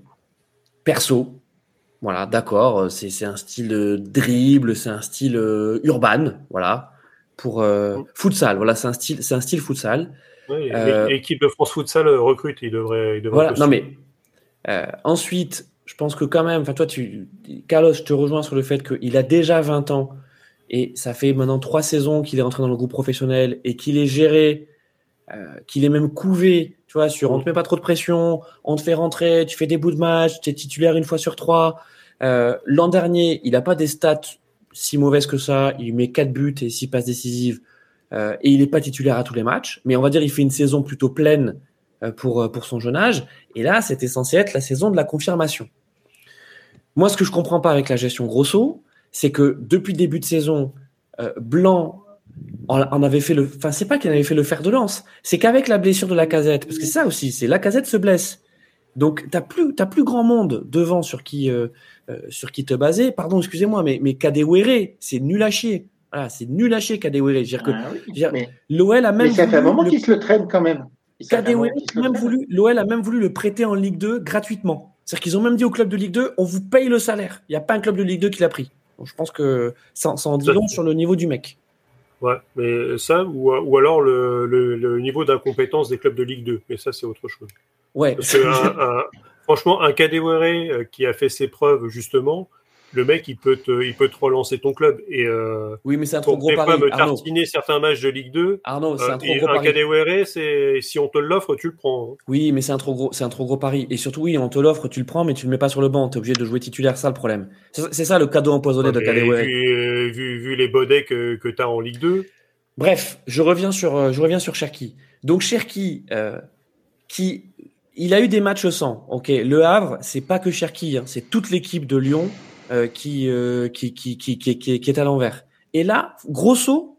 Speaker 1: perso. Voilà, d'accord, euh, c'est c'est un style euh, dribble, c'est un style euh, urban, voilà, pour euh, futsal. Voilà, c'est un style, c'est un style futsal.
Speaker 4: Oui, L'équipe de France Futsal recrute, il devrait. Il devrait
Speaker 1: Voilà, non mais euh, ensuite, je pense que quand même, enfin toi, tu, Carlos, je te rejoins sur le fait qu'il a déjà 20 ans et ça fait maintenant trois saisons qu'il est rentré dans le groupe professionnel et qu'il est géré, euh, qu'il est même couvé, tu vois, sur on te met pas trop de pression, on te fait rentrer, tu fais des bouts de match, tu es titulaire une fois sur trois. Euh, L'an dernier, il a pas des stats si mauvaises que ça, il met quatre buts et six passes décisives euh, et il est pas titulaire à tous les matchs, mais on va dire il fait une saison plutôt pleine euh, pour, euh, pour son jeune âge. Et là, c'était censé être la saison de la confirmation. Moi, ce que je comprends pas avec la gestion Grosso, c'est que depuis le début de saison, Blanc en avait fait le. Enfin, c'est pas qu'il en avait fait le fer de lance, c'est qu'avec la blessure de la casette, parce que c'est ça aussi, c'est la casette se blesse. Donc, t'as plus, t'as plus grand monde devant sur qui, euh, euh, sur qui te baser. Pardon, excusez-moi, mais, mais Kadewere, c'est nul à chier. Voilà, c'est nul à chier Kadewere. Je veux dire que
Speaker 3: Ah oui,
Speaker 1: dire,
Speaker 3: mais,
Speaker 1: l'OL a même
Speaker 3: mais ça fait un
Speaker 1: voulu
Speaker 3: moment
Speaker 1: le-
Speaker 3: qu'il se le traîne quand même. Ça fait un
Speaker 1: Kadewere a même voulu, l'OL a même voulu le prêter en Ligue 2 gratuitement. C'est-à-dire qu'ils ont même dit au club de Ligue 2, on vous paye le salaire. Il n'y a pas un club de Ligue 2 qui l'a pris. Donc, je pense que ça, ça en dit long sur le niveau du mec.
Speaker 4: Ouais, mais ça, ou, ou alors le, le, le niveau d'incompétence des clubs de Ligue 2. Mais ça, c'est autre chose.
Speaker 1: Ouais.
Speaker 4: Parce que, un- un- franchement, un Kadewere euh, qui a fait ses preuves, justement, le mec, il peut te, il peut te relancer ton club. Et euh,
Speaker 1: oui, mais c'est un trop gros pari.
Speaker 4: me
Speaker 1: Arnaud,
Speaker 4: tartiner certains matchs de Ligue 2,
Speaker 1: Arnaud c'est
Speaker 4: euh,
Speaker 1: un trop gros
Speaker 4: un
Speaker 1: pari.
Speaker 4: C'est si on te l'offre, tu le prends. hein.
Speaker 1: Oui, mais c'est un trop gros, c'est un trop gros pari. Et surtout, oui, on te l'offre, tu le prends, mais tu le mets pas sur le banc. T'es obligé de jouer titulaire, ça le problème. C'est ça le cadeau empoisonné de Kadewere.
Speaker 4: vu, euh, vu, vu les bodets que, que tu as en Ligue 2,
Speaker 1: Bref, je reviens sur, je reviens sur Cherki. Donc Cherki, euh, qui il a eu des matchs sans. Ok, Le Havre, c'est pas que Cherki, hein, c'est toute l'équipe de Lyon qui, euh, qui, qui, qui, qui, qui, est à l'envers. Et là, grosso,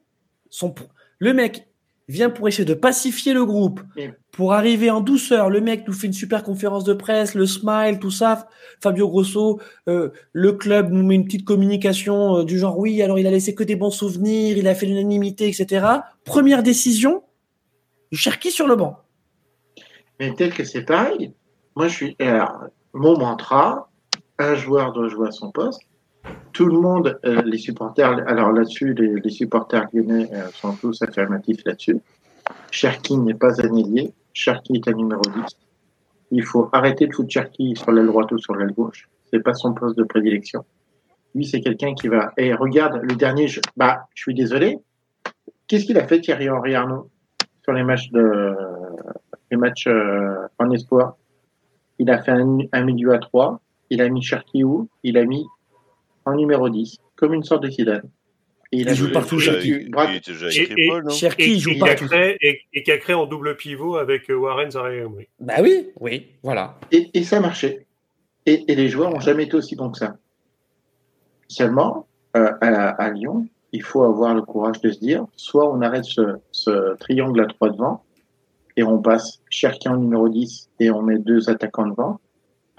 Speaker 1: son, le mec vient pour essayer de pacifier le groupe, pour arriver en douceur. Le mec nous fait une super conférence de presse, le smile, tout ça. Fabio Grosso, euh, le club nous met une petite communication euh, du genre oui, alors il a laissé que des bons souvenirs, il a fait l'unanimité, etc. Première décision, Cherki sur le banc.
Speaker 3: Mais peut-être que c'est pareil. Moi, je suis. Alors, mon mantra, un joueur doit jouer à son poste. Tout le monde, euh, les supporters, alors là-dessus, les, les supporters lyonnais euh, sont tous affirmatifs là-dessus. Cherki n'est pas un ailier. Cherki est un numéro 10. Il faut arrêter de foutre Cherki sur l'aile droite ou sur l'aile gauche. C'est pas son poste de prédilection. Lui, c'est quelqu'un qui va. Et regarde, le dernier, je... bah, je suis désolé. Qu'est-ce qu'il a fait Thierry Henry Arnaud sur les matchs de les matchs euh, en espoir? Il a fait un, un milieu à 3, il a mis Cherki où Il a mis en numéro 10, comme une sorte de Zidane. Et
Speaker 1: Il joue
Speaker 3: joué-
Speaker 1: partout, Cherki. Cherki, joue partout.
Speaker 4: créé, et, et qui a créé en double pivot avec euh, Warren Zaire Emery.
Speaker 1: Bah oui, oui, voilà.
Speaker 3: Et, et ça marchait. Et, et les joueurs n'ont jamais été aussi bons que ça. Seulement, euh, à, à Lyon, il faut avoir le courage de se dire, soit on arrête ce, ce triangle à trois devant, et on passe Cherki en numéro 10 et on met deux attaquants devant,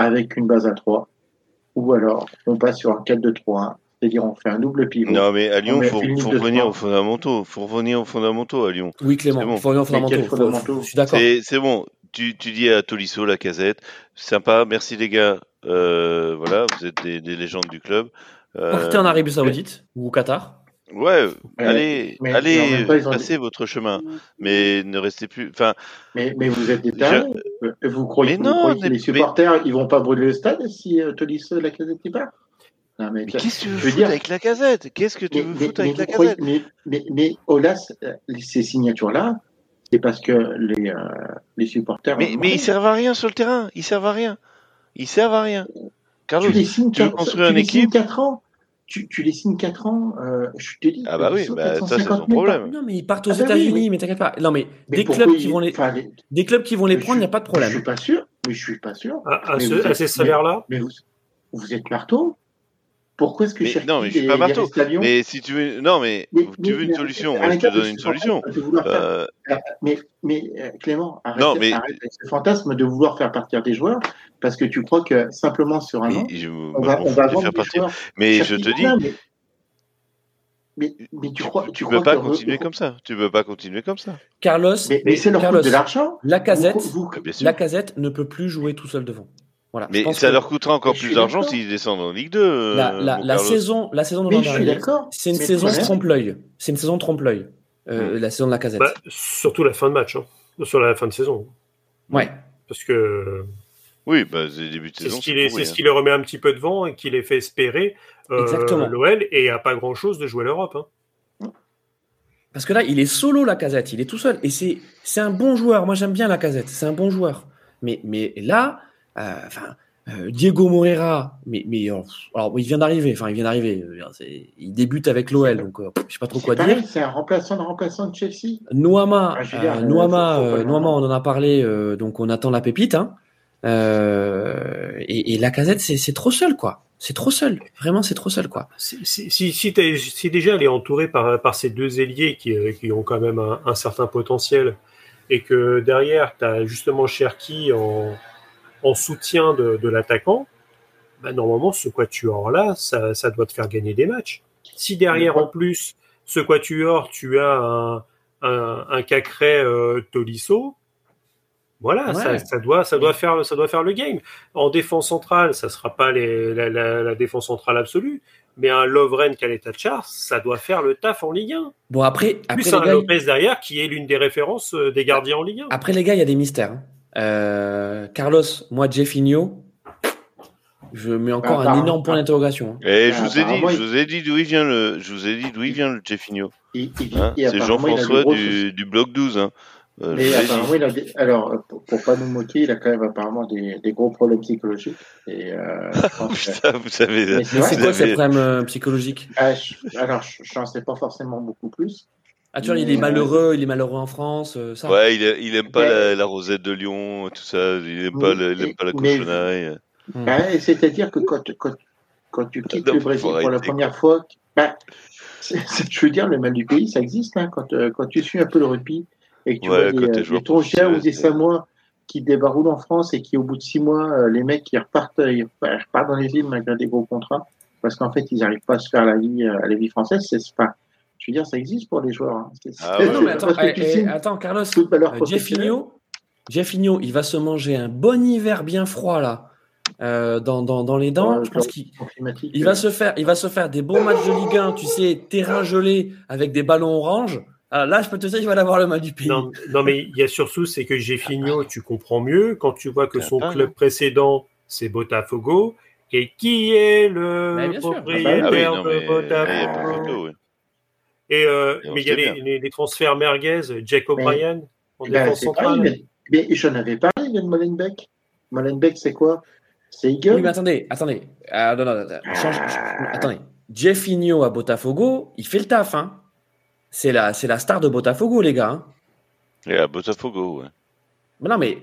Speaker 3: avec une base à 3, ou alors on passe sur un 4-2-3-1, c'est-à-dire on fait un double pivot.
Speaker 2: Non, mais à Lyon,
Speaker 3: On met
Speaker 2: faut, revenir aux fondamentaux. Faut revenir aux fondamentaux à Lyon.
Speaker 1: Oui, Clément,
Speaker 2: bon.
Speaker 1: il faut revenir aux
Speaker 3: quels
Speaker 1: fondamentaux. Faut-
Speaker 3: fondamentaux
Speaker 1: Je suis d'accord.
Speaker 2: C'est c'est bon. Tu, tu dis à Tolisso, la casette, sympa, merci les gars. Euh, voilà, vous êtes des, des légendes du club. Euh,
Speaker 1: Partez en Arabie Saoudite ou au Qatar.
Speaker 2: Ouais, allez,
Speaker 3: mais-
Speaker 2: allez,
Speaker 3: mais temps, ont
Speaker 2: passez votre chemin, mais ne restez plus. Enfin,
Speaker 3: Mais, mais vous êtes des tarés. Euh, Vous croyez,
Speaker 2: Mais
Speaker 3: vous
Speaker 2: non,
Speaker 3: croyez que
Speaker 2: mais-
Speaker 3: les supporters, ils vont pas brûler le stade si euh, Tolisso et la casette part? Non, mais,
Speaker 2: mais qu'est-ce que tu veux
Speaker 3: je dire-
Speaker 2: avec la casette? Qu'est-ce que tu
Speaker 3: mais,
Speaker 2: veux
Speaker 3: mais-
Speaker 2: foutre
Speaker 3: mais
Speaker 2: avec la
Speaker 3: croyez-
Speaker 2: casette?
Speaker 3: mais, mais, mais Olas, euh, ces signatures-là, c'est parce que les, euh, les supporters.
Speaker 2: Mais, mais ils servent à rien sur le terrain. Ils servent à rien. Ils servent à rien. Carlos,
Speaker 3: tu les signes
Speaker 2: tu veux
Speaker 3: 4,
Speaker 2: construire une équipe?
Speaker 3: 4 ans. Tu, tu les signes 4 ans, euh, je te dis.
Speaker 2: Ah bah oui, bah, ça, c'est
Speaker 3: 450
Speaker 2: son
Speaker 3: 000
Speaker 2: problème.
Speaker 1: Non, mais ils partent aux
Speaker 3: Ah bah oui,
Speaker 1: États-Unis,
Speaker 3: mais-
Speaker 1: mais t'inquiète pas. Non, mais,
Speaker 3: Mais
Speaker 1: des clubs
Speaker 3: ils-
Speaker 1: qui vont les,
Speaker 3: enfin, les-
Speaker 1: des clubs qui vont les
Speaker 3: je
Speaker 1: prendre, il n'y a pas de
Speaker 3: Je
Speaker 1: problème.
Speaker 3: suis pas sûr, mais je suis pas sûr.
Speaker 4: À, ce- ces salaires-là,
Speaker 3: Mais vous, vous êtes marteau Pourquoi est-ce que
Speaker 2: Mais
Speaker 3: Cherki
Speaker 2: non, mais je suis pas marteau.
Speaker 3: resté à Lyon
Speaker 2: Mais si tu veux, non, mais,
Speaker 3: Mais-
Speaker 2: tu
Speaker 3: mais-
Speaker 2: veux une solution. Moi, je te donne une solution. Euh,
Speaker 3: Mais, mais euh, Clément, arrête,
Speaker 2: Non, mais-
Speaker 3: arrête avec ce fantasme de vouloir faire partir des joueurs parce que tu crois que simplement sur un an,
Speaker 2: je,
Speaker 3: on va, on va vendre
Speaker 2: faire
Speaker 3: des
Speaker 2: partir.
Speaker 3: joueurs.
Speaker 2: Mais je te dis,
Speaker 3: mais, tu crois, tu
Speaker 2: tu
Speaker 3: crois
Speaker 2: peux pas
Speaker 3: que-
Speaker 2: continuer comme ça. Tu peux pas continuer comme ça.
Speaker 1: Carlos,
Speaker 3: Mais, mais c'est leur
Speaker 1: Carlos,
Speaker 3: de l'argent.
Speaker 1: la casette,
Speaker 3: Vous- vous-
Speaker 2: Ah,
Speaker 1: la casette ne peut plus jouer tout seul devant. Voilà. Je
Speaker 2: Mais
Speaker 1: pense
Speaker 2: ça
Speaker 1: que
Speaker 2: leur coûtera encore plus d'argent s'ils descendent en Ligue 2. euh,
Speaker 1: la, la, la saison, la saison de
Speaker 3: Mais
Speaker 1: l'an
Speaker 3: je suis
Speaker 1: dernier,
Speaker 3: d'accord.
Speaker 1: c'est une saison trompe-l'œil. C'est une saison trompe-l'œil. Euh, La saison de la casette.
Speaker 4: bah, surtout la fin de match, hein, sur la fin de saison.
Speaker 1: ouais.
Speaker 4: Parce que
Speaker 2: Oui, bah, c'est début de
Speaker 4: c'est
Speaker 2: saison.
Speaker 4: ce, qui
Speaker 2: c'est
Speaker 4: les, ce
Speaker 2: hein.
Speaker 4: qui les remet un petit peu devant et qui les fait espérer euh,
Speaker 1: Exactement.
Speaker 4: l'OL et a pas grand-chose de jouer l'Europe. Hein.
Speaker 1: Parce que là, il est solo, la casette. Il est tout seul. Et c'est, c'est un bon joueur. Moi, j'aime bien la casette. C'est un bon joueur. Mais, mais là, enfin, euh, Diego Moreira, mais, mais euh, alors, il vient d'arriver. Enfin, il vient d'arriver. euh, Il débute avec l'OL. Donc, euh, je sais pas trop quoi dire.
Speaker 3: c'est un remplaçant de remplaçant de Chelsea.
Speaker 1: Noama,
Speaker 3: Ah, dire,
Speaker 1: euh,
Speaker 3: euh,
Speaker 1: Noama, euh, Noama, on en a parlé, euh, donc on attend la pépite. Hein. Euh, et, et la casette, c'est, c'est trop seul, quoi. C'est trop seul. Vraiment, c'est trop seul, quoi.
Speaker 4: Si, si, si, déjà elle est entourée par, par ces deux ailiers qui, euh, qui ont quand même un, un certain potentiel et que derrière tu as justement Cherki en, en soutien de, de l'attaquant, bah, normalement ce quatuor là, ça, ça doit te faire gagner des matchs. Si derrière en plus ce quatuor tu as un, un, un Cacré euh, Tolisso, voilà,
Speaker 1: Ouais.
Speaker 4: ça, ça doit, ça doit faire, ça doit faire le game. En défense centrale, ça sera pas les, la, la, la défense centrale absolue, mais un Lovren Kaleta-Char, ça doit faire le taf en Ligue 1.
Speaker 1: Bon, après, après,
Speaker 4: Plus
Speaker 1: les
Speaker 4: un
Speaker 1: gars,
Speaker 4: Lopez derrière qui est l'une des références euh, des gardiens en Ligue 1.
Speaker 1: après, les gars, il y a des mystères. hein. Euh, Carlos, moi, Jeffinho, je mets encore
Speaker 3: Bah,
Speaker 1: un énorme point d'interrogation. hein.
Speaker 2: Et je
Speaker 3: Bah,
Speaker 2: vous ai dit, je vous ai dit d'où il vient le, je vous ai dit d'où il vient le Jeffinho. Hein
Speaker 3: et
Speaker 2: c'est Jean-François du, du bloc 12. Hein. Euh, je
Speaker 3: Mais
Speaker 2: vous ai dit.
Speaker 3: apparemment, il a des... alors, pour, pour pas nous moquer, il a quand même apparemment des, des gros problèmes psychologiques. Et, euh, je pense que-
Speaker 2: Putain, vous savez.
Speaker 3: Mais c'est
Speaker 1: quoi ces problèmes euh, psychologiques?
Speaker 3: Ah, je- alors, je n'en sais pas forcément beaucoup plus.
Speaker 1: Ah, tu vois, il est malheureux, il est malheureux en France, euh, ça.
Speaker 2: Ouais, il, il aime pas la, la rosette de Lyon, tout ça. Il aime pas,
Speaker 3: Oui,
Speaker 2: le- il aime pas la
Speaker 3: mais-
Speaker 2: cochonnerie.
Speaker 1: Hmm.
Speaker 3: Ouais, C'est-à-dire que quand, quand, quand tu quittes
Speaker 2: Non,
Speaker 3: le Brésil pour la première fois, bah, je veux dire, le mal du pays, ça existe. Hein, quand, euh, quand tu suis un peu le rugby et que tu
Speaker 2: Ouais,
Speaker 3: vois des, euh, des Tongiens ou des
Speaker 2: c'est-
Speaker 3: Samois qui débarroulent en France et qui, au bout de six mois, euh, les mecs, ils repartent, ils repartent dans les îles malgré des gros contrats parce qu'en fait, ils n'arrivent pas à se faire la vie, euh, la vie française. C'est pas, je veux dire, ça existe pour les joueurs. Hein. C'est-
Speaker 2: Ah ouais,
Speaker 1: non, mais attends, eh, eh, attends, Carlos. Euh. Jeffinho, Jeffinho, il va se manger un bon hiver bien froid là, euh, dans, dans, dans les dents.
Speaker 3: Ouais,
Speaker 1: je pense qu'il il
Speaker 3: euh,
Speaker 1: va se faire, il va se faire des bons matchs de Ligue 1, tu sais, terrain gelé avec des ballons orange. Alors là, je peux te dire, il va avoir le mal du pays.
Speaker 4: Non, non, mais il y a surtout, c'est que Jeffinho, tu comprends mieux quand tu vois que son club précédent, c'est Botafogo, et qui est le
Speaker 1: sûr.
Speaker 4: propriétaire
Speaker 2: Ah oui, non,
Speaker 4: de
Speaker 2: a
Speaker 4: Botafogo? Et, euh,
Speaker 2: Et
Speaker 4: mais il y a les,
Speaker 2: bien.
Speaker 4: les- les transferts merguez, Jack O'Brien, en
Speaker 3: Ben,
Speaker 4: défense centrale.
Speaker 3: pareil, mais, mais j'en avais parlé de Molenbeek. Molenbeek, c'est quoi? C'est Eagle?
Speaker 1: Oui, mais attendez, attendez. Ah, non, non, non, change- change- attendez. Jeffinho à Botafogo, il fait le taf. Hein. C'est la, c'est la star de Botafogo, les gars. hein.
Speaker 2: Et à Botafogo, ouais.
Speaker 1: Mais non, mais.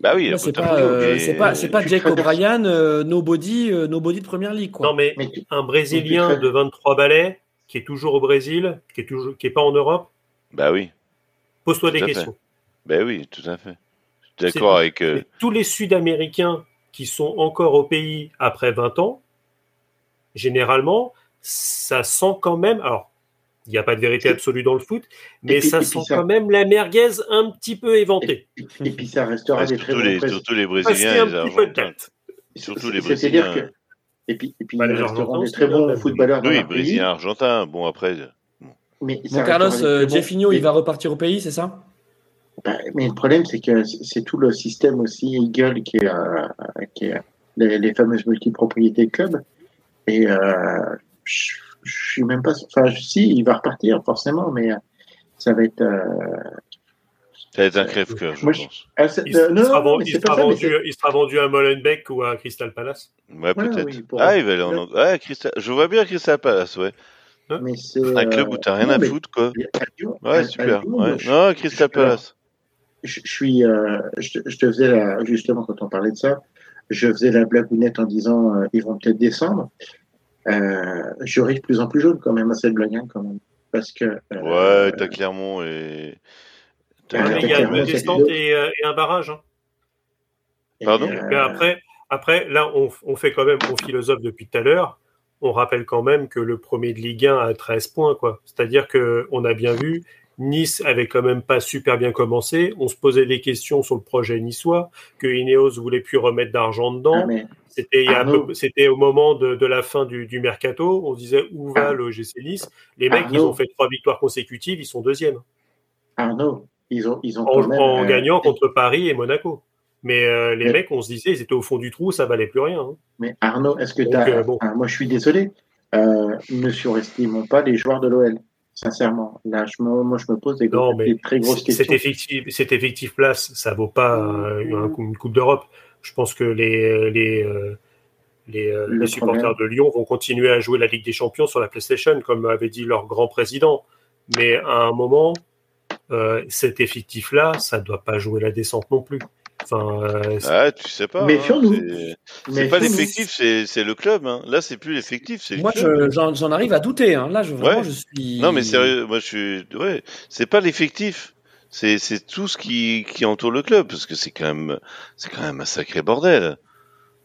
Speaker 2: Bah oui,
Speaker 1: c'est
Speaker 2: Botafogo,
Speaker 1: pas, euh,
Speaker 2: mais-
Speaker 1: c'est pas,
Speaker 3: traverses-
Speaker 1: O'Brien, euh, nobody, euh, nobody de première ligue, quoi.
Speaker 4: Non, mais
Speaker 3: Mais tu-
Speaker 4: un Brésilien
Speaker 3: Mais tu
Speaker 4: de 23 balais, qui est toujours au Brésil, qui est, toujours, qui est pas en Europe,
Speaker 2: Bah oui,
Speaker 4: pose-toi
Speaker 2: Tout
Speaker 4: des
Speaker 2: à fait.
Speaker 4: questions.
Speaker 2: bah oui, tout à fait. Je suis d'accord avec. euh,
Speaker 4: Tous les Sud-Américains qui sont encore au pays après 20 ans, généralement, ça sent quand même. Alors, il n'y a pas de vérité absolue dans le foot, mais
Speaker 3: puis-
Speaker 4: ça
Speaker 3: et
Speaker 4: sent
Speaker 3: ça-
Speaker 4: quand même la merguez un petit peu éventée.
Speaker 3: Et, et puis ça restera
Speaker 2: ouais,
Speaker 3: des très
Speaker 2: surtout,
Speaker 3: bons
Speaker 2: les, surtout les Brésiliens les
Speaker 4: un petit peu de
Speaker 2: Argentins.
Speaker 4: tête.
Speaker 2: Surtout les
Speaker 3: C'est-à-dire
Speaker 2: Brésiliens.
Speaker 3: Et puis, et puis
Speaker 4: Bah,
Speaker 3: des
Speaker 4: c'est
Speaker 3: très bons
Speaker 4: même.
Speaker 3: footballeurs
Speaker 2: Oui. Brésiliens, Argentins. Bon, après.
Speaker 3: Mais
Speaker 1: Bon, Carlos, euh, Jeffinho, il va repartir au pays, c'est ça?
Speaker 3: Bah, mais le problème, c'est que c'est tout le système aussi Eagle qui est, euh, qui est les, les fameuses multipropriétés club. Et euh, je, je suis même pas. Enfin, si, il va repartir forcément, mais euh, ça va être. Euh,
Speaker 2: Ça va être un crève-cœur, je
Speaker 3: Moi, je-
Speaker 2: pense.
Speaker 3: ah,
Speaker 4: Il,
Speaker 3: euh, non,
Speaker 4: sera,
Speaker 3: non,
Speaker 4: vendu,
Speaker 3: mais
Speaker 4: il
Speaker 3: c'est pas
Speaker 4: sera
Speaker 3: ça, mais
Speaker 4: vendu,
Speaker 3: c'est-
Speaker 4: il sera vendu à Molenbeek ou à Crystal Palace.
Speaker 2: Ouais,
Speaker 3: Voilà,
Speaker 2: peut-être.
Speaker 3: oui,
Speaker 2: ah, il va aller en ouais, Crystal... Je vois bien Crystal Palace, ouais.
Speaker 3: mais c'est,
Speaker 2: Un club
Speaker 3: euh,
Speaker 2: où t'as rien
Speaker 3: non,
Speaker 2: à
Speaker 3: mais-
Speaker 2: foutre, quoi.
Speaker 3: Lyon-
Speaker 2: Ouais,
Speaker 3: à
Speaker 2: super.
Speaker 3: Lyon,
Speaker 2: Ouais.
Speaker 3: je-
Speaker 2: Non, Crystal Palace.
Speaker 3: je, je suis, euh, je, te- je te faisais la, justement quand on parlait de ça, je faisais la blagounette en disant euh, ils vont peut-être descendre. Euh, je ris de plus en plus jaune quand même à cette blague, hein, quand même, parce que. euh,
Speaker 2: Ouais, t'as Clermont et.
Speaker 4: Il y a une descente et, euh, et un barrage. hein.
Speaker 3: et,
Speaker 2: Pardon
Speaker 3: euh,
Speaker 4: Mais après, après, là, on, on fait quand même, on philosophe depuis tout à l'heure. On rappelle quand même que le premier de Ligue 1 a 13 points, quoi. C'est-à-dire que on a bien vu, Nice avait quand même pas super bien commencé. On se posait des questions sur le projet niçois, que Ineos voulait plus remettre d'argent
Speaker 3: ah,
Speaker 4: dedans.
Speaker 3: mais,
Speaker 4: C'était au moment de, de la fin du, du mercato. On se disait où va
Speaker 3: Ah.
Speaker 4: le GC Nice? Les mecs, ils ont fait trois victoires consécutives, ils sont deuxièmes
Speaker 3: Arnaud, ils ont, ils ont
Speaker 4: en,
Speaker 3: quand même.
Speaker 4: en
Speaker 3: euh,
Speaker 4: gagnant contre Paris et Monaco. Mais euh, les
Speaker 3: Mais-
Speaker 4: mecs, on se disait, ils étaient au fond du trou, ça valait plus rien. hein.
Speaker 3: Mais Arnaud, est-ce que tu as.
Speaker 4: euh, bon.
Speaker 3: moi, je suis désolé. Euh, ne surestimons pas les joueurs de l'OL. Sincèrement, là, je me, moi, je me pose des,
Speaker 4: Non, mais
Speaker 3: des très grosses
Speaker 4: Cet
Speaker 3: questions.
Speaker 4: effectif, cet effectif place, ça vaut pas une Coupe d'Europe. Je pense que les, les, les,
Speaker 3: Le
Speaker 4: les supporters
Speaker 3: problème-
Speaker 4: de Lyon vont continuer à jouer la Ligue des Champions sur la PlayStation, comme avait dit leur grand président. Mais à un moment, euh, cet effectif-là, ça doit pas jouer la descente non plus. Enfin, euh,
Speaker 2: Ah, tu sais pas. hein,
Speaker 3: Méfions-nous.
Speaker 2: c'est- C'est pas l'effectif, c'est c'est le club. Hein. Là, c'est plus l'effectif, c'est le
Speaker 1: Moi, je- j'en arrive à douter. Hein. Là, je, vraiment,
Speaker 2: Ouais.
Speaker 1: je suis.
Speaker 2: Non, mais sérieux, moi, je suis. Ouais, c'est pas l'effectif. C'est c'est tout ce qui qui entoure le club, parce que c'est quand même c'est quand même un sacré bordel.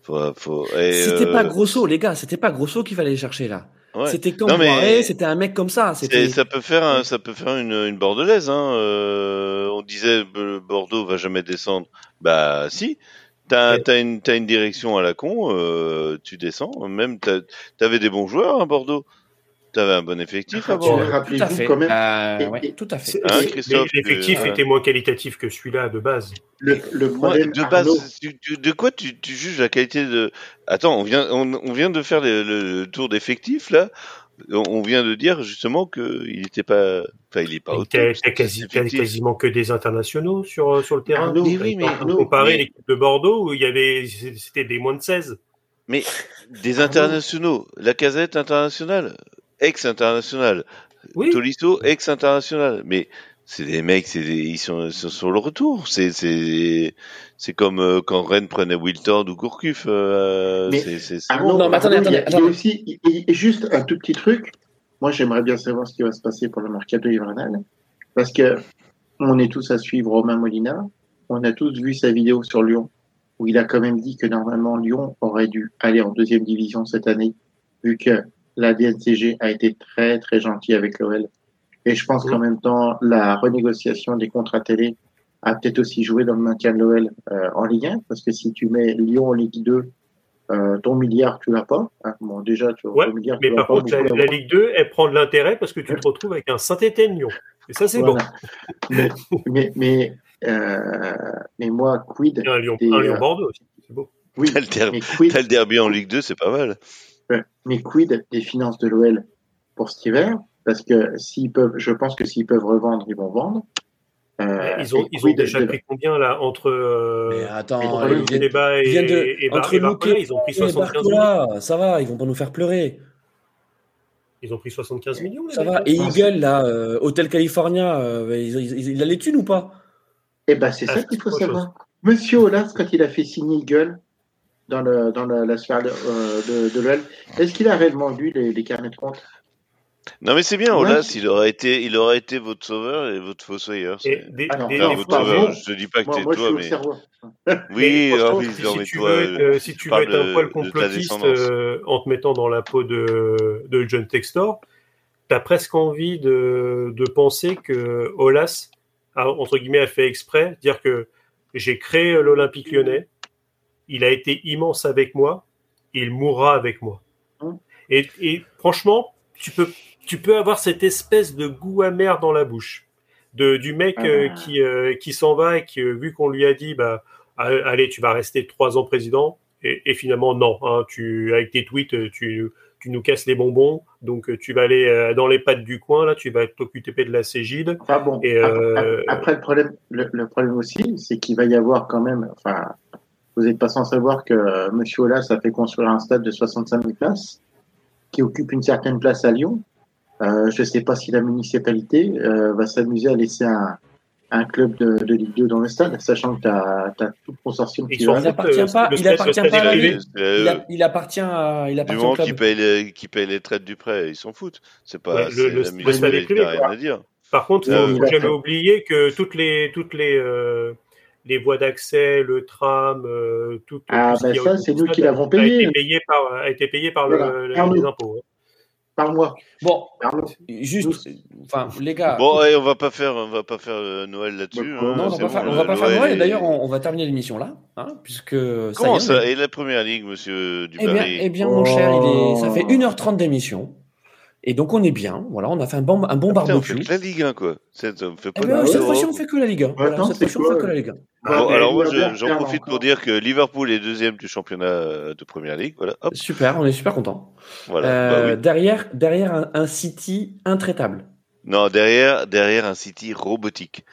Speaker 2: Faut, faut. et,
Speaker 1: C'était
Speaker 2: euh,
Speaker 1: pas Grosso, les gars. C'était pas Grosso qu'il fallait chercher là.
Speaker 2: Ouais.
Speaker 1: C'était comme
Speaker 2: mais-
Speaker 1: c'était un mec comme ça.
Speaker 2: Ça peut faire, un- ça peut faire une, une bordelaise. Hein. Euh, on disait Bordeaux va jamais descendre. Bah si. T'as
Speaker 4: Ouais.
Speaker 2: une, direction à la con, euh, tu descends. Même t'avais des bons joueurs à Bordeaux. T'avais un bon effectif
Speaker 3: Tu-
Speaker 2: Bordeaux.
Speaker 1: Tout à
Speaker 3: Rappelez-vous
Speaker 1: fait.
Speaker 3: quand même,
Speaker 1: Euh, ouais, tout à fait.
Speaker 2: Hein,
Speaker 4: l'effectif
Speaker 2: tu-
Speaker 4: était moins qualitatif que celui-là de base.
Speaker 3: le, problème,
Speaker 2: de base,
Speaker 3: Arnaud,
Speaker 2: tu- tu- de quoi tu, tu juges la qualité de Attends, on vient, on, on vient de faire le, tour d'effectif là. On, on vient de dire justement que il était pas, enfin, il est pas
Speaker 4: T'as quasi, quasiment que des internationaux sur, euh, sur le terrain.
Speaker 3: Arnaud,
Speaker 2: Mais oui, mais-
Speaker 3: Arnaud,
Speaker 4: Comparer
Speaker 2: mais-
Speaker 4: l'équipe de Bordeaux où il y avait, c'était des moins de 16.
Speaker 2: Mais des internationaux, la casette internationale, ex-internationale,
Speaker 4: Oui.
Speaker 2: Tolisso, ex-international. Mais c'est des mecs, c'est des- ils sont, sur le retour. C'est c'est c'est comme euh, quand Rennes prenait Wiltord ou Gourcuff. euh, c'est c'est
Speaker 3: Arnaud,
Speaker 2: bon.
Speaker 1: Non, mais attendez,
Speaker 3: il y a-
Speaker 1: attendez,
Speaker 3: il y a
Speaker 1: attendez.
Speaker 3: aussi il- il- il- juste un tout petit truc. Moi, j'aimerais bien savoir ce qui va se passer pour le mercato hivernal, parce que on est tous à suivre Romain Molina. On a tous vu sa vidéo sur Lyon, où il a quand même dit que normalement Lyon aurait dû aller en deuxième division cette année, vu que la DNCG a été très très gentille avec l'OL. Et je pense qu'en même temps, la renégociation des contrats télé a peut-être aussi joué dans le maintien de l'OL euh, en Ligue 1, parce que si tu mets Lyon en Ligue 2, euh, ton milliard, tu l'as pas. hein. Bon, déjà, tu
Speaker 4: Ouais,
Speaker 3: ton milliard,
Speaker 4: Mais
Speaker 3: tu l'as
Speaker 4: par
Speaker 3: pas
Speaker 4: contre, la, la. Ligue 2, elle prend de l'intérêt parce que tu te retrouves avec un Saint-Étienne-Lyon. Et ça, c'est
Speaker 3: Voilà. mais, mais, mais, euh, mais moi, quid
Speaker 4: bon. Et un Lyon, Lyon-Bordeaux aussi. C'est beau.
Speaker 3: oui,
Speaker 2: T'as le derby,
Speaker 3: mais quid,
Speaker 2: t'as le derby en Ligue 2, c'est pas mal.
Speaker 3: Mais quid des finances de l'OL pour cet hiver? Parce que s'ils peuvent, je pense que s'ils peuvent revendre, ils vont vendre. Euh,
Speaker 4: ils ont, ils ont déjà
Speaker 3: de-
Speaker 4: pris combien là entre, euh,
Speaker 1: Mais attends,
Speaker 4: entre
Speaker 3: ils
Speaker 4: le
Speaker 3: viennent-
Speaker 4: débat et,
Speaker 1: viennent de-
Speaker 4: et,
Speaker 1: entre
Speaker 4: et Barcola,
Speaker 1: Luque
Speaker 4: ils ont pris
Speaker 1: et
Speaker 4: 75 millions.
Speaker 1: Ça va, ils vont pas nous faire pleurer.
Speaker 4: Ils ont pris 75 millions.
Speaker 1: Ça va. Et Eagle, là, euh, Hôtel California, euh, il, a les thunes ou pas?
Speaker 3: Eh ben, c'est
Speaker 4: Ah,
Speaker 3: ça qu'il faut savoir. Monsieur Olas, quand il a fait signer Eagle dans, le, dans la, la sphère de, euh, de, de l'OL, est-ce qu'il a réellement lu les, les carnets de compte
Speaker 2: Non mais c'est bien,
Speaker 3: Ouais.
Speaker 2: Olas, il aurait été, il aurait été votre sauveur et votre fossoyeur.
Speaker 4: Des,
Speaker 3: Ah non,
Speaker 4: des-
Speaker 2: Enfin,
Speaker 4: des
Speaker 2: votre
Speaker 4: fois,
Speaker 2: sauveur, je te dis pas que t'es toi, mais
Speaker 3: cerveau.
Speaker 2: oui, oui,
Speaker 4: si,
Speaker 2: mais
Speaker 4: tu
Speaker 2: toi,
Speaker 4: veux être, euh, si tu veux être un poil complotiste euh, en te mettant dans la peau de, de John Textor, t'as presque envie de, de penser que Olas a, entre guillemets, a fait exprès, dire que j'ai créé l'Olympique lyonnais, il a été immense avec moi, il mourra avec moi. Et, et franchement, tu peux, tu peux avoir cette espèce de goût amer dans la bouche de, du mec euh,
Speaker 3: Ah.
Speaker 4: qui, euh, qui s'en va et qui, euh, vu qu'on lui a dit, bah, ah, allez, tu vas rester trois ans président, et, et finalement, non, hein, tu, avec tes tweets, tu, tu nous casses les bonbons, donc tu vas aller dans les pattes du coin, là, tu vas t'occuper de la Cégide.
Speaker 3: Enfin bon,
Speaker 4: Et, euh,
Speaker 3: après le problème, le, le problème aussi, c'est qu'il va y avoir quand même, enfin, vous n'êtes pas sans savoir que euh, Monsieur Olas a fait construire un stade de 65 000 places, qui occupe une certaine place à Lyon. Euh, je ne sais pas si la municipalité euh, va s'amuser à laisser un, un club de, de Ligue 2 dans le stade, sachant que tu as, tout le consortium qui.
Speaker 1: Il
Speaker 4: fous,
Speaker 1: appartient
Speaker 4: euh,
Speaker 1: pas- il appartient pas à il, a- il appartient à, il
Speaker 2: du
Speaker 1: appartient au
Speaker 2: moment
Speaker 1: club.
Speaker 2: qu'ils payent, les, qu'ils payent les traites du prêt, ils s'en foutent. C'est pas,
Speaker 4: Ouais, le- le-
Speaker 2: la
Speaker 4: le
Speaker 2: municipalité
Speaker 4: stade est privé,
Speaker 2: n'a rien à dire.
Speaker 4: Par contre,
Speaker 2: Euh,
Speaker 4: faut, faut jamais oublier que toutes les toutes les euh, les voies d'accès, le tram, euh, tout,
Speaker 3: Ah,
Speaker 4: tout ce
Speaker 3: ben ça, c'est nous qui l'avons
Speaker 4: a
Speaker 3: payé.
Speaker 4: été payé par a été payé par le-
Speaker 3: Voilà.
Speaker 4: le- les impôts. hein.
Speaker 3: Parle-moi.
Speaker 1: Bon,
Speaker 3: Arnaud.
Speaker 1: juste, enfin, les gars.
Speaker 2: Bon, ouais, on va pas faire, on va pas faire euh, Noël là-dessus.
Speaker 3: Bah,
Speaker 2: hein,
Speaker 1: non, on va
Speaker 2: bon,
Speaker 1: faire, on va pas faire
Speaker 2: Noël.
Speaker 1: Et d'ailleurs, on, on va terminer l'émission là, hein, puisque ça
Speaker 2: Comment ça
Speaker 1: est-
Speaker 2: Et la première ligue, monsieur
Speaker 1: Eh bien,
Speaker 2: Dubarry
Speaker 1: eh bien, mon cher, il est, ça fait
Speaker 3: Oh.
Speaker 1: 1h30 d'émission. Et donc, on est bien. Voilà, on a fait un bon, un bon
Speaker 2: Putain, on fait
Speaker 1: barbecue.
Speaker 2: que la Ligue 1, quoi. C'est- On fait
Speaker 1: Eh
Speaker 2: pas
Speaker 1: bien,
Speaker 2: de
Speaker 1: cette fois-ci, on fait que la Ligue 1. Voilà, cette fois-ci, on fait que la Ligue 1.
Speaker 2: Bon,
Speaker 3: Ah,
Speaker 2: alors moi, j'en profite
Speaker 3: encore.
Speaker 2: pour dire que Liverpool est deuxième du championnat euh, de première ligue. Voilà, hop,
Speaker 1: Super, on est super content.
Speaker 2: voilà.
Speaker 1: Euh,
Speaker 2: bah oui.
Speaker 1: Derrière, derrière un, un City intraitable.
Speaker 2: Non, derrière, derrière un City robotique.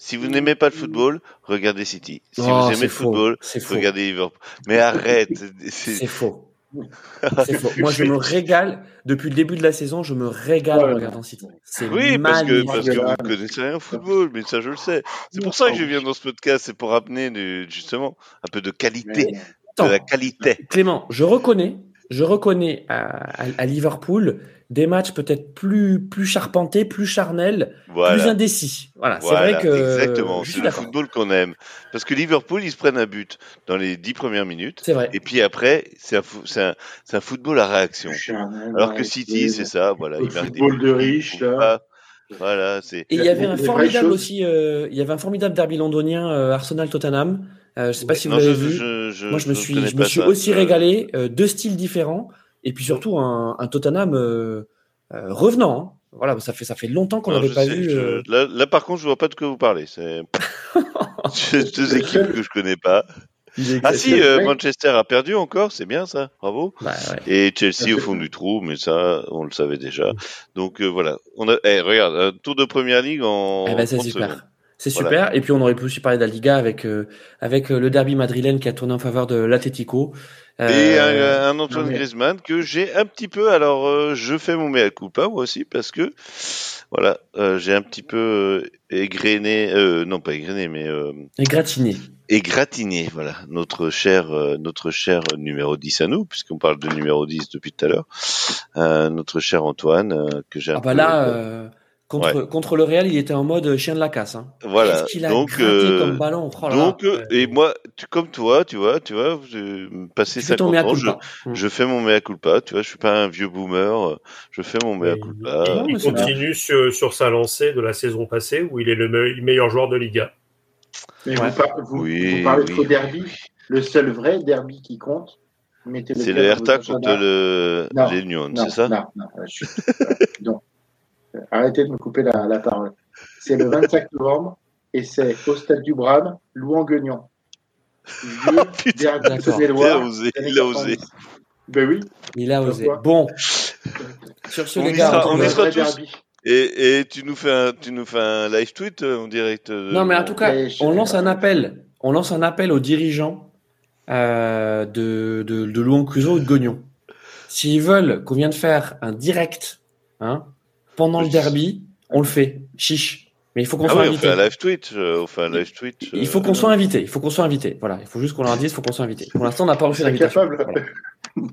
Speaker 2: Si vous n'aimez pas le football, regardez City. Si
Speaker 1: Oh,
Speaker 2: vous aimez le
Speaker 1: faux,
Speaker 2: football, regardez Liverpool. Mais arrête.
Speaker 1: C'est- faux. Moi, je me régale depuis le début de la saison. Je me régale en regardant City. C'est
Speaker 2: Oui, parce que, parce que vous ne connaissez rien au football, mais ça je le sais. C'est pour ça que je viens dans ce podcast, c'est pour amener du- justement un peu de qualité, de la qualité.
Speaker 1: Clément, je reconnais, je reconnais à, à- à Liverpool des matchs peut-être plus, plus charpentés, plus charnels, plus indécis. Voilà, c'est vrai que
Speaker 2: exactement. C'est le football qu'on aime. Parce que Liverpool, ils se prennent un but dans les dix premières minutes.
Speaker 1: C'est vrai.
Speaker 2: Et puis après, c'est un, football à réaction.
Speaker 3: Charnel,
Speaker 2: Alors que City, c'est ça, voilà.
Speaker 3: Le
Speaker 2: ils marquent des
Speaker 3: football
Speaker 2: buts,
Speaker 3: de riche, là.
Speaker 2: Voilà, c'est.
Speaker 1: Et il y avait un formidable aussi, euh, il y avait un formidable derby londonien, euh, Arsenal-Tottenham. Euh, je sais pas si vous l'avez vu.
Speaker 2: je, je,
Speaker 1: Moi, je me suis, je me suis
Speaker 2: ça.
Speaker 1: aussi
Speaker 2: Euh,
Speaker 1: régalé. euh, deux styles différents. Et puis surtout, un, un Tottenham revenant. hein. Voilà, ça fait, ça fait longtemps qu'on n'avait pas
Speaker 2: sais,
Speaker 1: vu.
Speaker 2: je- Là, là, par contre, je vois pas de quoi vous parlez. C'est deux équipes que je connais pas. Ah si, euh. Manchester a perdu encore, c'est bien ça, bravo.
Speaker 1: bah, ouais.
Speaker 2: Et Chelsea au fond du trou, mais ça, on le savait déjà. Donc euh, voilà, on a, eh, regarde, un tour de première ligue en
Speaker 1: Eh ben, c'est
Speaker 2: 30
Speaker 1: super.
Speaker 2: secondes.
Speaker 1: C'est
Speaker 2: Voilà.
Speaker 1: super. Et puis on aurait pu aussi parler de la Liga avec, euh, avec euh, le derby madrilène qui a tourné en faveur de l'Atlético.
Speaker 2: Et
Speaker 1: Euh,
Speaker 2: un, un Antoine
Speaker 3: non, mais-
Speaker 2: Griezmann que j'ai un petit peu. Alors, euh, je fais mon mea culpa moi aussi parce que voilà, euh, j'ai un petit peu euh, égrené, euh, non pas égrené, mais euh,
Speaker 1: et gratiné.
Speaker 2: égratigné. Voilà, notre cher, euh, notre cher numéro 10 à nous, puisqu'on parle de numéro 10 depuis tout à l'heure. Euh, notre cher Antoine euh, que j'ai un
Speaker 1: Ah bah
Speaker 2: peu-
Speaker 1: là, euh, contre, contre le Real, il était en mode chien de la casse. Hein.
Speaker 2: voilà.
Speaker 1: Qu'est-ce qu'il a
Speaker 2: Donc, euh,
Speaker 1: comme ballon? Oh là là.
Speaker 2: donc, euh,
Speaker 4: Ouais.
Speaker 2: et moi, tu, comme toi, tu vois, tu vois, passé
Speaker 1: Tu fais ton
Speaker 2: 50
Speaker 1: mea
Speaker 2: ans, je.
Speaker 1: Mm.
Speaker 2: je fais mon mea culpa, tu vois, je suis pas un vieux boomer, euh, je fais mon mea
Speaker 4: Il-
Speaker 2: culpa.
Speaker 4: il,
Speaker 1: Non,
Speaker 4: il
Speaker 1: c'est
Speaker 4: continue sur, sur sa lancée de la saison passée où il est le me- meilleur joueur de Liga.
Speaker 3: Mais
Speaker 1: Ouais.
Speaker 3: vous, par- vous,
Speaker 2: Oui,
Speaker 3: vous parlez de
Speaker 2: oui.
Speaker 3: faux derby. Le seul vrai derby qui compte,
Speaker 2: C'est le Hertha contre le l'Union, c'est ça?
Speaker 3: Non, non, euh, euh, non. Euh, Arrêtez de me couper la, la parole. C'est le 25 novembre et c'est au stade du Bram, Louan-Guignon.
Speaker 2: Putain,
Speaker 1: d'accord.
Speaker 2: il a osé, il a osé.
Speaker 3: 90. Ben oui.
Speaker 1: Il a osé. Bon, sur ce,
Speaker 2: On
Speaker 1: les gars,
Speaker 2: sera-
Speaker 1: on
Speaker 2: on sera tous.
Speaker 3: derby.
Speaker 2: Et, et tu nous fais un, tu nous fais un live tweet euh, en direct. euh,
Speaker 1: Non, mais en tout cas, on lance un appel. On lance un appel aux dirigeants euh, de, de, de Louan Cuso ou de Gognon. S'ils veulent qu'on vienne faire un direct hein, pendant le derby, on le fait. Chiche. Mais il faut qu'on
Speaker 2: Ah
Speaker 1: soit
Speaker 2: oui, on
Speaker 1: invité.
Speaker 2: fait un live tweet, euh, on fait un live tweet.
Speaker 1: Il
Speaker 2: euh,
Speaker 1: faut qu'on soit invité. Il faut qu'on soit invité. Voilà. Il faut juste qu'on leur dise. Il faut qu'on soit invité. Pour l'instant, on n'a pas reçu
Speaker 3: C'est
Speaker 1: d'invitation.
Speaker 3: capable.
Speaker 1: Voilà.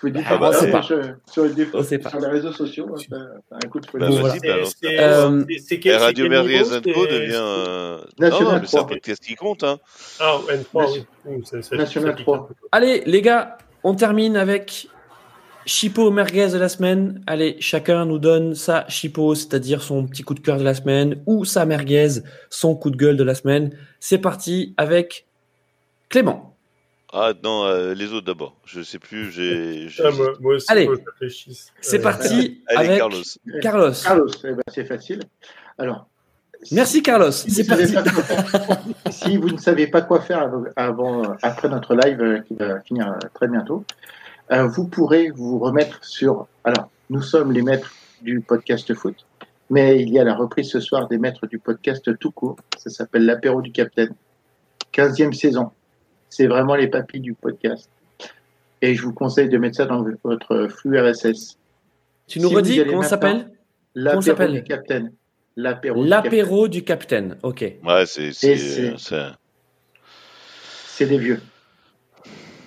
Speaker 3: Faut dire
Speaker 1: Ah, bah, c'est pas.
Speaker 3: sur, sur les,
Speaker 1: On sait pas.
Speaker 3: sur les réseaux sociaux, euh, un coup de
Speaker 2: Bah,
Speaker 3: folie.
Speaker 1: Voilà.
Speaker 2: bah.
Speaker 4: C'est-
Speaker 1: Euh,
Speaker 4: c'est- c'est c'est
Speaker 2: Radio
Speaker 4: niveau
Speaker 2: Co
Speaker 4: C'est-
Speaker 2: devient. euh,
Speaker 3: National
Speaker 2: non, mais c'est un
Speaker 3: 3.
Speaker 2: podcast qui compte, hein.
Speaker 4: Ah, N3, oui.
Speaker 3: National
Speaker 4: ça pique
Speaker 3: 3.
Speaker 4: un peu.
Speaker 1: Allez, les gars, on termine avec Chipo merguez de la semaine. Allez, chacun nous donne sa Chipo, c'est-à-dire son petit coup de cœur de la semaine, ou sa merguez, son coup de gueule de la semaine. C'est parti avec Clément.
Speaker 2: Ah non, euh, les autres d'abord. Je sais plus, j'ai.
Speaker 4: Ah, moi, moi aussi,
Speaker 1: Allez. C'est
Speaker 4: Euh,
Speaker 1: parti
Speaker 2: Allez,
Speaker 1: avec
Speaker 2: Carlos.
Speaker 1: Carlos.
Speaker 3: Carlos, eh ben, c'est facile. Alors.
Speaker 1: Merci Carlos,
Speaker 3: Si
Speaker 1: c'est parti.
Speaker 3: si vous ne savez pas quoi faire avant, avant- après notre live euh, qui va finir euh, très bientôt, euh, vous pourrez vous remettre sur. Alors, nous sommes les maîtres du podcast foot, mais il y a la reprise ce soir des maîtres du podcast tout court. Ça s'appelle l'apéro du Capitaine. 15e saison. C'est vraiment les papilles du podcast. Et je vous conseille de mettre ça dans votre flux RSS.
Speaker 1: Tu nous
Speaker 3: Si
Speaker 1: redis comment ça s'appelle
Speaker 3: L'apéro
Speaker 1: s'appelle
Speaker 3: du Capitaine. L'apéro. du Capitaine.
Speaker 1: L'apéro du capitaine. Ok.
Speaker 2: Ouais, c'est. c'est-
Speaker 3: c'est-
Speaker 2: c'est-
Speaker 3: C'est des vieux.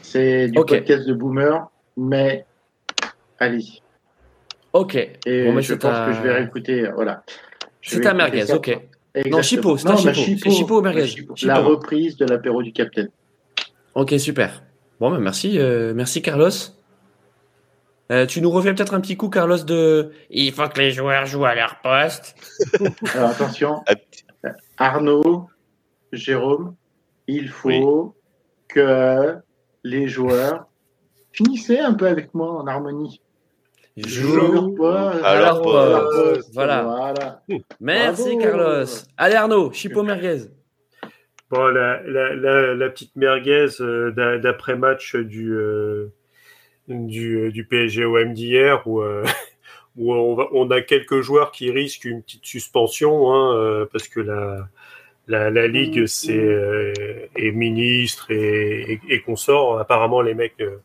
Speaker 3: C'est du podcast de boomer, mais allez-y.
Speaker 1: Ok.
Speaker 3: Et
Speaker 1: Bon, mais
Speaker 3: je
Speaker 1: c'est
Speaker 3: pense
Speaker 1: ta-
Speaker 3: que je vais réécouter. euh, Voilà.
Speaker 1: C'est ta merguez,
Speaker 3: ça.
Speaker 1: ok.
Speaker 3: Exactement.
Speaker 1: Non, Chipo, c'est
Speaker 3: ma
Speaker 1: Chipo. C'est Chipo ou merguez
Speaker 3: Chipo. La reprise de l'apéro du Capitaine.
Speaker 1: Ok, super. Bon, bah, merci, euh, merci Carlos. Euh, tu nous refais peut-être un petit coup, Carlos, de Il faut que les joueurs jouent à leur poste.
Speaker 3: Alors attention,
Speaker 2: Ah,
Speaker 3: Arnaud, Jérôme, il faut que les joueurs finissez un peu avec moi en harmonie.
Speaker 1: Joue
Speaker 2: à leur
Speaker 1: poste. Voilà.
Speaker 3: Voilà.
Speaker 1: Merci,
Speaker 3: Bravo.
Speaker 1: Carlos. Allez, Arnaud, Chipo merguez.
Speaker 4: Bon, la, la, la, la petite merguez euh, d'a- d'après-match du, euh, du, du PSG OM d'hier où, euh, où on, va, on a quelques joueurs qui risquent une petite suspension hein, euh, parce que la, la, la Ligue c'est, euh, est ministre et, et, et consorts. Apparemment, les mecs euh,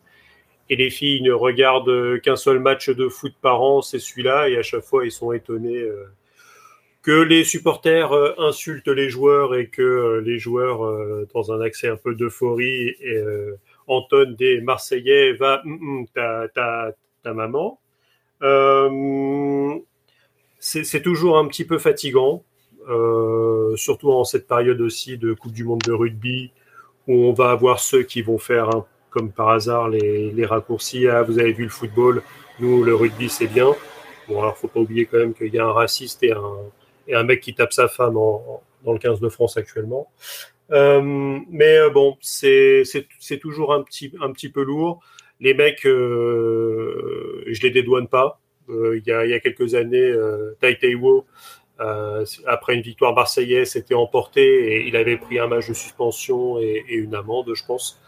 Speaker 4: et les filles ne regardent qu'un seul match de foot par an, c'est celui-là, et à chaque fois, ils sont étonnés. euh, que les supporters euh, insultent les joueurs et que euh, les joueurs, euh, dans un accès un peu d'euphorie, euh, entonnent des Marseillais, va hum, hum, ta, ta, ta maman. Euh, c'est toujours un petit peu fatigant, euh, surtout en cette période aussi de Coupe du Monde de rugby, où on va avoir ceux qui vont faire, un- comme par hasard, les, les raccourcis. Ah, vous avez vu le football, nous, le rugby, c'est bien. Bon, alors, faut pas oublier quand même qu'il y a un raciste et un, et un mec qui tape sa femme en- dans le 15 de France actuellement. Euh, mais euh, bon, c'est toujours un petit, un petit peu lourd. Les mecs, euh, je les dédouane pas. Euh, il, y a, y a quelques années, Tai après une victoire marseillaise, s'était emporté et il avait pris un match de suspension et une amende, je pense.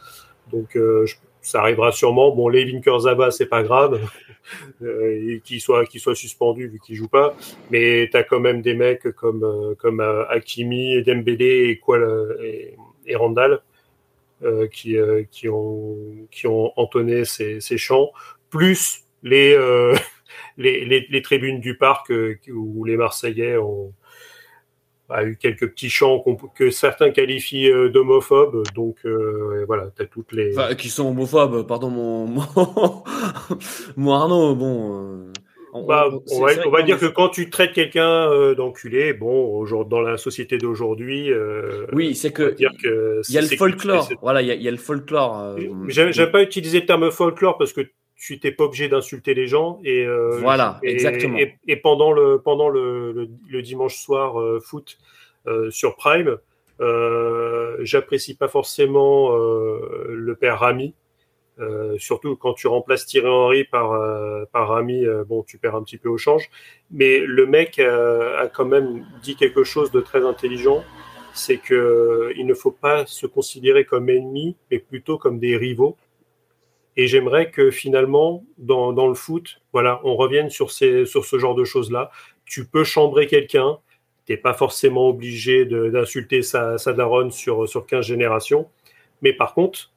Speaker 4: Donc, euh, ça arrivera sûrement. Bon, Levin Kurzaba, c'est pas grave, euh, qu'il soit, qu'il soit suspendu vu qu'il joue pas. Mais tu as quand même des mecs comme, euh, comme euh, Hakimi, Dembélé et, quoi, et, Randall qui, ont, entonné ces, chants, plus les, les, tribunes du parc où les Marseillais ont, a eu quelques petits chants que certains qualifient euh, d'homophobes. Donc euh, voilà, tu as toutes les.
Speaker 1: Enfin, qui sont homophobes, pardon, mon, mon, mon Arnaud, bon. Euh,
Speaker 4: on, bah, on, on va, on dire que quand tu traites quelqu'un euh, d'enculé, bon, dans la société d'aujourd'hui,
Speaker 1: oui, c'est que il y a le folklore. Voilà, il y, a, il y a le folklore.
Speaker 4: J'aime pas utiliser le terme folklore parce que tu t'es pas obligé d'insulter les gens et
Speaker 1: euh, voilà
Speaker 4: et,
Speaker 1: exactement.
Speaker 4: et, et, pendant le pendant le, le, le dimanche soir euh, foot euh, sur Prime j'apprécie pas forcément le père Rami surtout quand tu remplaces Thierry Henry par par Rami bon tu perds un petit peu au change. Mais le mec a quand même dit quelque chose de très intelligent c'est que il ne faut pas se considérer comme ennemis mais plutôt comme des rivaux et j'aimerais que finalement, dans, le foot, on revienne sur, ce genre de choses-là. Tu peux chambrer quelqu'un, tu n'es pas forcément obligé d'insulter sa, sa daronne sur, sur 15 générations. Mais par contre,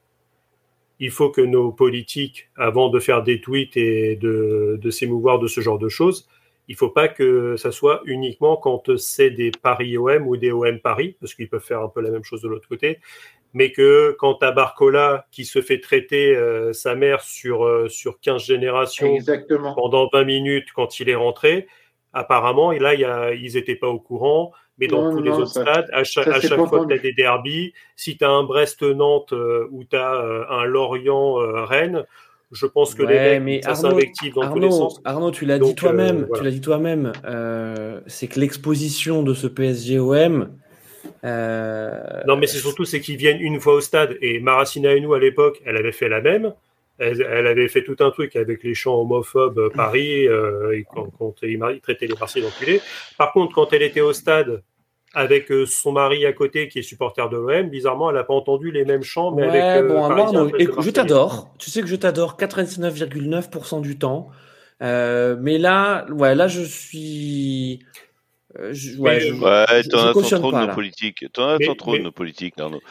Speaker 4: il faut que nos politiques, avant de faire des tweets et de, de s'émouvoir de ce genre de choses, il ne faut pas que ça soit uniquement quand c'est des Paris OM ou des OM Paris, parce qu'ils peuvent faire un peu la même chose de l'autre côté, mais que quand tu as Barcola qui se fait traiter euh, sa mère sur, euh, sur 15 générations
Speaker 3: Exactement.
Speaker 4: pendant 20 minutes quand il est rentré, apparemment, et là, y a, ils n'étaient pas au courant, mais dans non, tous non, les autres ça, stades, à chaque, à chaque fois que tu as des derbies, si tu as un Brest-Nantes euh, ou tu as euh, un Lorient-Rennes, je pense que
Speaker 1: ouais,
Speaker 4: les
Speaker 1: mecs,
Speaker 4: ça s'invective dans
Speaker 1: Arnaud,
Speaker 4: tous les sens.
Speaker 1: Arnaud, tu l'as dit toi-même, euh, voilà. tu l'as dit toi-même, euh, c'est que l'exposition de ce PSG-OM,
Speaker 4: euh... Non, mais c'est surtout c'est qu'ils viennent une fois au stade. Et Maracina et nous, à l'époque, elle avait fait la même. Elle, elle, avait fait tout un truc avec les chants homophobes euh, Paris, euh, et quand, quand il traitait les Marseillais d'enculés. Par contre, quand elle était au stade avec euh, son mari à côté qui est supporter de l'OM, bizarrement, elle n'a pas entendu les mêmes chants, mais
Speaker 1: ouais,
Speaker 4: avec.
Speaker 1: bon, moi, non, écoute, je t'adore. Tu sais que je t'adore 99,9% du temps. Euh, mais là, ouais, là, je suis.
Speaker 2: Euh, je, ouais, je, ouais, t'en as trop de nos politiques. T'en as mais, trop mais, de nos politiques, Arnaud.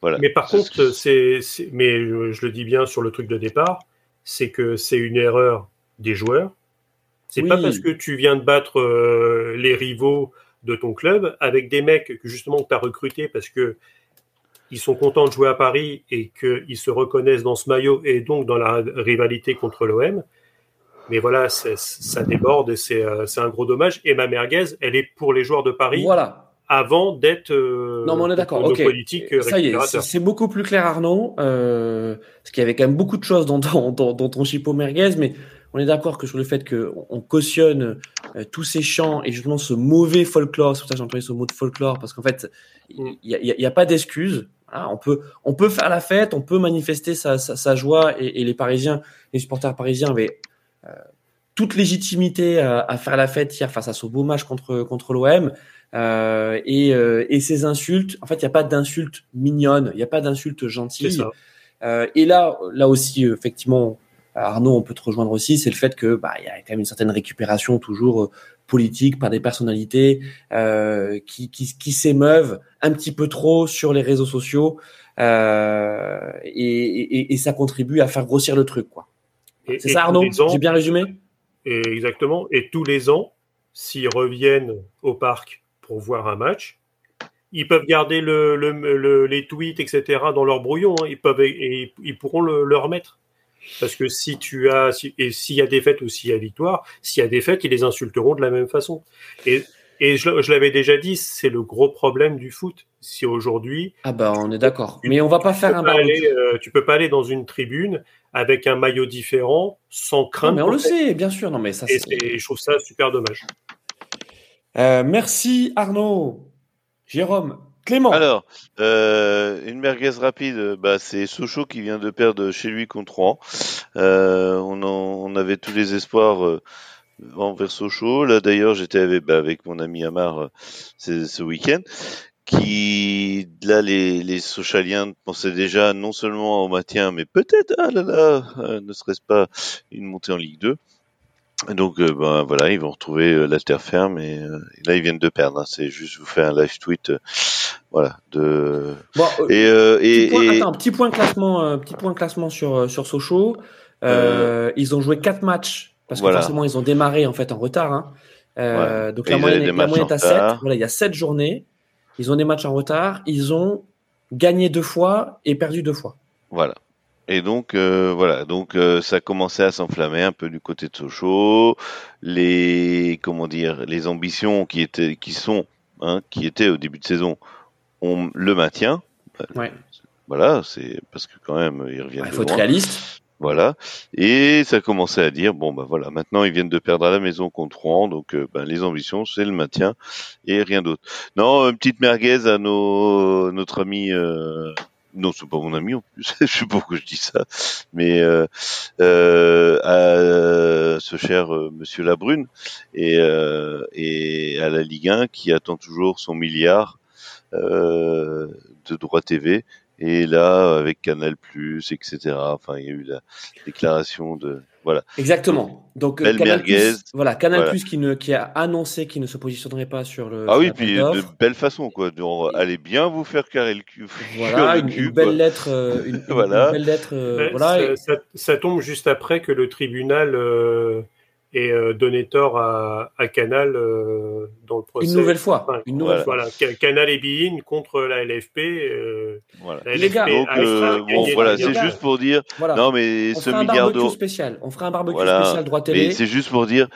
Speaker 2: Voilà.
Speaker 4: Mais par contre, c'est, mais je le dis bien sur le truc de départ, c'est que c'est une erreur des joueurs. C'est oui. pas parce que tu viens de battre euh, les rivaux de ton club avec des mecs que justement tu as recrutés parce que ils sont contents de jouer à Paris et qu'ils se reconnaissent dans ce maillot et donc dans la rivalité contre l'OM mais voilà, ça déborde et c'est un gros dommage. Et ma merguez, elle est pour les joueurs de Paris.
Speaker 1: Voilà.
Speaker 4: Avant d'être euh,
Speaker 1: non, mais on est d'accord.
Speaker 4: Okay. politique
Speaker 1: Ça y est, c'est beaucoup plus clair, Arnaud. Euh, parce qu'il y avait quand même beaucoup de choses dans, dans, dans, dans ton chipot merguez, mais on est d'accord que sur le fait qu'on cautionne euh, tous ces chants et justement ce mauvais folklore, c'est pour ça que j'ai employé ce mot de folklore, parce qu'en fait, il n'y a, y a, pas d'excuse. Voilà, on peut, on peut faire la fête, on peut manifester sa, sa, sa joie et, et, les Parisiens, les supporters parisiens avaient euh, toute légitimité à, à, faire la fête hier face à ce beau match contre contre l'OM euh, et, euh, et ces insultes. En fait, il n'y a pas d'insultes mignonnes, il n'y a pas d'insultes gentilles. Euh, et là, là aussi, effectivement, Arnaud, on peut te rejoindre aussi, c'est le fait que bah il y a quand même une certaine récupération toujours euh, politique par des personnalités euh, qui, qui, qui s'émeuvent un petit peu trop sur les réseaux sociaux euh, et, et, et, ça contribue à faire grossir le truc, quoi. C'est ça, Arnaud J'ai bien résumé
Speaker 4: et Exactement. Et tous les ans, s'ils reviennent au parc pour voir un match, ils peuvent garder le, le, le, les tweets, etc. dans leur brouillon. Hein. Ils peuvent et ils pourront le, le, remettre. Parce que si tu as si, et s'il y a défaite ou s'il y a victoire, s'il y a défaite, ils les insulteront de la même façon. Et et je, je l'avais déjà dit, c'est le gros problème du foot. Si aujourd'hui.
Speaker 1: Ah bah on est d'accord. Mais on va pas faire un.
Speaker 4: Aller, euh, tu peux pas aller dans une tribune avec un maillot différent sans crainte.
Speaker 1: Non, mais on le sait, bien sûr. Non mais ça.
Speaker 4: Et, et je trouve ça super dommage.
Speaker 1: Euh, merci Arnaud. Jérôme, Clément.
Speaker 2: Alors, euh, une merguez rapide, bah, c'est Sochaux qui vient de perdre chez lui contre Rouen. Euh, on, en, on, avait tous les espoirs euh, envers Sochaux. Là, d'ailleurs, j'étais avec, bah, avec, mon ami Amar ce week-end. Qui là les les Sochaliens pensaient déjà non seulement au maintien, mais peut-être ah là là, euh, ne serait-ce pas une montée en Ligue 2. Donc euh, ben voilà, ils vont retrouver euh, la terre ferme et, et là ils viennent de perdre. hein. C'est juste vous faire un live tweet, voilà. De
Speaker 1: Bon,
Speaker 2: et et,
Speaker 1: petit, point,
Speaker 2: et-
Speaker 1: attends, petit point classement, petit point classement sur sur Sochaux. Ils ont joué quatre matchs parce que
Speaker 2: Voilà.
Speaker 1: forcément ils ont démarré en fait en retard. Hein. Donc la moyenne, la moyenne
Speaker 2: en
Speaker 1: est à 7.
Speaker 2: retard.
Speaker 1: Voilà, il y a sept journées. Ils ont des matchs en retard. Ils ont gagné deux fois et perdu deux fois.
Speaker 2: Voilà. Et donc euh, voilà, donc euh, ça commençait à s'enflammer un peu du côté de Sochaux. Les comment dire, les ambitions qui étaient, qui sont, hein, qui étaient au début de saison, on le maintient.
Speaker 1: Ouais.
Speaker 2: Voilà, c'est parce que quand même ils reviennent
Speaker 1: Il faut être réaliste.
Speaker 2: Voilà. Et ça commençait à dire bon bah voilà, maintenant ils viennent de perdre à la maison contre Rouen, donc euh, ben, les ambitions c'est le maintien et rien d'autre. Non, une petite merguez à nos notre ami. Euh, non, c'est pas mon ami en plus. je sais pas pourquoi je dis ça, mais euh, euh, à ce cher euh, Monsieur Labrune et et à la Ligue 1 qui attend toujours son milliard de droits TV. Et là, avec Canal+, etc. Enfin, il y a eu la déclaration de voilà.
Speaker 1: Exactement. Donc
Speaker 2: Belle
Speaker 1: Canal+,
Speaker 2: merguez.
Speaker 1: voilà, Canal+,
Speaker 2: Voilà.
Speaker 1: qui ne qui a annoncé qu'il ne se positionnerait pas sur le.
Speaker 2: Ah
Speaker 1: sur
Speaker 2: oui, puis de belle façon quoi. Donc, allez bien vous faire carrer le cul.
Speaker 1: Voilà, une, belle lettre, euh, une,
Speaker 2: Voilà.
Speaker 1: une belle lettre, euh, voilà. et-
Speaker 4: ça, ça- ça tombe juste après que le tribunal euh, ait euh, donné tort à, à Canal euh, dans le procès.
Speaker 1: Une nouvelle fois,
Speaker 4: Enfin,
Speaker 1: une nouvelle
Speaker 2: Voilà.
Speaker 1: fois.
Speaker 4: Voilà, Ca- Canal et Bein contre la LFP. euh,
Speaker 2: Voilà.
Speaker 4: la
Speaker 1: Les gars,
Speaker 4: LFP
Speaker 2: Donc
Speaker 4: a
Speaker 2: euh, bon voilà, c'est juste pour dire.
Speaker 1: Voilà.
Speaker 2: Non mais
Speaker 1: on
Speaker 2: ce
Speaker 1: fera un
Speaker 2: milliard
Speaker 1: barbecue
Speaker 2: d'euros.
Speaker 1: spécial. On fera un barbecue
Speaker 2: Voilà.
Speaker 1: spécial droit
Speaker 2: Mais
Speaker 1: télé.
Speaker 2: c'est juste pour dire,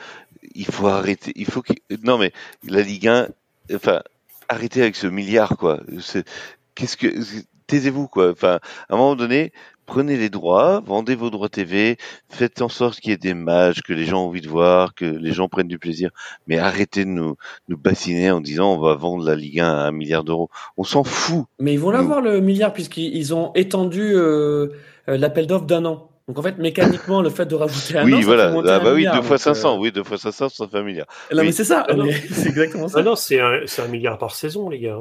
Speaker 2: il faut arrêter. Il faut. Non mais la Ligue 1, enfin, arrêtez avec ce milliard quoi. C'est- Qu'est-ce que taisez-vous quoi. Enfin, à un moment donné, prenez les droits, vendez vos droits TV, faites en sorte qu'il y ait des matchs que les gens ont envie de voir, que les gens prennent du plaisir. Mais arrêtez de nous nous bassiner en disant on va vendre la Ligue 1 à un milliard d'euros. On s'en fout.
Speaker 1: Mais ils vont l'avoir le milliard puisqu'ils ils ont étendu euh, euh, l'appel d'offres d'un an. Donc en fait, mécaniquement, le fait de rajouter un an,
Speaker 2: Oui, voilà. Ah
Speaker 1: un
Speaker 2: bah oui,
Speaker 1: milliard.
Speaker 2: deux fois
Speaker 1: Donc, euh,
Speaker 2: 500. Oui, deux fois 500, ça fait un milliard.
Speaker 1: Non mais c'est ça.
Speaker 4: Ah
Speaker 1: c'est exactement ça.
Speaker 4: Ah non, c'est un, c'est un milliard par saison, les gars.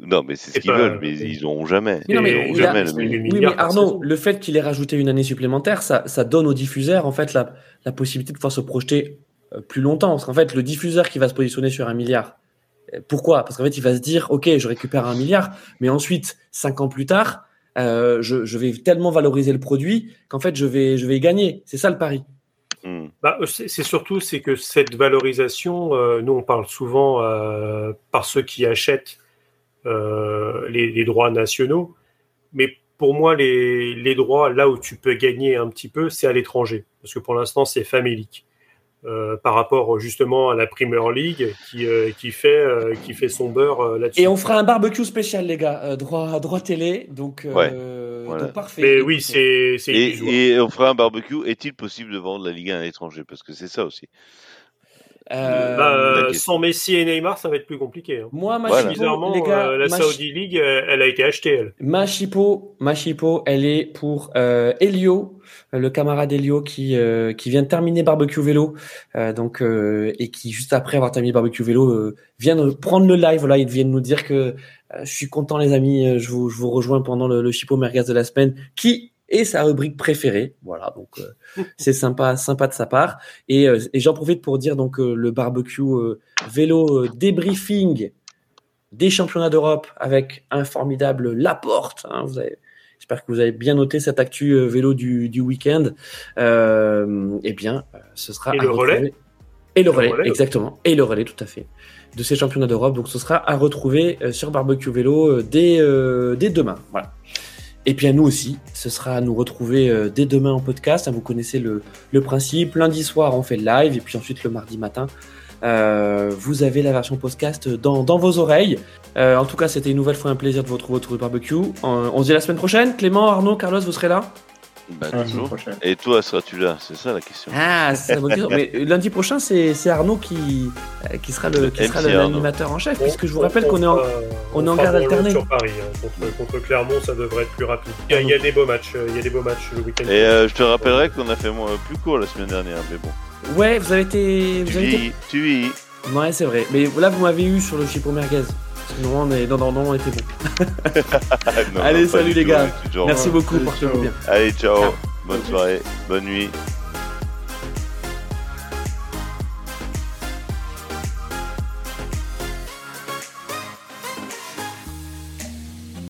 Speaker 2: Non, mais c'est ce qu'ils veulent, mais ils n'auront jamais.
Speaker 1: Oui, non, mais il
Speaker 2: jamais
Speaker 1: Oui, mais Arnaud, le fait qu'il ait rajouté une année supplémentaire, ça, ça donne aux diffuseurs en fait la, la possibilité de pouvoir se projeter euh, plus longtemps. Parce qu'en fait, le diffuseur qui va se positionner sur un milliard, euh, pourquoi? Parce qu'en fait, il va se dire, ok, je récupère un milliard, mais ensuite, cinq ans plus tard, euh, je, je vais tellement valoriser le produit qu'en fait, je vais, je vais y gagner. C'est ça le pari.
Speaker 2: Hmm.
Speaker 4: Bah, c'est surtout c'est que cette valorisation, euh, nous on parle souvent euh, par ceux qui achètent euh, les, les droits nationaux, mais pour moi les, les droits là où tu peux gagner un petit peu, c'est à l'étranger, parce que pour l'instant c'est famélique. Euh, par rapport justement à la Premier League qui, euh, qui, fait, euh, qui fait son beurre euh, là-dessus.
Speaker 1: Et on fera un barbecue spécial, les gars, euh, droit, droit télé. Donc, euh,
Speaker 2: Ouais, voilà.
Speaker 1: donc parfait.
Speaker 4: Mais oui, c'est c'est
Speaker 2: Et, et on fera un barbecue. Est-il possible de vendre la Ligue 1 à l'étranger? Parce que c'est ça aussi.
Speaker 1: Euh,
Speaker 4: Bah, euh, sans Messi et Neymar, ça va être plus compliqué. hein.
Speaker 1: moi, ma
Speaker 2: Voilà.
Speaker 1: chipo,
Speaker 4: Bizarrement,
Speaker 1: les gars,
Speaker 4: euh, la
Speaker 1: ma
Speaker 4: Saudi League, euh, elle a été achetée, elle.
Speaker 1: Ma chipo, ma chipo, elle est pour euh, Elio, le camarade Elio qui euh, qui vient de terminer barbecue vélo, euh, donc euh, et qui juste après avoir terminé barbecue vélo euh, vient de prendre le live. Là, il vient de nous dire que euh, je suis content les amis, euh, je vous je vous rejoins pendant le, le chipo merguez de la semaine, qui est sa rubrique préférée. Voilà, donc euh, c'est sympa, sympa de sa part. Et, euh, et j'en profite pour dire donc euh, le barbecue euh, vélo euh, débriefing des championnats d'Europe avec un formidable Laporte. Hein, vous avez, j'espère que vous avez bien noté cette actu euh, vélo du, du week-end. Euh, eh bien, ce sera
Speaker 4: Et
Speaker 1: à
Speaker 4: le
Speaker 1: retrouver-
Speaker 4: relais
Speaker 1: Et le
Speaker 4: Le
Speaker 1: relais,
Speaker 4: relais
Speaker 1: exactement. Et le relais, tout à fait. De ces championnats d'Europe. Donc, ce sera à retrouver sur Barbecue Vélo dès, euh, dès demain. Voilà. Et puis à nous aussi, ce sera à nous retrouver euh, dès demain en podcast. Hein, vous connaissez le, principe. Lundi soir, on fait le live. Et puis ensuite, le mardi matin, euh, vous avez la version podcast dans, vos oreilles. Euh, en tout cas, c'était une nouvelle fois un plaisir de vous retrouver autour du barbecue. Euh, on se dit la semaine prochaine. Clément, Arnaud, Carlos, vous serez là?
Speaker 2: Bah, toujours. Et toi, seras-tu là? C'est ça la question.
Speaker 1: Ah, c'est la bonne question. Mais euh, lundi prochain, c'est c'est Arnaud qui, euh, qui sera le- qui sera l'animateur en chef.
Speaker 4: On-
Speaker 1: Puisque je vous
Speaker 4: on-
Speaker 1: rappelle
Speaker 4: on
Speaker 1: qu'on est en,
Speaker 4: fera-
Speaker 1: on est en garde alternée.
Speaker 4: Sur Paris, hein. contre, contre Clermont, ça devrait être plus rapide. Il y a, il y a des beaux matchs, euh, il y a des beaux matchs le week-end.
Speaker 2: Et euh, je te rappellerai qu'on a fait moins, plus court la semaine dernière, mais bon.
Speaker 1: Ouais, vous avez été.
Speaker 2: Tu
Speaker 1: Vous avez été...
Speaker 2: vieillis, tu vieillis.
Speaker 1: Ouais, c'est vrai. Mais là, vous m'avez eu sur le Chipo Merguez. Non, on est... non, non, non, on était bon.
Speaker 2: Non,
Speaker 1: Allez, salut les
Speaker 2: tout,
Speaker 1: gars. Merci beaucoup,
Speaker 3: Allez,
Speaker 1: portez-vous bien.
Speaker 2: Allez, ciao.
Speaker 1: Ciao.
Speaker 2: Bonne soirée. Bonne nuit.